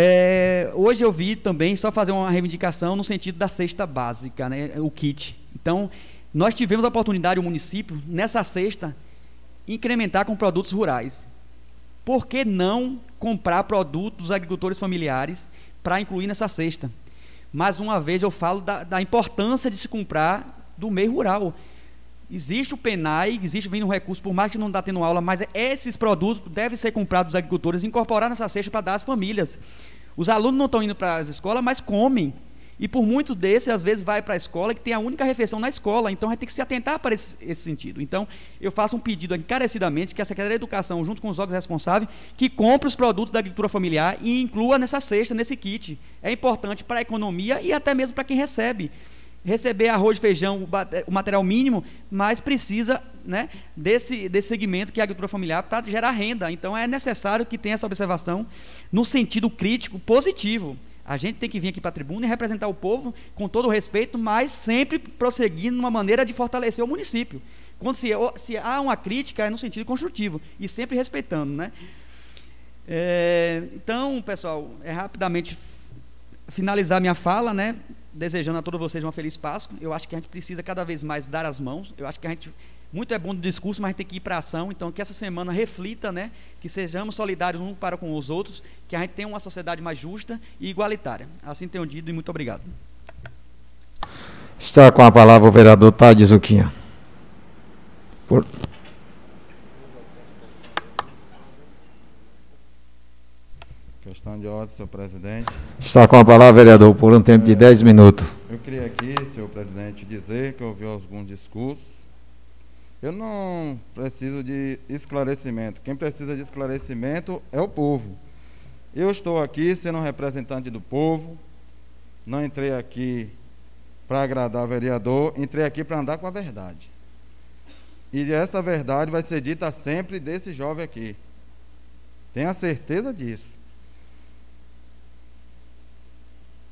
É, hoje eu vi também, só fazer uma reivindicação no sentido da cesta básica, né? o kit. Então, nós tivemos a oportunidade, o município, nessa sexta, incrementar com produtos rurais. Por que não comprar produtos dos agricultores familiares para incluir nessa cesta? Mais uma vez eu falo da, da importância de se comprar do meio rural. Existe o PENAI, existe vindo um recurso, por mais que não está tendo aula, mas esses produtos devem ser comprados dos agricultores, incorporar nessa cesta para dar às famílias. Os alunos não estão indo para as escolas, mas comem. E por muitos desses, às vezes, vai para a escola que tem a única refeição na escola. Então, a gente tem que se atentar para esse, esse, sentido. Então, eu faço um pedido encarecidamente que a Secretaria de Educação, junto com os órgãos responsáveis, que compre os produtos da agricultura familiar e inclua nessa cesta, nesse kit. É importante para a economia e até mesmo para quem recebe. Receber arroz, feijão, o material mínimo, mas precisa né, desse, desse segmento que é a agricultura familiar para gerar renda. Então, é necessário que tenha essa observação no sentido crítico, positivo. A gente tem que vir aqui para a tribuna e representar o povo com todo o respeito, mas sempre prosseguindo numa maneira de fortalecer o município. Quando se, se há uma crítica, é no sentido construtivo e sempre respeitando, né? É, então, pessoal, é rapidamente finalizar minha fala, né? Desejando a todos vocês uma feliz Páscoa. Eu acho que a gente precisa cada vez mais dar as mãos. Eu acho que a gente muito é bom do discurso, mas a gente tem que ir para a ação. Então, que essa semana reflita, né? Que sejamos solidários uns para com os outros, que a gente tenha uma sociedade mais justa e igualitária. Assim tenho dito e muito obrigado. Está com a palavra o vereador Tade Zuquinha. Por... Questão de ordem, senhor presidente. Está com a palavra, vereador, por um tempo de 10 minutos. Eu queria aqui, senhor presidente, dizer que eu ouvi alguns discursos eu não preciso de esclarecimento. Quem precisa de esclarecimento é o povo. Eu estou aqui sendo representante do povo. Não entrei aqui para agradar o vereador, entrei aqui para andar com a verdade. E essa verdade vai ser dita sempre desse jovem aqui. Tenha certeza disso.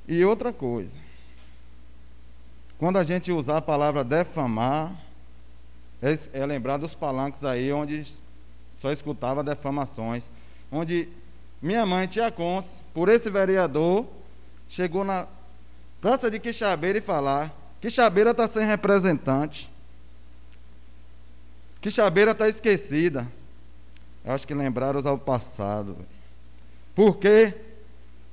E outra coisa. Quando a gente usar a palavra defamar, é, é lembrar dos palanques aí onde só escutava defamações, onde minha mãe, tia Cons, por esse vereador, chegou na praça de Quixabeira e falar: Quixabeira está sem representante. Quixabeira está esquecida. Eu acho que lembraram ao passado. Por quê?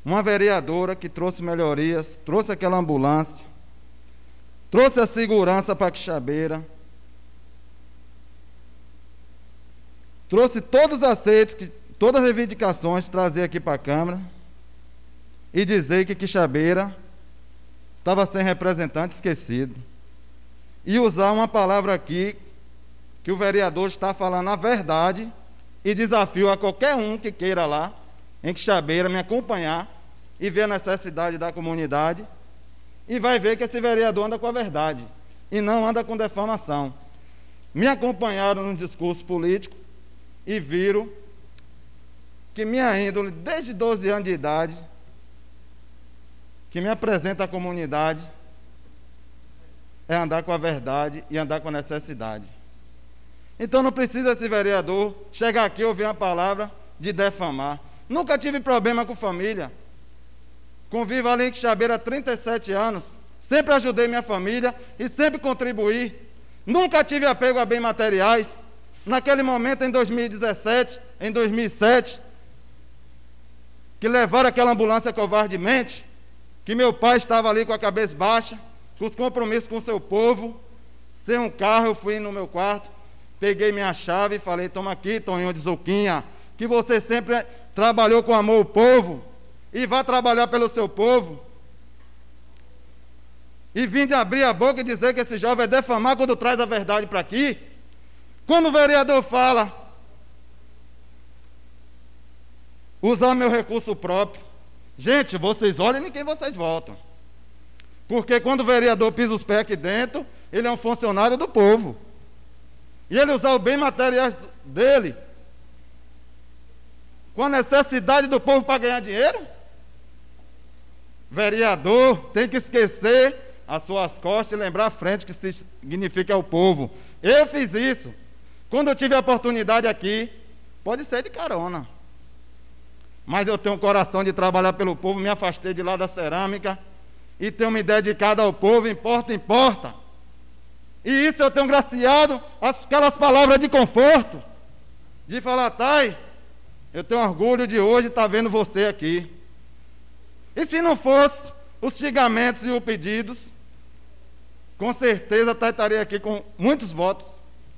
Uma vereadora que trouxe melhorias, trouxe aquela ambulância, trouxe a segurança para Quixabeira, trouxe todos os aceitos, todas as reivindicações, trazer aqui para a Câmara e dizer que Quixabeira estava sem representante esquecido. E usar uma palavra aqui que o vereador está falando a verdade e desafio a qualquer um que queira lá, em Quixabeira, me acompanhar e ver a necessidade da comunidade e vai ver que esse vereador anda com a verdade e não anda com defamação. Me acompanharam no discurso político e viram que minha índole, desde 12 anos de idade, que me apresenta à comunidade, é andar com a verdade e andar com a necessidade. Então não precisa esse vereador chegar aqui e ouvir uma palavra de defamar. Nunca tive problema com família. Convivo ali em Quixabeira há 37 anos. Sempre ajudei minha família e sempre contribuí. Nunca tive apego a bens materiais. Naquele momento, em 2017, em 2007, que levaram aquela ambulância covardemente, que meu pai estava ali com a cabeça baixa, com os compromissos com o seu povo, sem um carro, eu fui no meu quarto, peguei minha chave e falei, toma aqui, Tonho de Zuquinha, que você sempre trabalhou com amor o povo, e vá trabalhar pelo seu povo. E vim de abrir a boca e dizer que esse jovem é defamar quando traz a verdade para aqui. Quando o vereador fala, usar meu recurso próprio. Gente, vocês olhem em quem vocês votam. Porque quando o vereador pisa os pés aqui dentro, ele é um funcionário do povo. E ele usar o bem materiais dele com a necessidade do povo para ganhar dinheiro? Vereador tem que esquecer as suas costas e lembrar a frente que significa o povo. Eu fiz isso. Quando eu tive a oportunidade aqui, pode ser de carona. Mas eu tenho um coração de trabalhar pelo povo, me afastei de lá da cerâmica e tenho me dedicado ao povo, importa, importa. E isso eu tenho graciado aquelas palavras de conforto, de falar, Thay, eu tenho orgulho de hoje estar vendo você aqui. E se não fosse os xingamentos e os pedidos, com certeza Thay estaria aqui com muitos votos,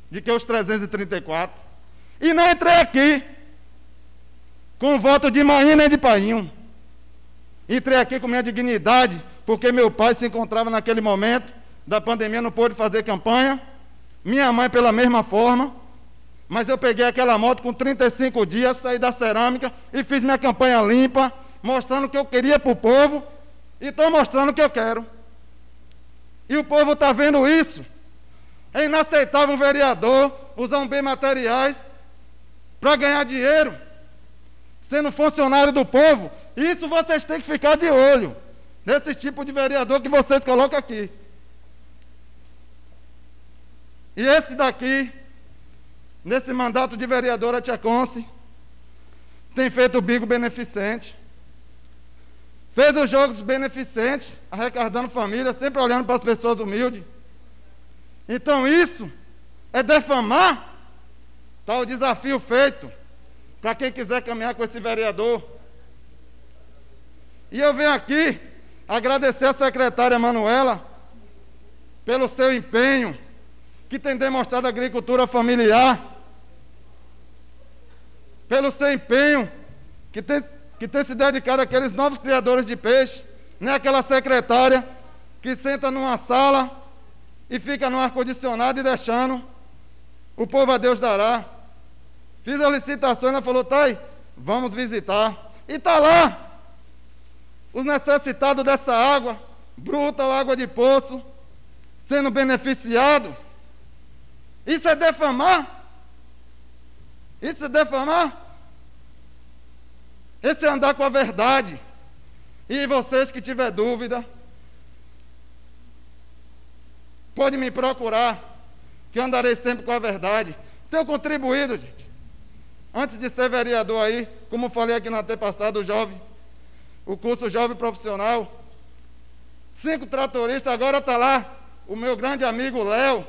de que os 334. E não entrei aqui com voto de manhã nem de painho. Entrei aqui com minha dignidade, porque meu pai se encontrava naquele momento da pandemia, não pôde fazer campanha. Minha mãe, pela mesma forma. Mas eu peguei aquela moto com 35 dias, saí da cerâmica e fiz minha campanha limpa, mostrando o que eu queria para o povo e estou mostrando o que eu quero. E o povo está vendo isso. É inaceitável um vereador usar um bem materiais para ganhar dinheiro sendo funcionário do povo. Isso vocês têm que ficar de olho. Nesse tipo de vereador que vocês colocam aqui. E esse daqui, nesse mandato de vereadora Tia Conce, tem feito o bigo beneficente. Fez os jogos beneficentes, arrecadando família, sempre olhando para as pessoas humildes. Então isso é defamar. Está o desafio feito para quem quiser caminhar com esse vereador. E eu venho aqui agradecer a secretária Manuela pelo seu empenho, que tem demonstrado a agricultura familiar, pelo seu empenho, que tem, que tem se dedicado àqueles novos criadores de peixe, não é aquela secretária que senta numa sala e fica no ar-condicionado e deixando o povo a Deus dará. Fiz a licitação ela falou, Thay, vamos visitar. E está lá. Os necessitados dessa água, bruta ou água de poço, sendo beneficiado. Isso é defamar? Isso é defamar? Esse é andar com a verdade. E vocês que tiver dúvida, pode me procurar, que eu andarei sempre com a verdade. Tenho contribuído, gente. Antes de ser vereador aí, como falei aqui no antepassado, o jovem, o curso jovem profissional, cinco tratoristas, agora está lá o meu grande amigo Léo.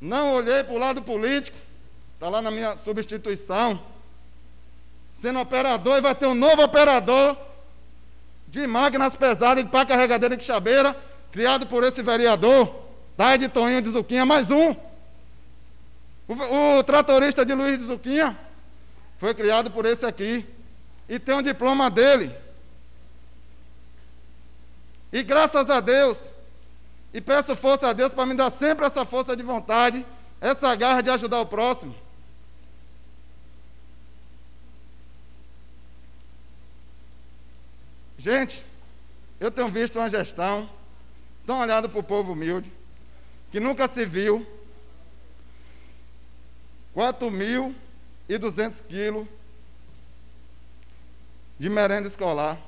Não olhei para o lado político, está lá na minha substituição. Sendo operador, e vai ter um novo operador de máquinas pesadas pá carregadeira de chabeira, criado por esse vereador, Thay de Toninho de Zuquinha, mais um. O, o tratorista de Luiz de Zuquinha, foi criado por esse aqui. E tem um diploma dele. E graças a Deus, e peço força a Deus para me dar sempre essa força de vontade, essa garra de ajudar o próximo. Gente, eu tenho visto uma gestão tão olhada para o povo humilde, que nunca se viu 4 mil e 200 quilos de merenda escolar.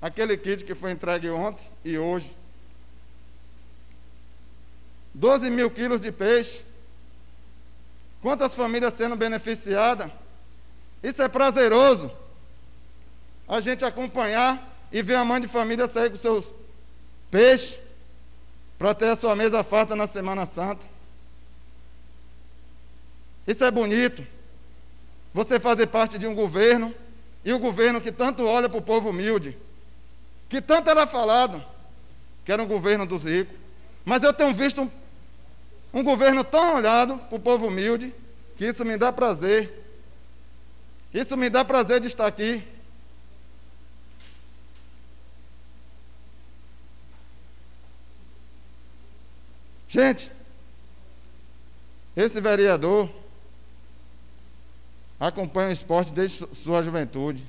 Aquele kit que foi entregue ontem e hoje. 12 mil quilos de peixe. Quantas famílias sendo beneficiadas? Isso é prazeroso. A gente acompanhar e ver a mãe de família sair com seus peixes para ter a sua mesa farta na Semana Santa. Isso é bonito. Você fazer parte de um governo e o governo que tanto olha para o povo humilde, que tanto era falado que era um governo dos ricos. Mas eu tenho visto um, um governo tão olhado para o povo humilde que isso me dá prazer. Isso me dá prazer de estar aqui. Gente, esse vereador acompanha o esporte desde sua juventude.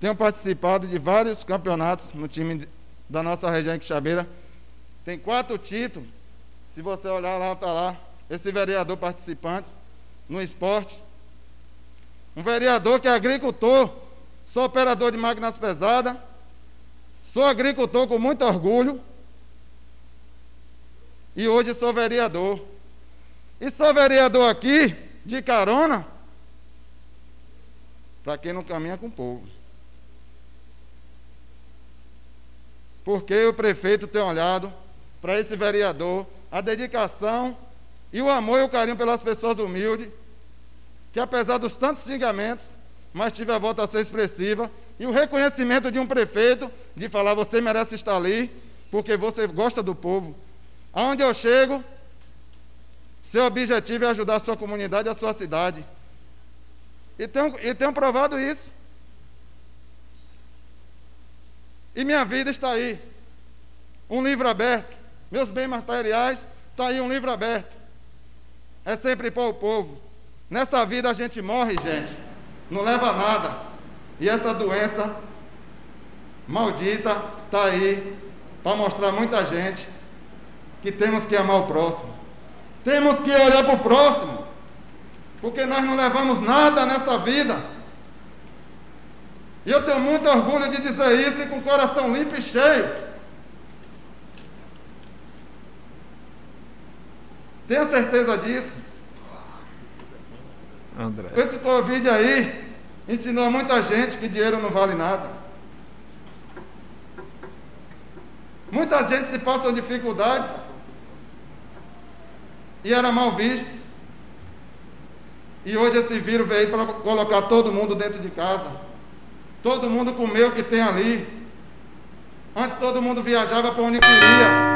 Tenho participado de vários campeonatos no time da nossa região em Quixabeira. Tem quatro títulos. Se você olhar lá, está lá. Esse vereador participante no esporte. Um vereador que é agricultor. Sou operador de máquinas pesadas. Sou agricultor com muito orgulho. E hoje sou vereador. E sou vereador aqui, de carona, para quem não caminha com o povo. Porque o prefeito tem olhado para esse vereador a dedicação e o amor e o carinho pelas pessoas humildes, que apesar dos tantos xingamentos, mas tive a votação expressiva e o reconhecimento de um prefeito de falar você merece estar ali, porque você gosta do povo. Aonde eu chego, seu objetivo é ajudar a sua comunidade, a sua cidade. E tenho, e tenho provado isso. E minha vida está aí. Um livro aberto. Meus bens materiais, está aí um livro aberto. É sempre para o povo. Nessa vida a gente morre, gente. Não leva nada. E essa doença maldita está aí para mostrar muita gente que temos que amar o próximo. Temos que olhar para o próximo, porque nós não levamos nada nessa vida. E eu tenho muito orgulho de dizer isso e com o coração limpo e cheio. Tenha certeza disso. André. Esse Covid aí ensinou a muita gente que dinheiro não vale nada. Muita gente se passam dificuldades e era mal visto. E hoje esse vírus veio para colocar todo mundo dentro de casa. Todo mundo comeu o que tem ali. Antes todo mundo viajava para onde queria.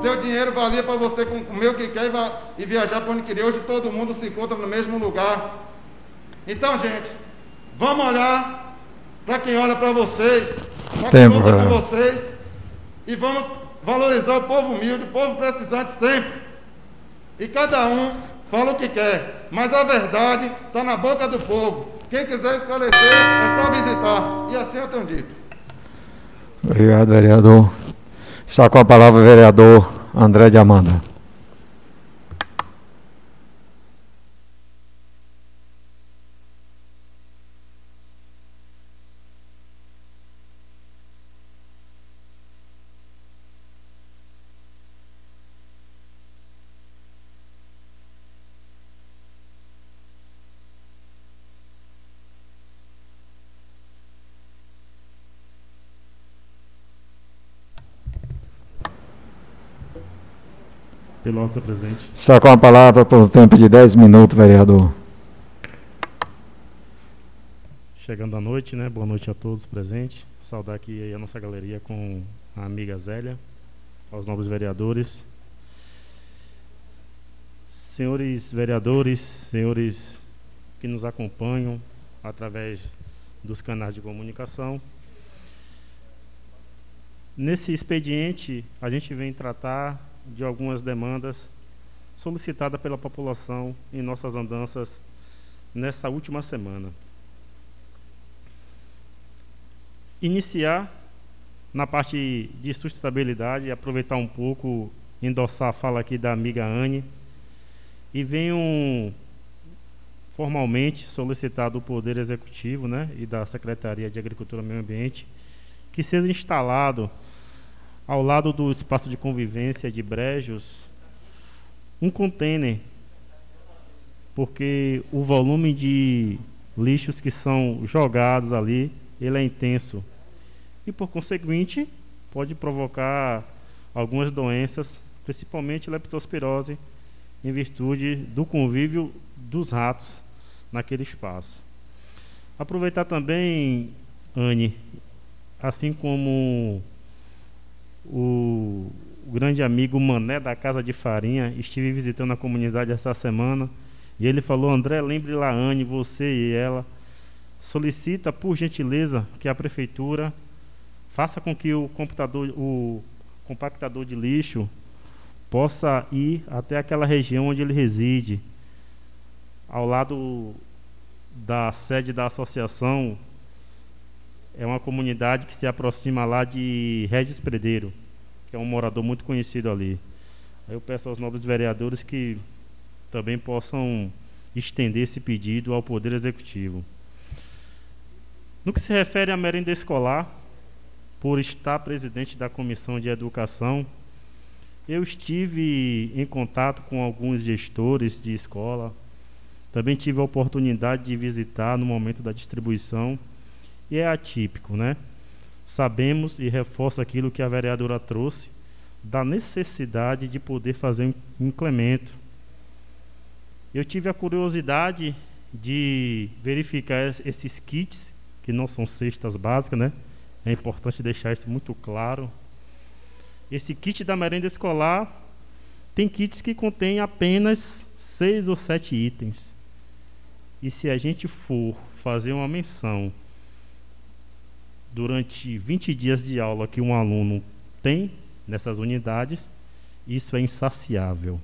Seu dinheiro valia para você comer o que quer e viajar para onde queria. Hoje todo mundo se encontra no mesmo lugar. Então, gente, vamos olhar para quem olha para vocês, para quem luta por vocês, e vamos valorizar o povo humilde, o povo precisante sempre. E cada um fala o que quer, mas a verdade está na boca do povo. Quem quiser esclarecer, é só visitar. E assim eu tenho dito. Obrigado, vereador. Está com a palavra o vereador André de Amanda. Pelo senhor presidente. Está com a palavra por tempo de 10 minutos, vereador. Chegando à noite, né? Boa noite a todos presentes. Saudar aqui a nossa galeria com a amiga Zélia, aos novos vereadores. Senhores vereadores, senhores que nos acompanham através dos canais de comunicação. Nesse expediente, a gente vem tratar de algumas demandas solicitadas pela população em nossas andanças nessa última semana. Iniciar na parte de sustentabilidade, aproveitar um pouco, endossar a fala aqui da amiga Anne, e venho formalmente solicitado do Poder Executivo né, e da Secretaria de Agricultura e Meio Ambiente que seja instalado ao lado do espaço de convivência de Brejos um container, porque o volume de lixos que são jogados ali ele é intenso e por conseguinte pode provocar algumas doenças, principalmente leptospirose, em virtude do convívio dos ratos naquele espaço. Aproveitar também, Anne, assim como o, grande amigo Mané da Casa de Farinha, estive visitando a comunidade essa semana e ele falou: André, lembre lá, Anne, você e ela, solicita por gentileza que a prefeitura faça com que o computador, o compactador de lixo possa ir até aquela região onde ele reside, ao lado da sede da associação, é uma comunidade que se aproxima lá de Regis Predeiro, que é um morador muito conhecido ali. Eu peço aos nobres vereadores que também possam estender esse pedido ao Poder Executivo. No que se refere à merenda escolar, por estar presidente da Comissão de Educação, eu estive em contato com alguns gestores de escola, também tive a oportunidade de visitar no momento da distribuição, e é atípico, né? Sabemos e reforça aquilo que a vereadora trouxe, da necessidade de poder fazer um incremento. Eu tive a curiosidade de verificar esses kits, que não são cestas básicas, né? É importante deixar isso muito claro. Esse kit da merenda escolar tem kits que contêm apenas seis ou sete itens. E se a gente for fazer uma menção durante 20 dias de aula que um aluno tem nessas unidades, isso é insaciável.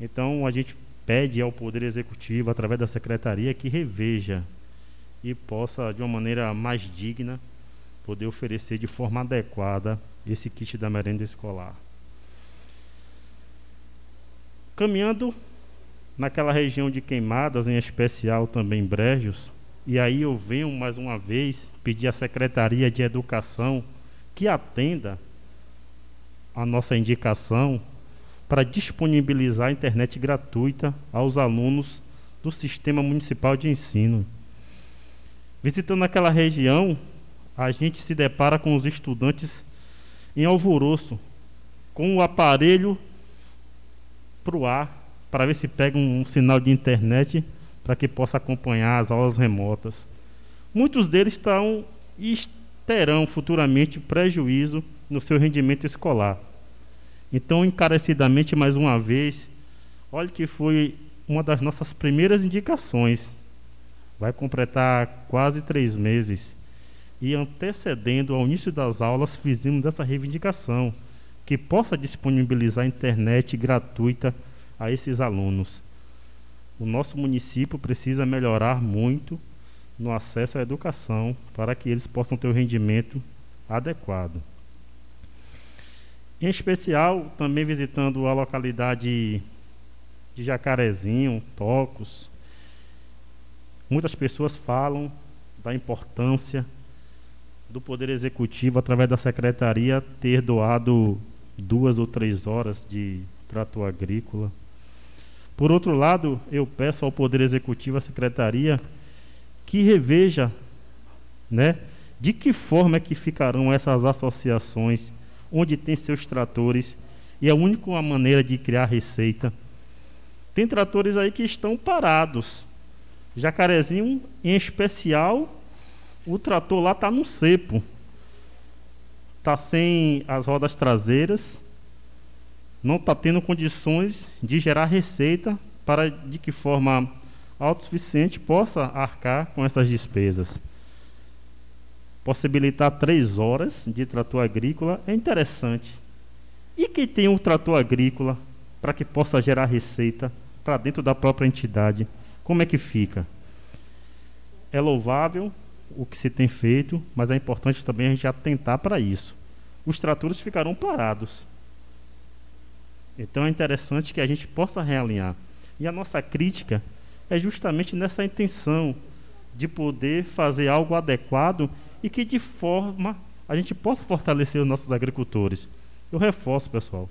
Então a gente pede ao Poder Executivo, através da Secretaria, que reveja e possa, de uma maneira mais digna, poder oferecer de forma adequada esse kit da merenda escolar. Caminhando naquela região de queimadas, em especial também Brejos, e aí eu venho mais uma vez pedir à Secretaria de Educação que atenda a nossa indicação para disponibilizar a internet gratuita aos alunos do Sistema Municipal de Ensino. Visitando aquela região, a gente se depara com os estudantes em alvoroço, com o aparelho para o ar, para ver se pega um, um sinal de internet para que possa acompanhar as aulas remotas. Muitos deles estão e terão futuramente prejuízo no seu rendimento escolar. Então, encarecidamente, mais uma vez, olha que foi uma das nossas primeiras indicações vai completar quase três meses. E antecedendo ao início das aulas, fizemos essa reivindicação, que possa disponibilizar internet gratuita a esses alunos. O nosso município precisa melhorar muito no acesso à educação para que eles possam ter o rendimento adequado. Em especial, também visitando a localidade de Jacarezinho, Tocos, Muitas pessoas falam da importância do Poder Executivo, através da Secretaria, ter doado duas ou três horas de trato agrícola. Por outro lado, eu peço ao Poder Executivo, à Secretaria, que reveja né, de que forma é que ficarão essas associações onde tem seus tratores e a única maneira de criar receita. Tem tratores aí que estão parados, Jacarezinho, em especial, o trator lá está no cepo. Está sem as rodas traseiras, não está tendo condições de gerar receita para de que forma autossuficiente possa arcar com essas despesas. Possibilitar três horas de trator agrícola é interessante. E quem tem um trator agrícola para que possa gerar receita para dentro da própria entidade? Como é que fica? É louvável o que se tem feito, mas é importante também a gente atentar para isso. Os tratores ficarão parados. Então é interessante que a gente possa realinhar. E a nossa crítica é justamente nessa intenção de poder fazer algo adequado e que de forma a gente possa fortalecer os nossos agricultores. Eu reforço, pessoal.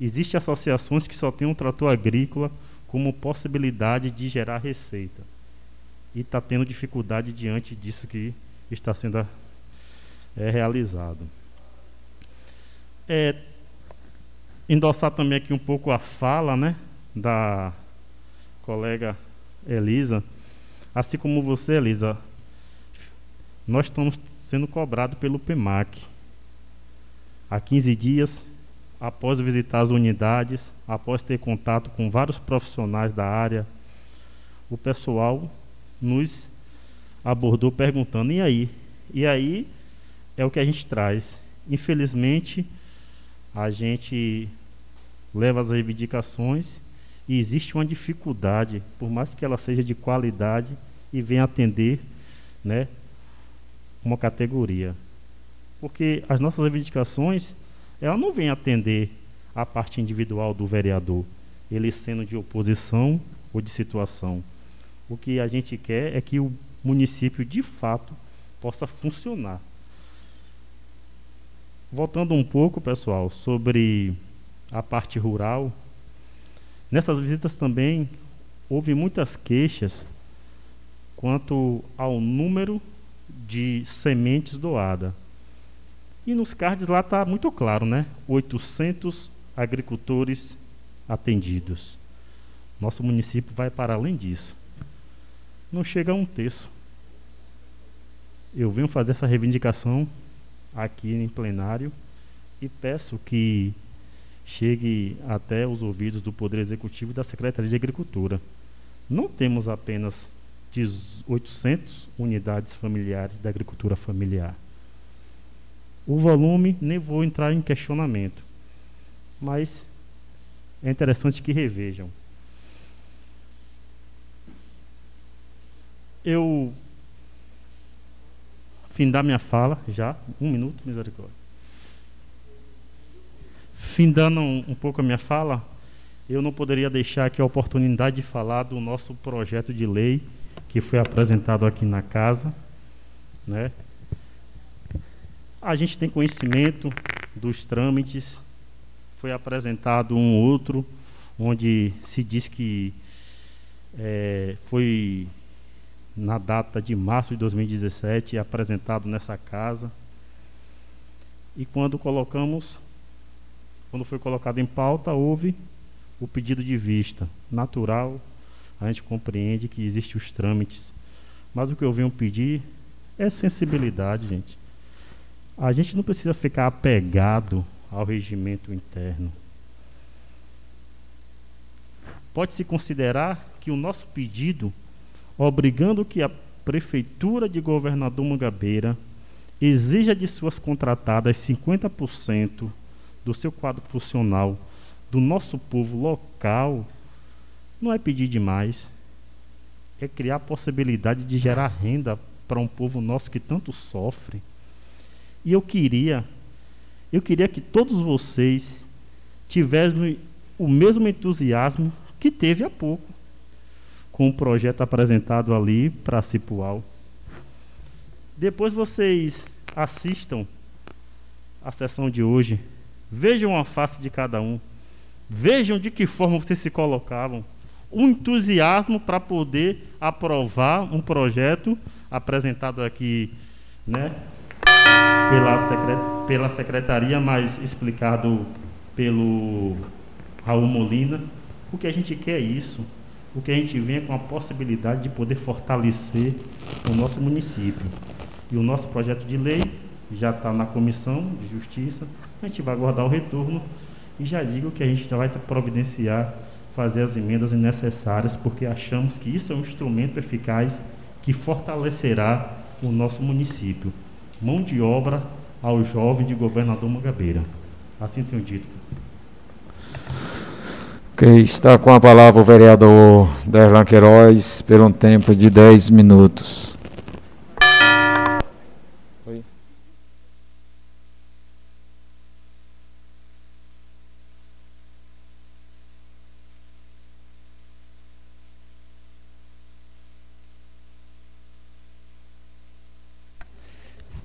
Existem associações que só têm um trator agrícola como possibilidade de gerar receita. E está tendo dificuldade diante disso que está sendo é, realizado. É, endossar também aqui um pouco a fala né, da colega Elisa. Assim como você, Elisa, nós estamos sendo cobrados pelo PEMAC. Há 15 dias, após visitar as unidades, após ter contato com vários profissionais da área, o pessoal nos abordou perguntando: e aí? E aí é o que a gente traz. Infelizmente, a gente leva as reivindicações e existe uma dificuldade, por mais que ela seja de qualidade e venha atender né, uma categoria. Porque as nossas reivindicações, ela não vem atender a parte individual do vereador, ele sendo de oposição ou de situação. O que a gente quer é que o município, de fato, possa funcionar. Voltando um pouco, pessoal, sobre a parte rural, nessas visitas também houve muitas queixas quanto ao número de sementes doadas. E nos cards lá está muito claro, né? 800 agricultores atendidos. Nosso município vai para além disso. Não chega a um terço. Eu venho fazer essa reivindicação aqui em plenário e peço que chegue até os ouvidos do Poder Executivo e da Secretaria de Agricultura. Não temos apenas 800 unidades familiares da agricultura familiar. O volume nem vou entrar em questionamento, mas é interessante que revejam. Eu findar minha fala já, um minuto, misericórdia. Findando um, um pouco a minha fala, eu não poderia deixar aqui a oportunidade de falar do nosso projeto de lei que foi apresentado aqui na casa, né? A gente tem conhecimento dos trâmites, foi apresentado um outro, onde se diz que é, foi na data de março de 2017, apresentado nessa casa. E quando colocamos, quando foi colocado em pauta, houve o pedido de vista. Natural, a gente compreende que existem os trâmites. Mas o que eu venho pedir é sensibilidade, gente. A gente não precisa ficar apegado ao regimento interno. Pode-se considerar que o nosso pedido obrigando que a Prefeitura de Governador Mangabeira exija de suas contratadas 50% do seu quadro funcional do nosso povo local, não é pedir demais. É criar a possibilidade de gerar renda para um povo nosso que tanto sofre. E eu queria, eu queria que todos vocês tivessem o mesmo entusiasmo que teve há pouco com o projeto apresentado ali para Cipual. Depois vocês assistam a sessão de hoje, vejam a face de cada um, vejam de que forma vocês se colocavam, o entusiasmo para poder aprovar um projeto apresentado aqui, né, pela, secret pela secretaria, mas explicado pelo Raul Molina. O que a gente quer é isso o que a gente vem é com a possibilidade de poder fortalecer o nosso município. E o nosso projeto de lei já está na comissão de justiça, a gente vai aguardar o retorno e já digo que a gente já vai providenciar, fazer as emendas necessárias, porque achamos que isso é um instrumento eficaz que fortalecerá o nosso município. Mão de obra ao jovem de governador Mangabeira. Assim tenho dito. Está com a palavra o vereador Derlan Queiroz por um tempo de 10 minutos.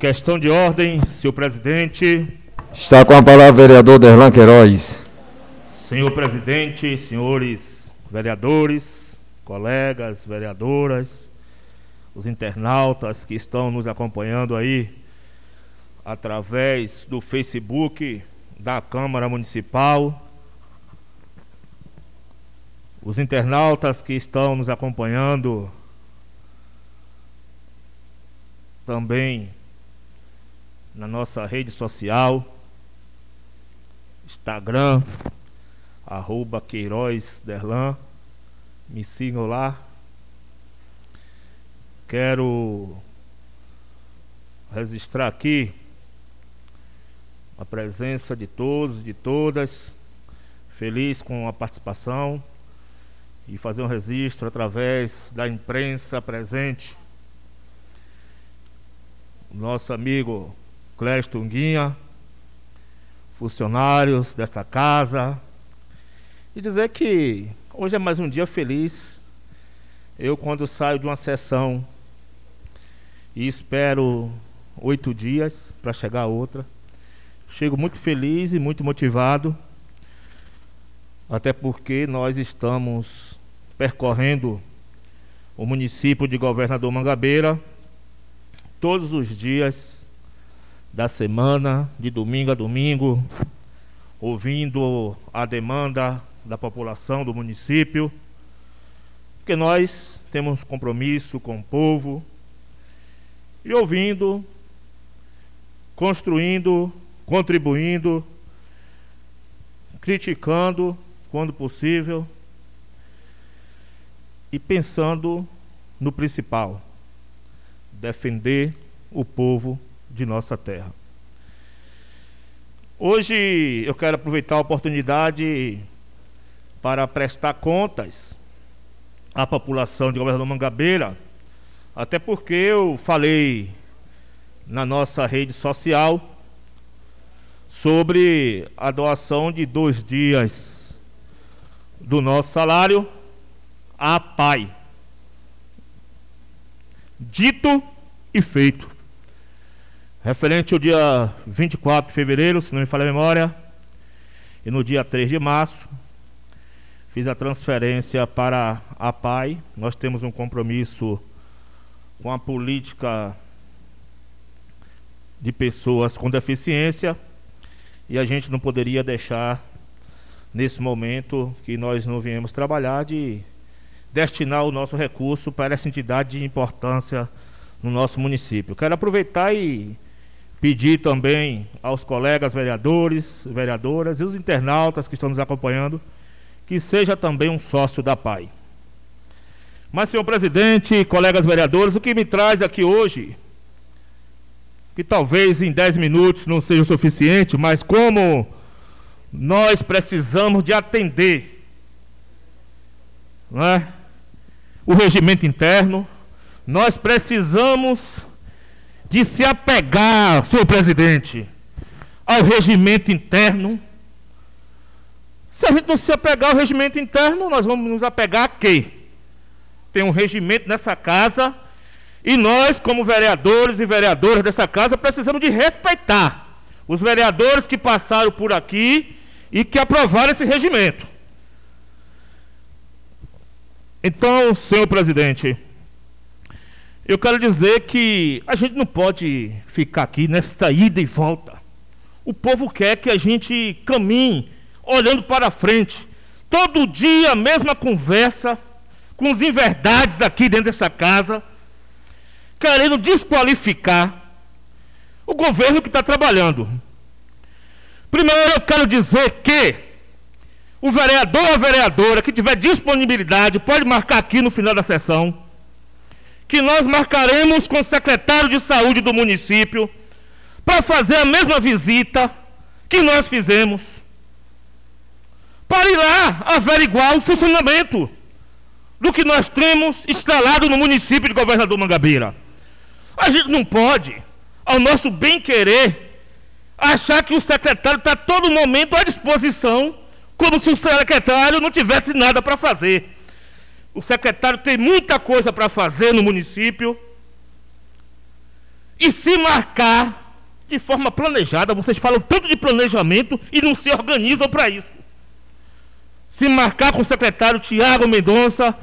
Questão de ordem, senhor presidente. Está com a palavra o vereador Derlan Queiroz. Senhor presidente, senhores vereadores, colegas, vereadoras, os internautas que estão nos acompanhando aí através do Facebook da Câmara Municipal, os internautas que estão nos acompanhando também na nossa rede social, Instagram, arroba Queiroz Derlan, me sigam lá. Quero registrar aqui a presença de todos, de todas, feliz com a participação e fazer um registro através da imprensa presente. Nosso amigo Clécio Tunguinha, funcionários desta casa, e dizer que hoje é mais um dia feliz. Eu, quando saio de uma sessão e espero oito dias para chegar a outra, chego muito feliz e muito motivado, até porque nós estamos percorrendo o município de Governador Mangabeira todos os dias da semana, de domingo a domingo, ouvindo a demanda da população do município, porque nós temos compromisso com o povo e ouvindo, construindo, contribuindo, criticando quando possível e pensando no principal: defender o povo de nossa terra. Hoje eu quero aproveitar a oportunidade para prestar contas à população de Governador Mangabeira, até porque eu falei na nossa rede social sobre a doação de dois dias do nosso salário à PAI. Dito e feito. Referente ao dia 24 de fevereiro, se não me falha a memória, e no dia 3 de março, fiz a transferência para a PAI. Nós temos um compromisso com a política de pessoas com deficiência e a gente não poderia deixar nesse momento que nós não viemos trabalhar de destinar o nosso recurso para essa entidade de importância no nosso município. Quero aproveitar e pedir também aos colegas vereadores, vereadoras e os internautas que estão nos acompanhando que seja também um sócio da PAI. Mas, senhor presidente, colegas vereadores, o que me traz aqui hoje, que talvez em 10 minutos não seja o suficiente, mas como nós precisamos de atender não é? o regimento interno, nós precisamos de se apegar, senhor presidente, ao regimento interno se a gente não se apegar ao regimento interno, nós vamos nos apegar a quê? Tem um regimento nessa casa e nós, como vereadores e vereadoras dessa casa, precisamos de respeitar os vereadores que passaram por aqui e que aprovaram esse regimento. Então, senhor presidente, eu quero dizer que a gente não pode ficar aqui nesta ida e volta. O povo quer que a gente caminhe olhando para frente. Todo dia a mesma conversa, com os inverdades aqui dentro dessa casa, querendo desqualificar o governo que está trabalhando. Primeiro eu quero dizer que o vereador ou a vereadora que tiver disponibilidade pode marcar aqui no final da sessão que nós marcaremos com o secretário de saúde do município para fazer a mesma visita que nós fizemos para ir lá averiguar o funcionamento do que nós temos instalado no município de Governador Mangabeira. A gente não pode, ao nosso bem-querer, achar que o secretário está todo momento à disposição, como se o secretário não tivesse nada para fazer. O secretário tem muita coisa para fazer no município. e se marcar de forma planejada. Vocês falam tanto de planejamento e não se organizam para isso. Se marcar com o secretário Tiago Mendonça,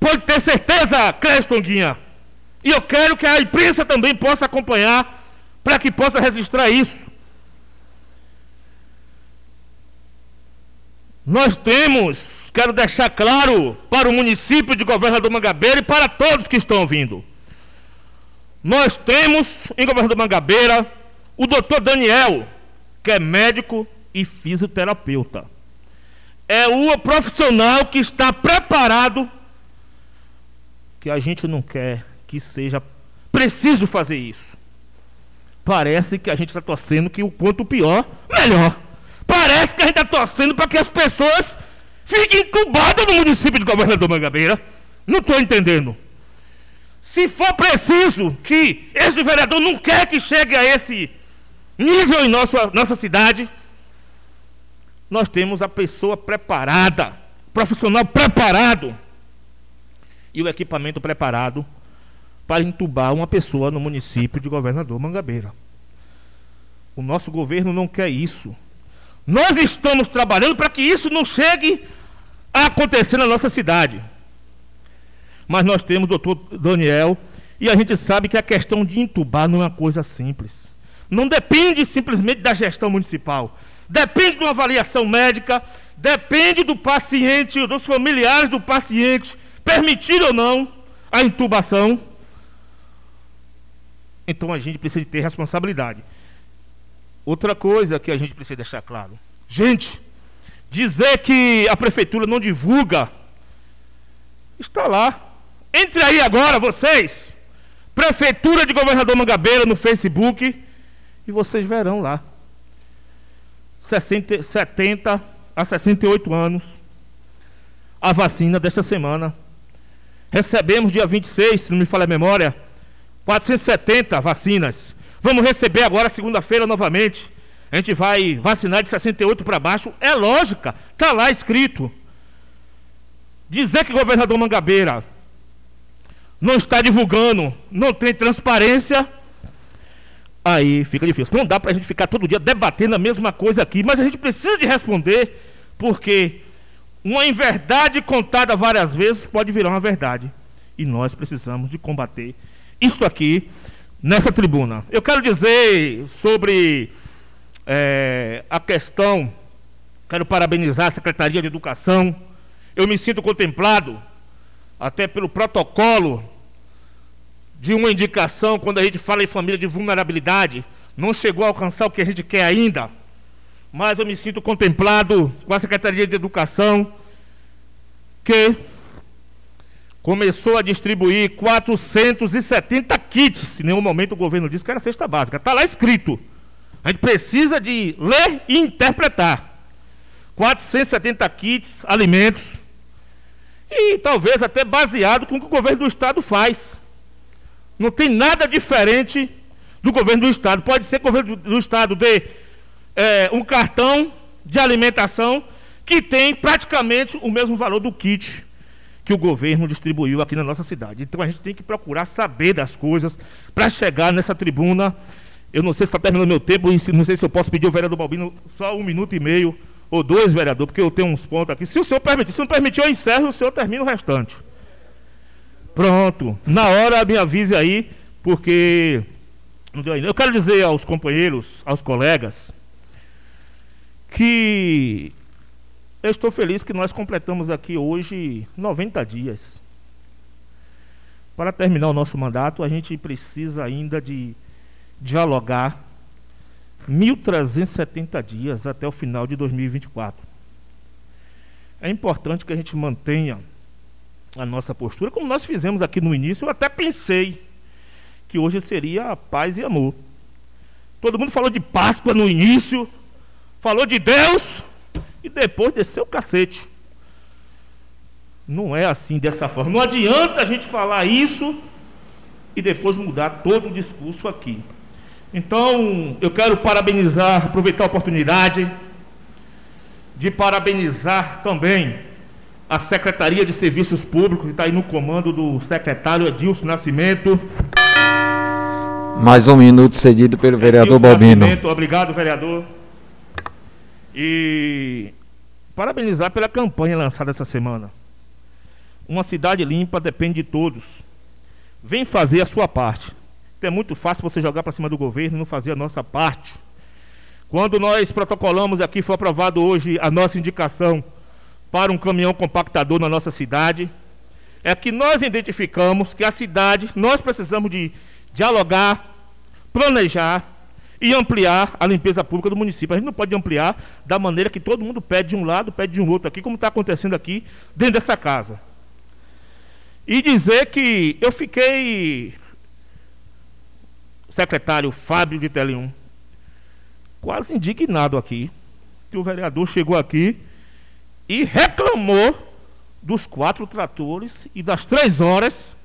pode ter certeza, Creston Guinha. E eu quero que a imprensa também possa acompanhar, para que possa registrar isso. Nós temos, quero deixar claro para o município de Governador Mangabeira e para todos que estão ouvindo. Nós temos em Governador Mangabeira o doutor Daniel, que é médico e fisioterapeuta. É o profissional que está preparado, que a gente não quer que seja preciso fazer isso. Parece que a gente está torcendo que o quanto pior, melhor. Parece que a gente está torcendo para que as pessoas fiquem entubadas no município de Governador Mangabeira. Não estou entendendo. Se for preciso que esse vereador não quer que chegue a esse nível em nossa, nossa cidade, nós temos a pessoa preparada, profissional preparado e o equipamento preparado para entubar uma pessoa no município de Governador Mangabeira. O nosso governo não quer isso. Nós estamos trabalhando para que isso não chegue a acontecer na nossa cidade mas nós temos o doutor Daniel, e a gente sabe que a questão de entubar não é uma coisa simples. Não depende simplesmente da gestão municipal. Depende de uma avaliação médica, depende do paciente, dos familiares do paciente, permitir ou não a intubação. Então a gente precisa ter responsabilidade. Outra coisa que a gente precisa deixar claro. Gente, dizer que a prefeitura não divulga está lá. Entre aí agora, vocês, Prefeitura de Governador Mangabeira no Facebook, e vocês verão lá. 60, 70 a 68 anos. A vacina desta semana. Recebemos dia 26, se não me falha a memória, 470 vacinas. Vamos receber agora segunda-feira novamente. A gente vai vacinar de 68 para baixo. É lógica, está lá escrito. Dizer que governador Mangabeira não está divulgando, não tem transparência, aí fica difícil. Não dá para a gente ficar todo dia debatendo a mesma coisa aqui, mas a gente precisa de responder, porque uma inverdade contada várias vezes pode virar uma verdade. E nós precisamos de combater isso aqui nessa tribuna. Eu quero dizer sobre é, a questão, quero parabenizar a Secretaria de Educação. Eu me sinto contemplado até pelo protocolo de uma indicação, quando a gente fala em família de vulnerabilidade, não chegou a alcançar o que a gente quer ainda, mas eu me sinto contemplado com a Secretaria de Educação, que começou a distribuir 470 kits. Em nenhum momento o governo disse que era cesta básica. Está lá escrito. A gente precisa de ler e interpretar. 470 kits, alimentos, e talvez até baseado com o que o governo do Estado faz. Não tem nada diferente do governo do Estado. Pode ser que o governo do Estado dê é, um cartão de alimentação que tem praticamente o mesmo valor do kit que o governo distribuiu aqui na nossa cidade. Então a gente tem que procurar saber das coisas para chegar nessa tribuna. Eu não sei se está terminando meu tempo, e não sei se eu posso pedir ao vereador Balbino só um minuto e meio ou dois, vereador, porque eu tenho uns pontos aqui. Se o senhor permitir, se não permitir, eu encerro o senhor termina o restante. Pronto. Na hora me avise aí, porque. Eu quero dizer aos companheiros, aos colegas, que eu estou feliz que nós completamos aqui hoje 90 dias. Para terminar o nosso mandato, a gente precisa ainda de dialogar 1.370 dias até o final de 2024. É importante que a gente mantenha a nossa postura, como nós fizemos aqui no início. Eu até pensei que hoje seria paz e amor. Todo mundo falou de Páscoa no início, falou de Deus e depois desceu o cacete. Não é assim dessa forma. Não adianta a gente falar isso e depois mudar todo o discurso aqui. Então, eu quero parabenizar, aproveitar a oportunidade de parabenizar também a Secretaria de Serviços Públicos, que está aí no comando do secretário Edilson Nascimento. Mais um minuto cedido pelo vereador Balbino. Nascimento, obrigado, vereador. E parabenizar pela campanha lançada essa semana. Uma cidade limpa depende de todos. Vem fazer a sua parte. É muito fácil você jogar para cima do governo e não fazer a nossa parte. Quando nós protocolamos aqui, foi aprovado hoje a nossa indicação para um caminhão compactador na nossa cidade, é que nós identificamos que a cidade, nós precisamos de dialogar, planejar e ampliar a limpeza pública do município. A gente não pode ampliar da maneira que todo mundo pede de um lado, pede de um outro aqui, como está acontecendo aqui dentro dessa casa. E dizer que eu fiquei, secretário Fábio de Telium, quase indignado aqui, que o vereador chegou aqui e reclamou dos quatro tratores e das três horas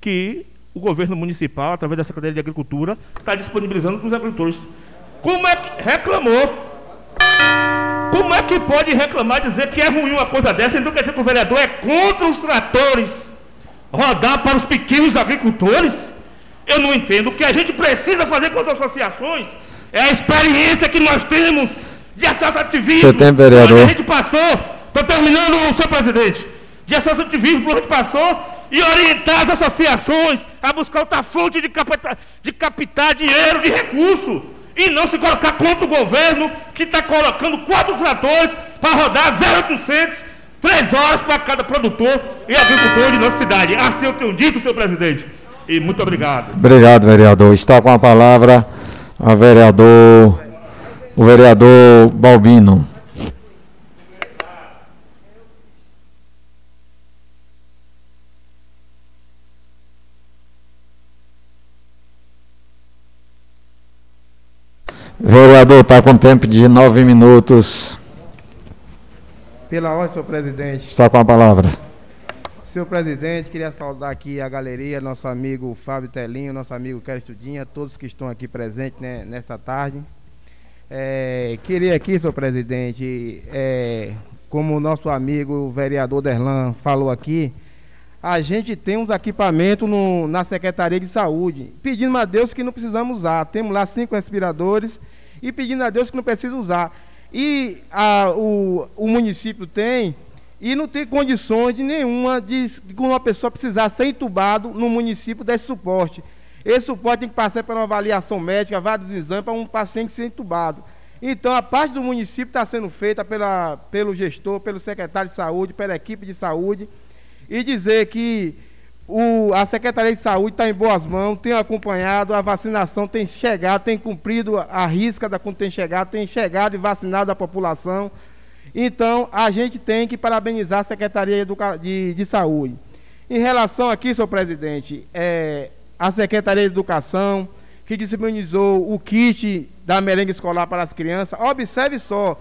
que o governo municipal, através da Secretaria de Agricultura, está disponibilizando para os agricultores. Como é que reclamou? Como é que pode reclamar dizer que é ruim uma coisa dessa? Então quer dizer que o vereador é contra os tratores rodar para os pequenos agricultores? Eu não entendo. O que a gente precisa fazer com as associações é a experiência que nós temos de associativismo. Você tem, vereador? A gente passou, estou terminando, senhor presidente, de associativismo que a gente passou e orientar as associações a buscar outra fonte de captar, de captar dinheiro, de recurso. E não se colocar contra o governo que está colocando quatro tratores para rodar 0,800, três horas para cada produtor e agricultor de nossa cidade. Assim eu tenho dito, senhor presidente. E muito obrigado. Obrigado, vereador. Está com a palavra a vereador, o vereador Balbino. Vereador, está com tempo de nove minutos. Pela ordem, senhor presidente. Está com a palavra. Senhor presidente, queria saudar aqui a galeria, nosso amigo Fábio Telinho, nosso amigo Quero Estudinha, todos que estão aqui presentes né, nessa tarde. É, queria aqui, senhor presidente, é, como o nosso amigo o vereador Derlan falou aqui, a gente tem uns equipamentos no, na Secretaria de Saúde, pedindo a Deus que não precisamos usar. Temos lá cinco respiradores e pedindo a Deus que não precisa usar. E a, o, o município tem e não tem condições de nenhuma de que uma pessoa precisar ser entubado no município desse suporte. Esse suporte tem que passar por uma avaliação médica, vários exames para um paciente ser entubado. Então, a parte do município está sendo feita pela, pelo gestor, pelo secretário de saúde, pela equipe de saúde, e dizer que o, a Secretaria de Saúde está em boas mãos, tem acompanhado, a vacinação tem chegado, tem cumprido a risca da quando tem chegado, tem chegado e vacinado a população. Então, a gente tem que parabenizar a Secretaria de, de Saúde. Em relação aqui, senhor presidente, é, a Secretaria de Educação, que disponibilizou o kit da merenda escolar para as crianças, observe só,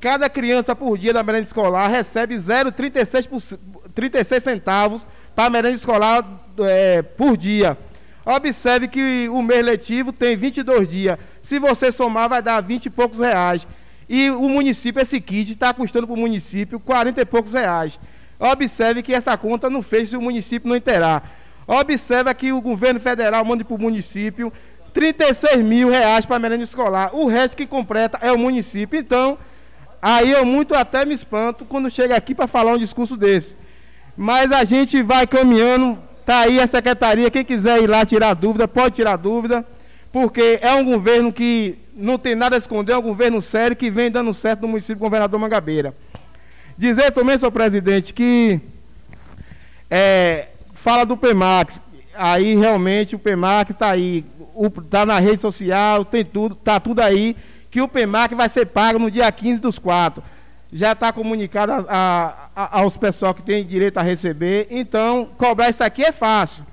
cada criança por dia da merenda escolar recebe 0,36 36 centavos para a merenda escolar é, por dia. Observe que o mês letivo tem 22 dias. Se você somar, vai dar 20 e poucos reais. E o município, esse kit, está custando para o município 40 e poucos reais. Observe que essa conta não fez se o município não terá. Observe que o governo federal manda para o município 36 mil reais para a merenda escolar. O resto que completa é o município. Então, aí eu muito até me espanto quando chega aqui para falar um discurso desse. Mas a gente vai caminhando, está aí a secretaria, quem quiser ir lá tirar dúvida, pode tirar dúvida, porque é um governo que não tem nada a esconder, é um governo sério que vem dando certo no município do governador Mangabeira. Dizer também, senhor presidente, que é, fala do PEMAX, aí realmente o PEMAX está aí, está na rede social, tem tudo, está tudo aí, que o PEMAC vai ser pago no dia 15 dos quatro já está comunicado a, a, a, aos pessoal que tem direito a receber. Então, cobrar isso aqui é fácil.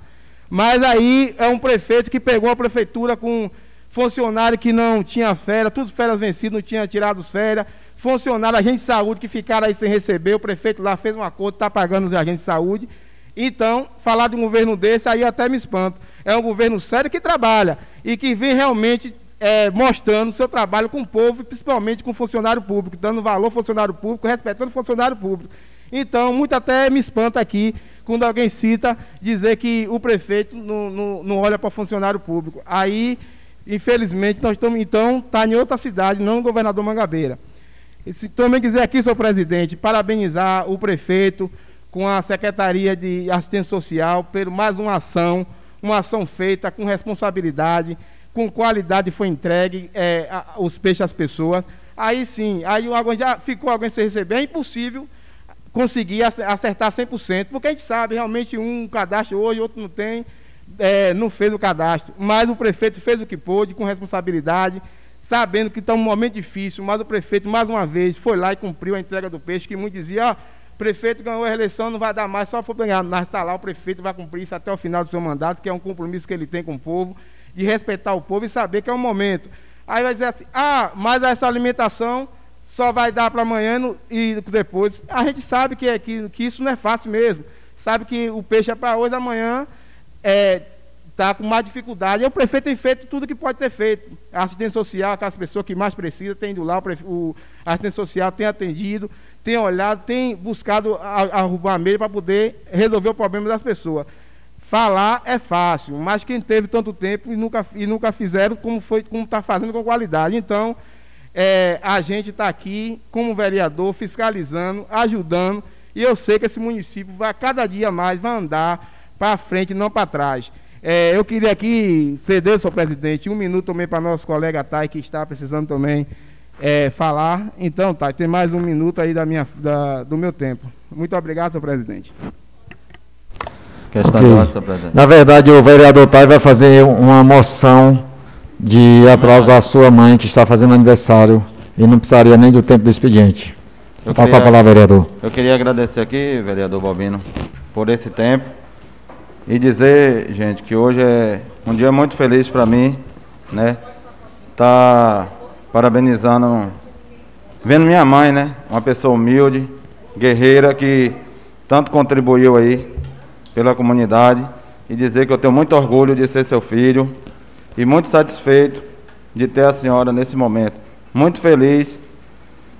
Mas aí é um prefeito que pegou a prefeitura com funcionário que não tinha férias, todas férias vencidas, não tinha tirado férias, funcionário, agente de saúde que ficaram aí sem receber, o prefeito lá fez um acordo, está pagando os agentes de saúde. Então, falar de um governo desse aí até me espanto. É um governo sério que trabalha e que vem realmente é, mostrando o seu trabalho com o povo, principalmente com o funcionário público, dando valor ao funcionário público, respeitando o funcionário público. Então, muito até me espanta aqui quando alguém cita dizer que o prefeito não, não, não olha para funcionário público. Aí, infelizmente, nós estamos, então, está em outra cidade, não no governador Mangabeira. E se também quiser aqui, senhor presidente, parabenizar o prefeito com a Secretaria de Assistência Social por mais uma ação, uma ação feita com responsabilidade, com qualidade foi entregue é, a, os peixes às pessoas. Aí sim, aí o já ficou alguém sem receber, é impossível conseguir acertar 100%, porque a gente sabe, realmente um cadastro hoje, outro não tem, é, não fez o cadastro, mas o prefeito fez o que pôde, com responsabilidade, sabendo que está um momento difícil, mas o prefeito, mais uma vez, foi lá e cumpriu a entrega do peixe, que muitos diziam, ó, prefeito ganhou a eleição, não vai dar mais, só for ganhar, mas está lá, o prefeito vai cumprir isso até o final do seu mandato, que é um compromisso que ele tem com o povo, de respeitar o povo e saber que é um momento. Aí vai dizer assim, ah, mas essa alimentação só vai dar para amanhã e depois. A gente sabe que, é, que, que isso não é fácil mesmo. Sabe que o peixe é para hoje, amanhã está é, tá com mais dificuldade. E o prefeito tem feito tudo que pode ser feito. A assistência social, aquelas pessoas que mais precisam, tem ido lá, o, o assistente social tem atendido, tem olhado, tem buscado arrumar meio para poder resolver o problema das pessoas. Falar é fácil, mas quem teve tanto tempo e nunca, e nunca fizeram como foi como está fazendo com qualidade. Então, é, a gente está aqui como vereador, fiscalizando, ajudando, e eu sei que esse município vai cada dia mais vai andar para frente, não para trás. É, eu queria aqui ceder, senhor presidente, um minuto também para nosso colega Thay, que está precisando também é, falar. Então, Thay, tem mais um minuto aí da minha, da, do meu tempo. Muito obrigado, senhor presidente. Questão okay. de ordem, senhor presidente. Na verdade, o vereador Thay vai fazer uma moção de aplauso à sua mãe, que está fazendo aniversário, e não precisaria nem do tempo do expediente. Eu queria, com a palavra, vereador. Eu queria agradecer aqui, vereador Bobino, por esse tempo e dizer, gente, que hoje é um dia muito feliz para mim, né? Tá parabenizando, vendo minha mãe, né? Uma pessoa humilde, guerreira, que tanto contribuiu aí pela comunidade e dizer que eu tenho muito orgulho de ser seu filho, e muito satisfeito de ter a senhora nesse momento. Muito feliz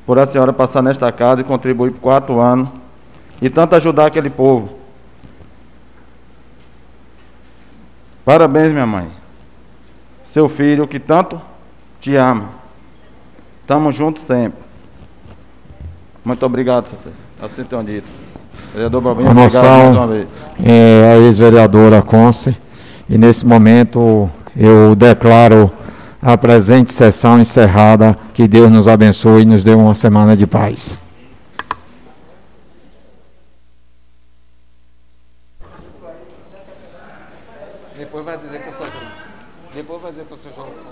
por a senhora passar nesta casa e contribuir por quatro anos e tanto ajudar aquele povo. Parabéns, minha mãe. Seu filho que tanto te ama. Estamos juntos sempre. Muito obrigado, senhor. Assim tenho dito. Vereador mais uma vez. É, a ex-vereadora Conce. E nesse momento eu declaro a presente sessão encerrada. Que Deus nos abençoe e nos dê uma semana de paz. Depois vai dizer que eu sou Depois vai dizer que eu sou João.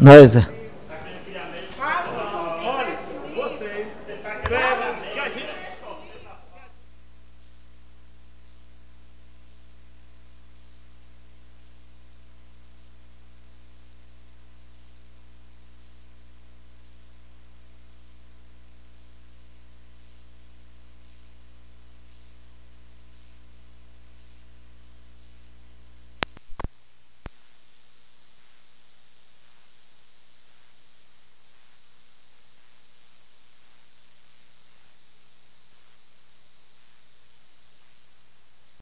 Nós.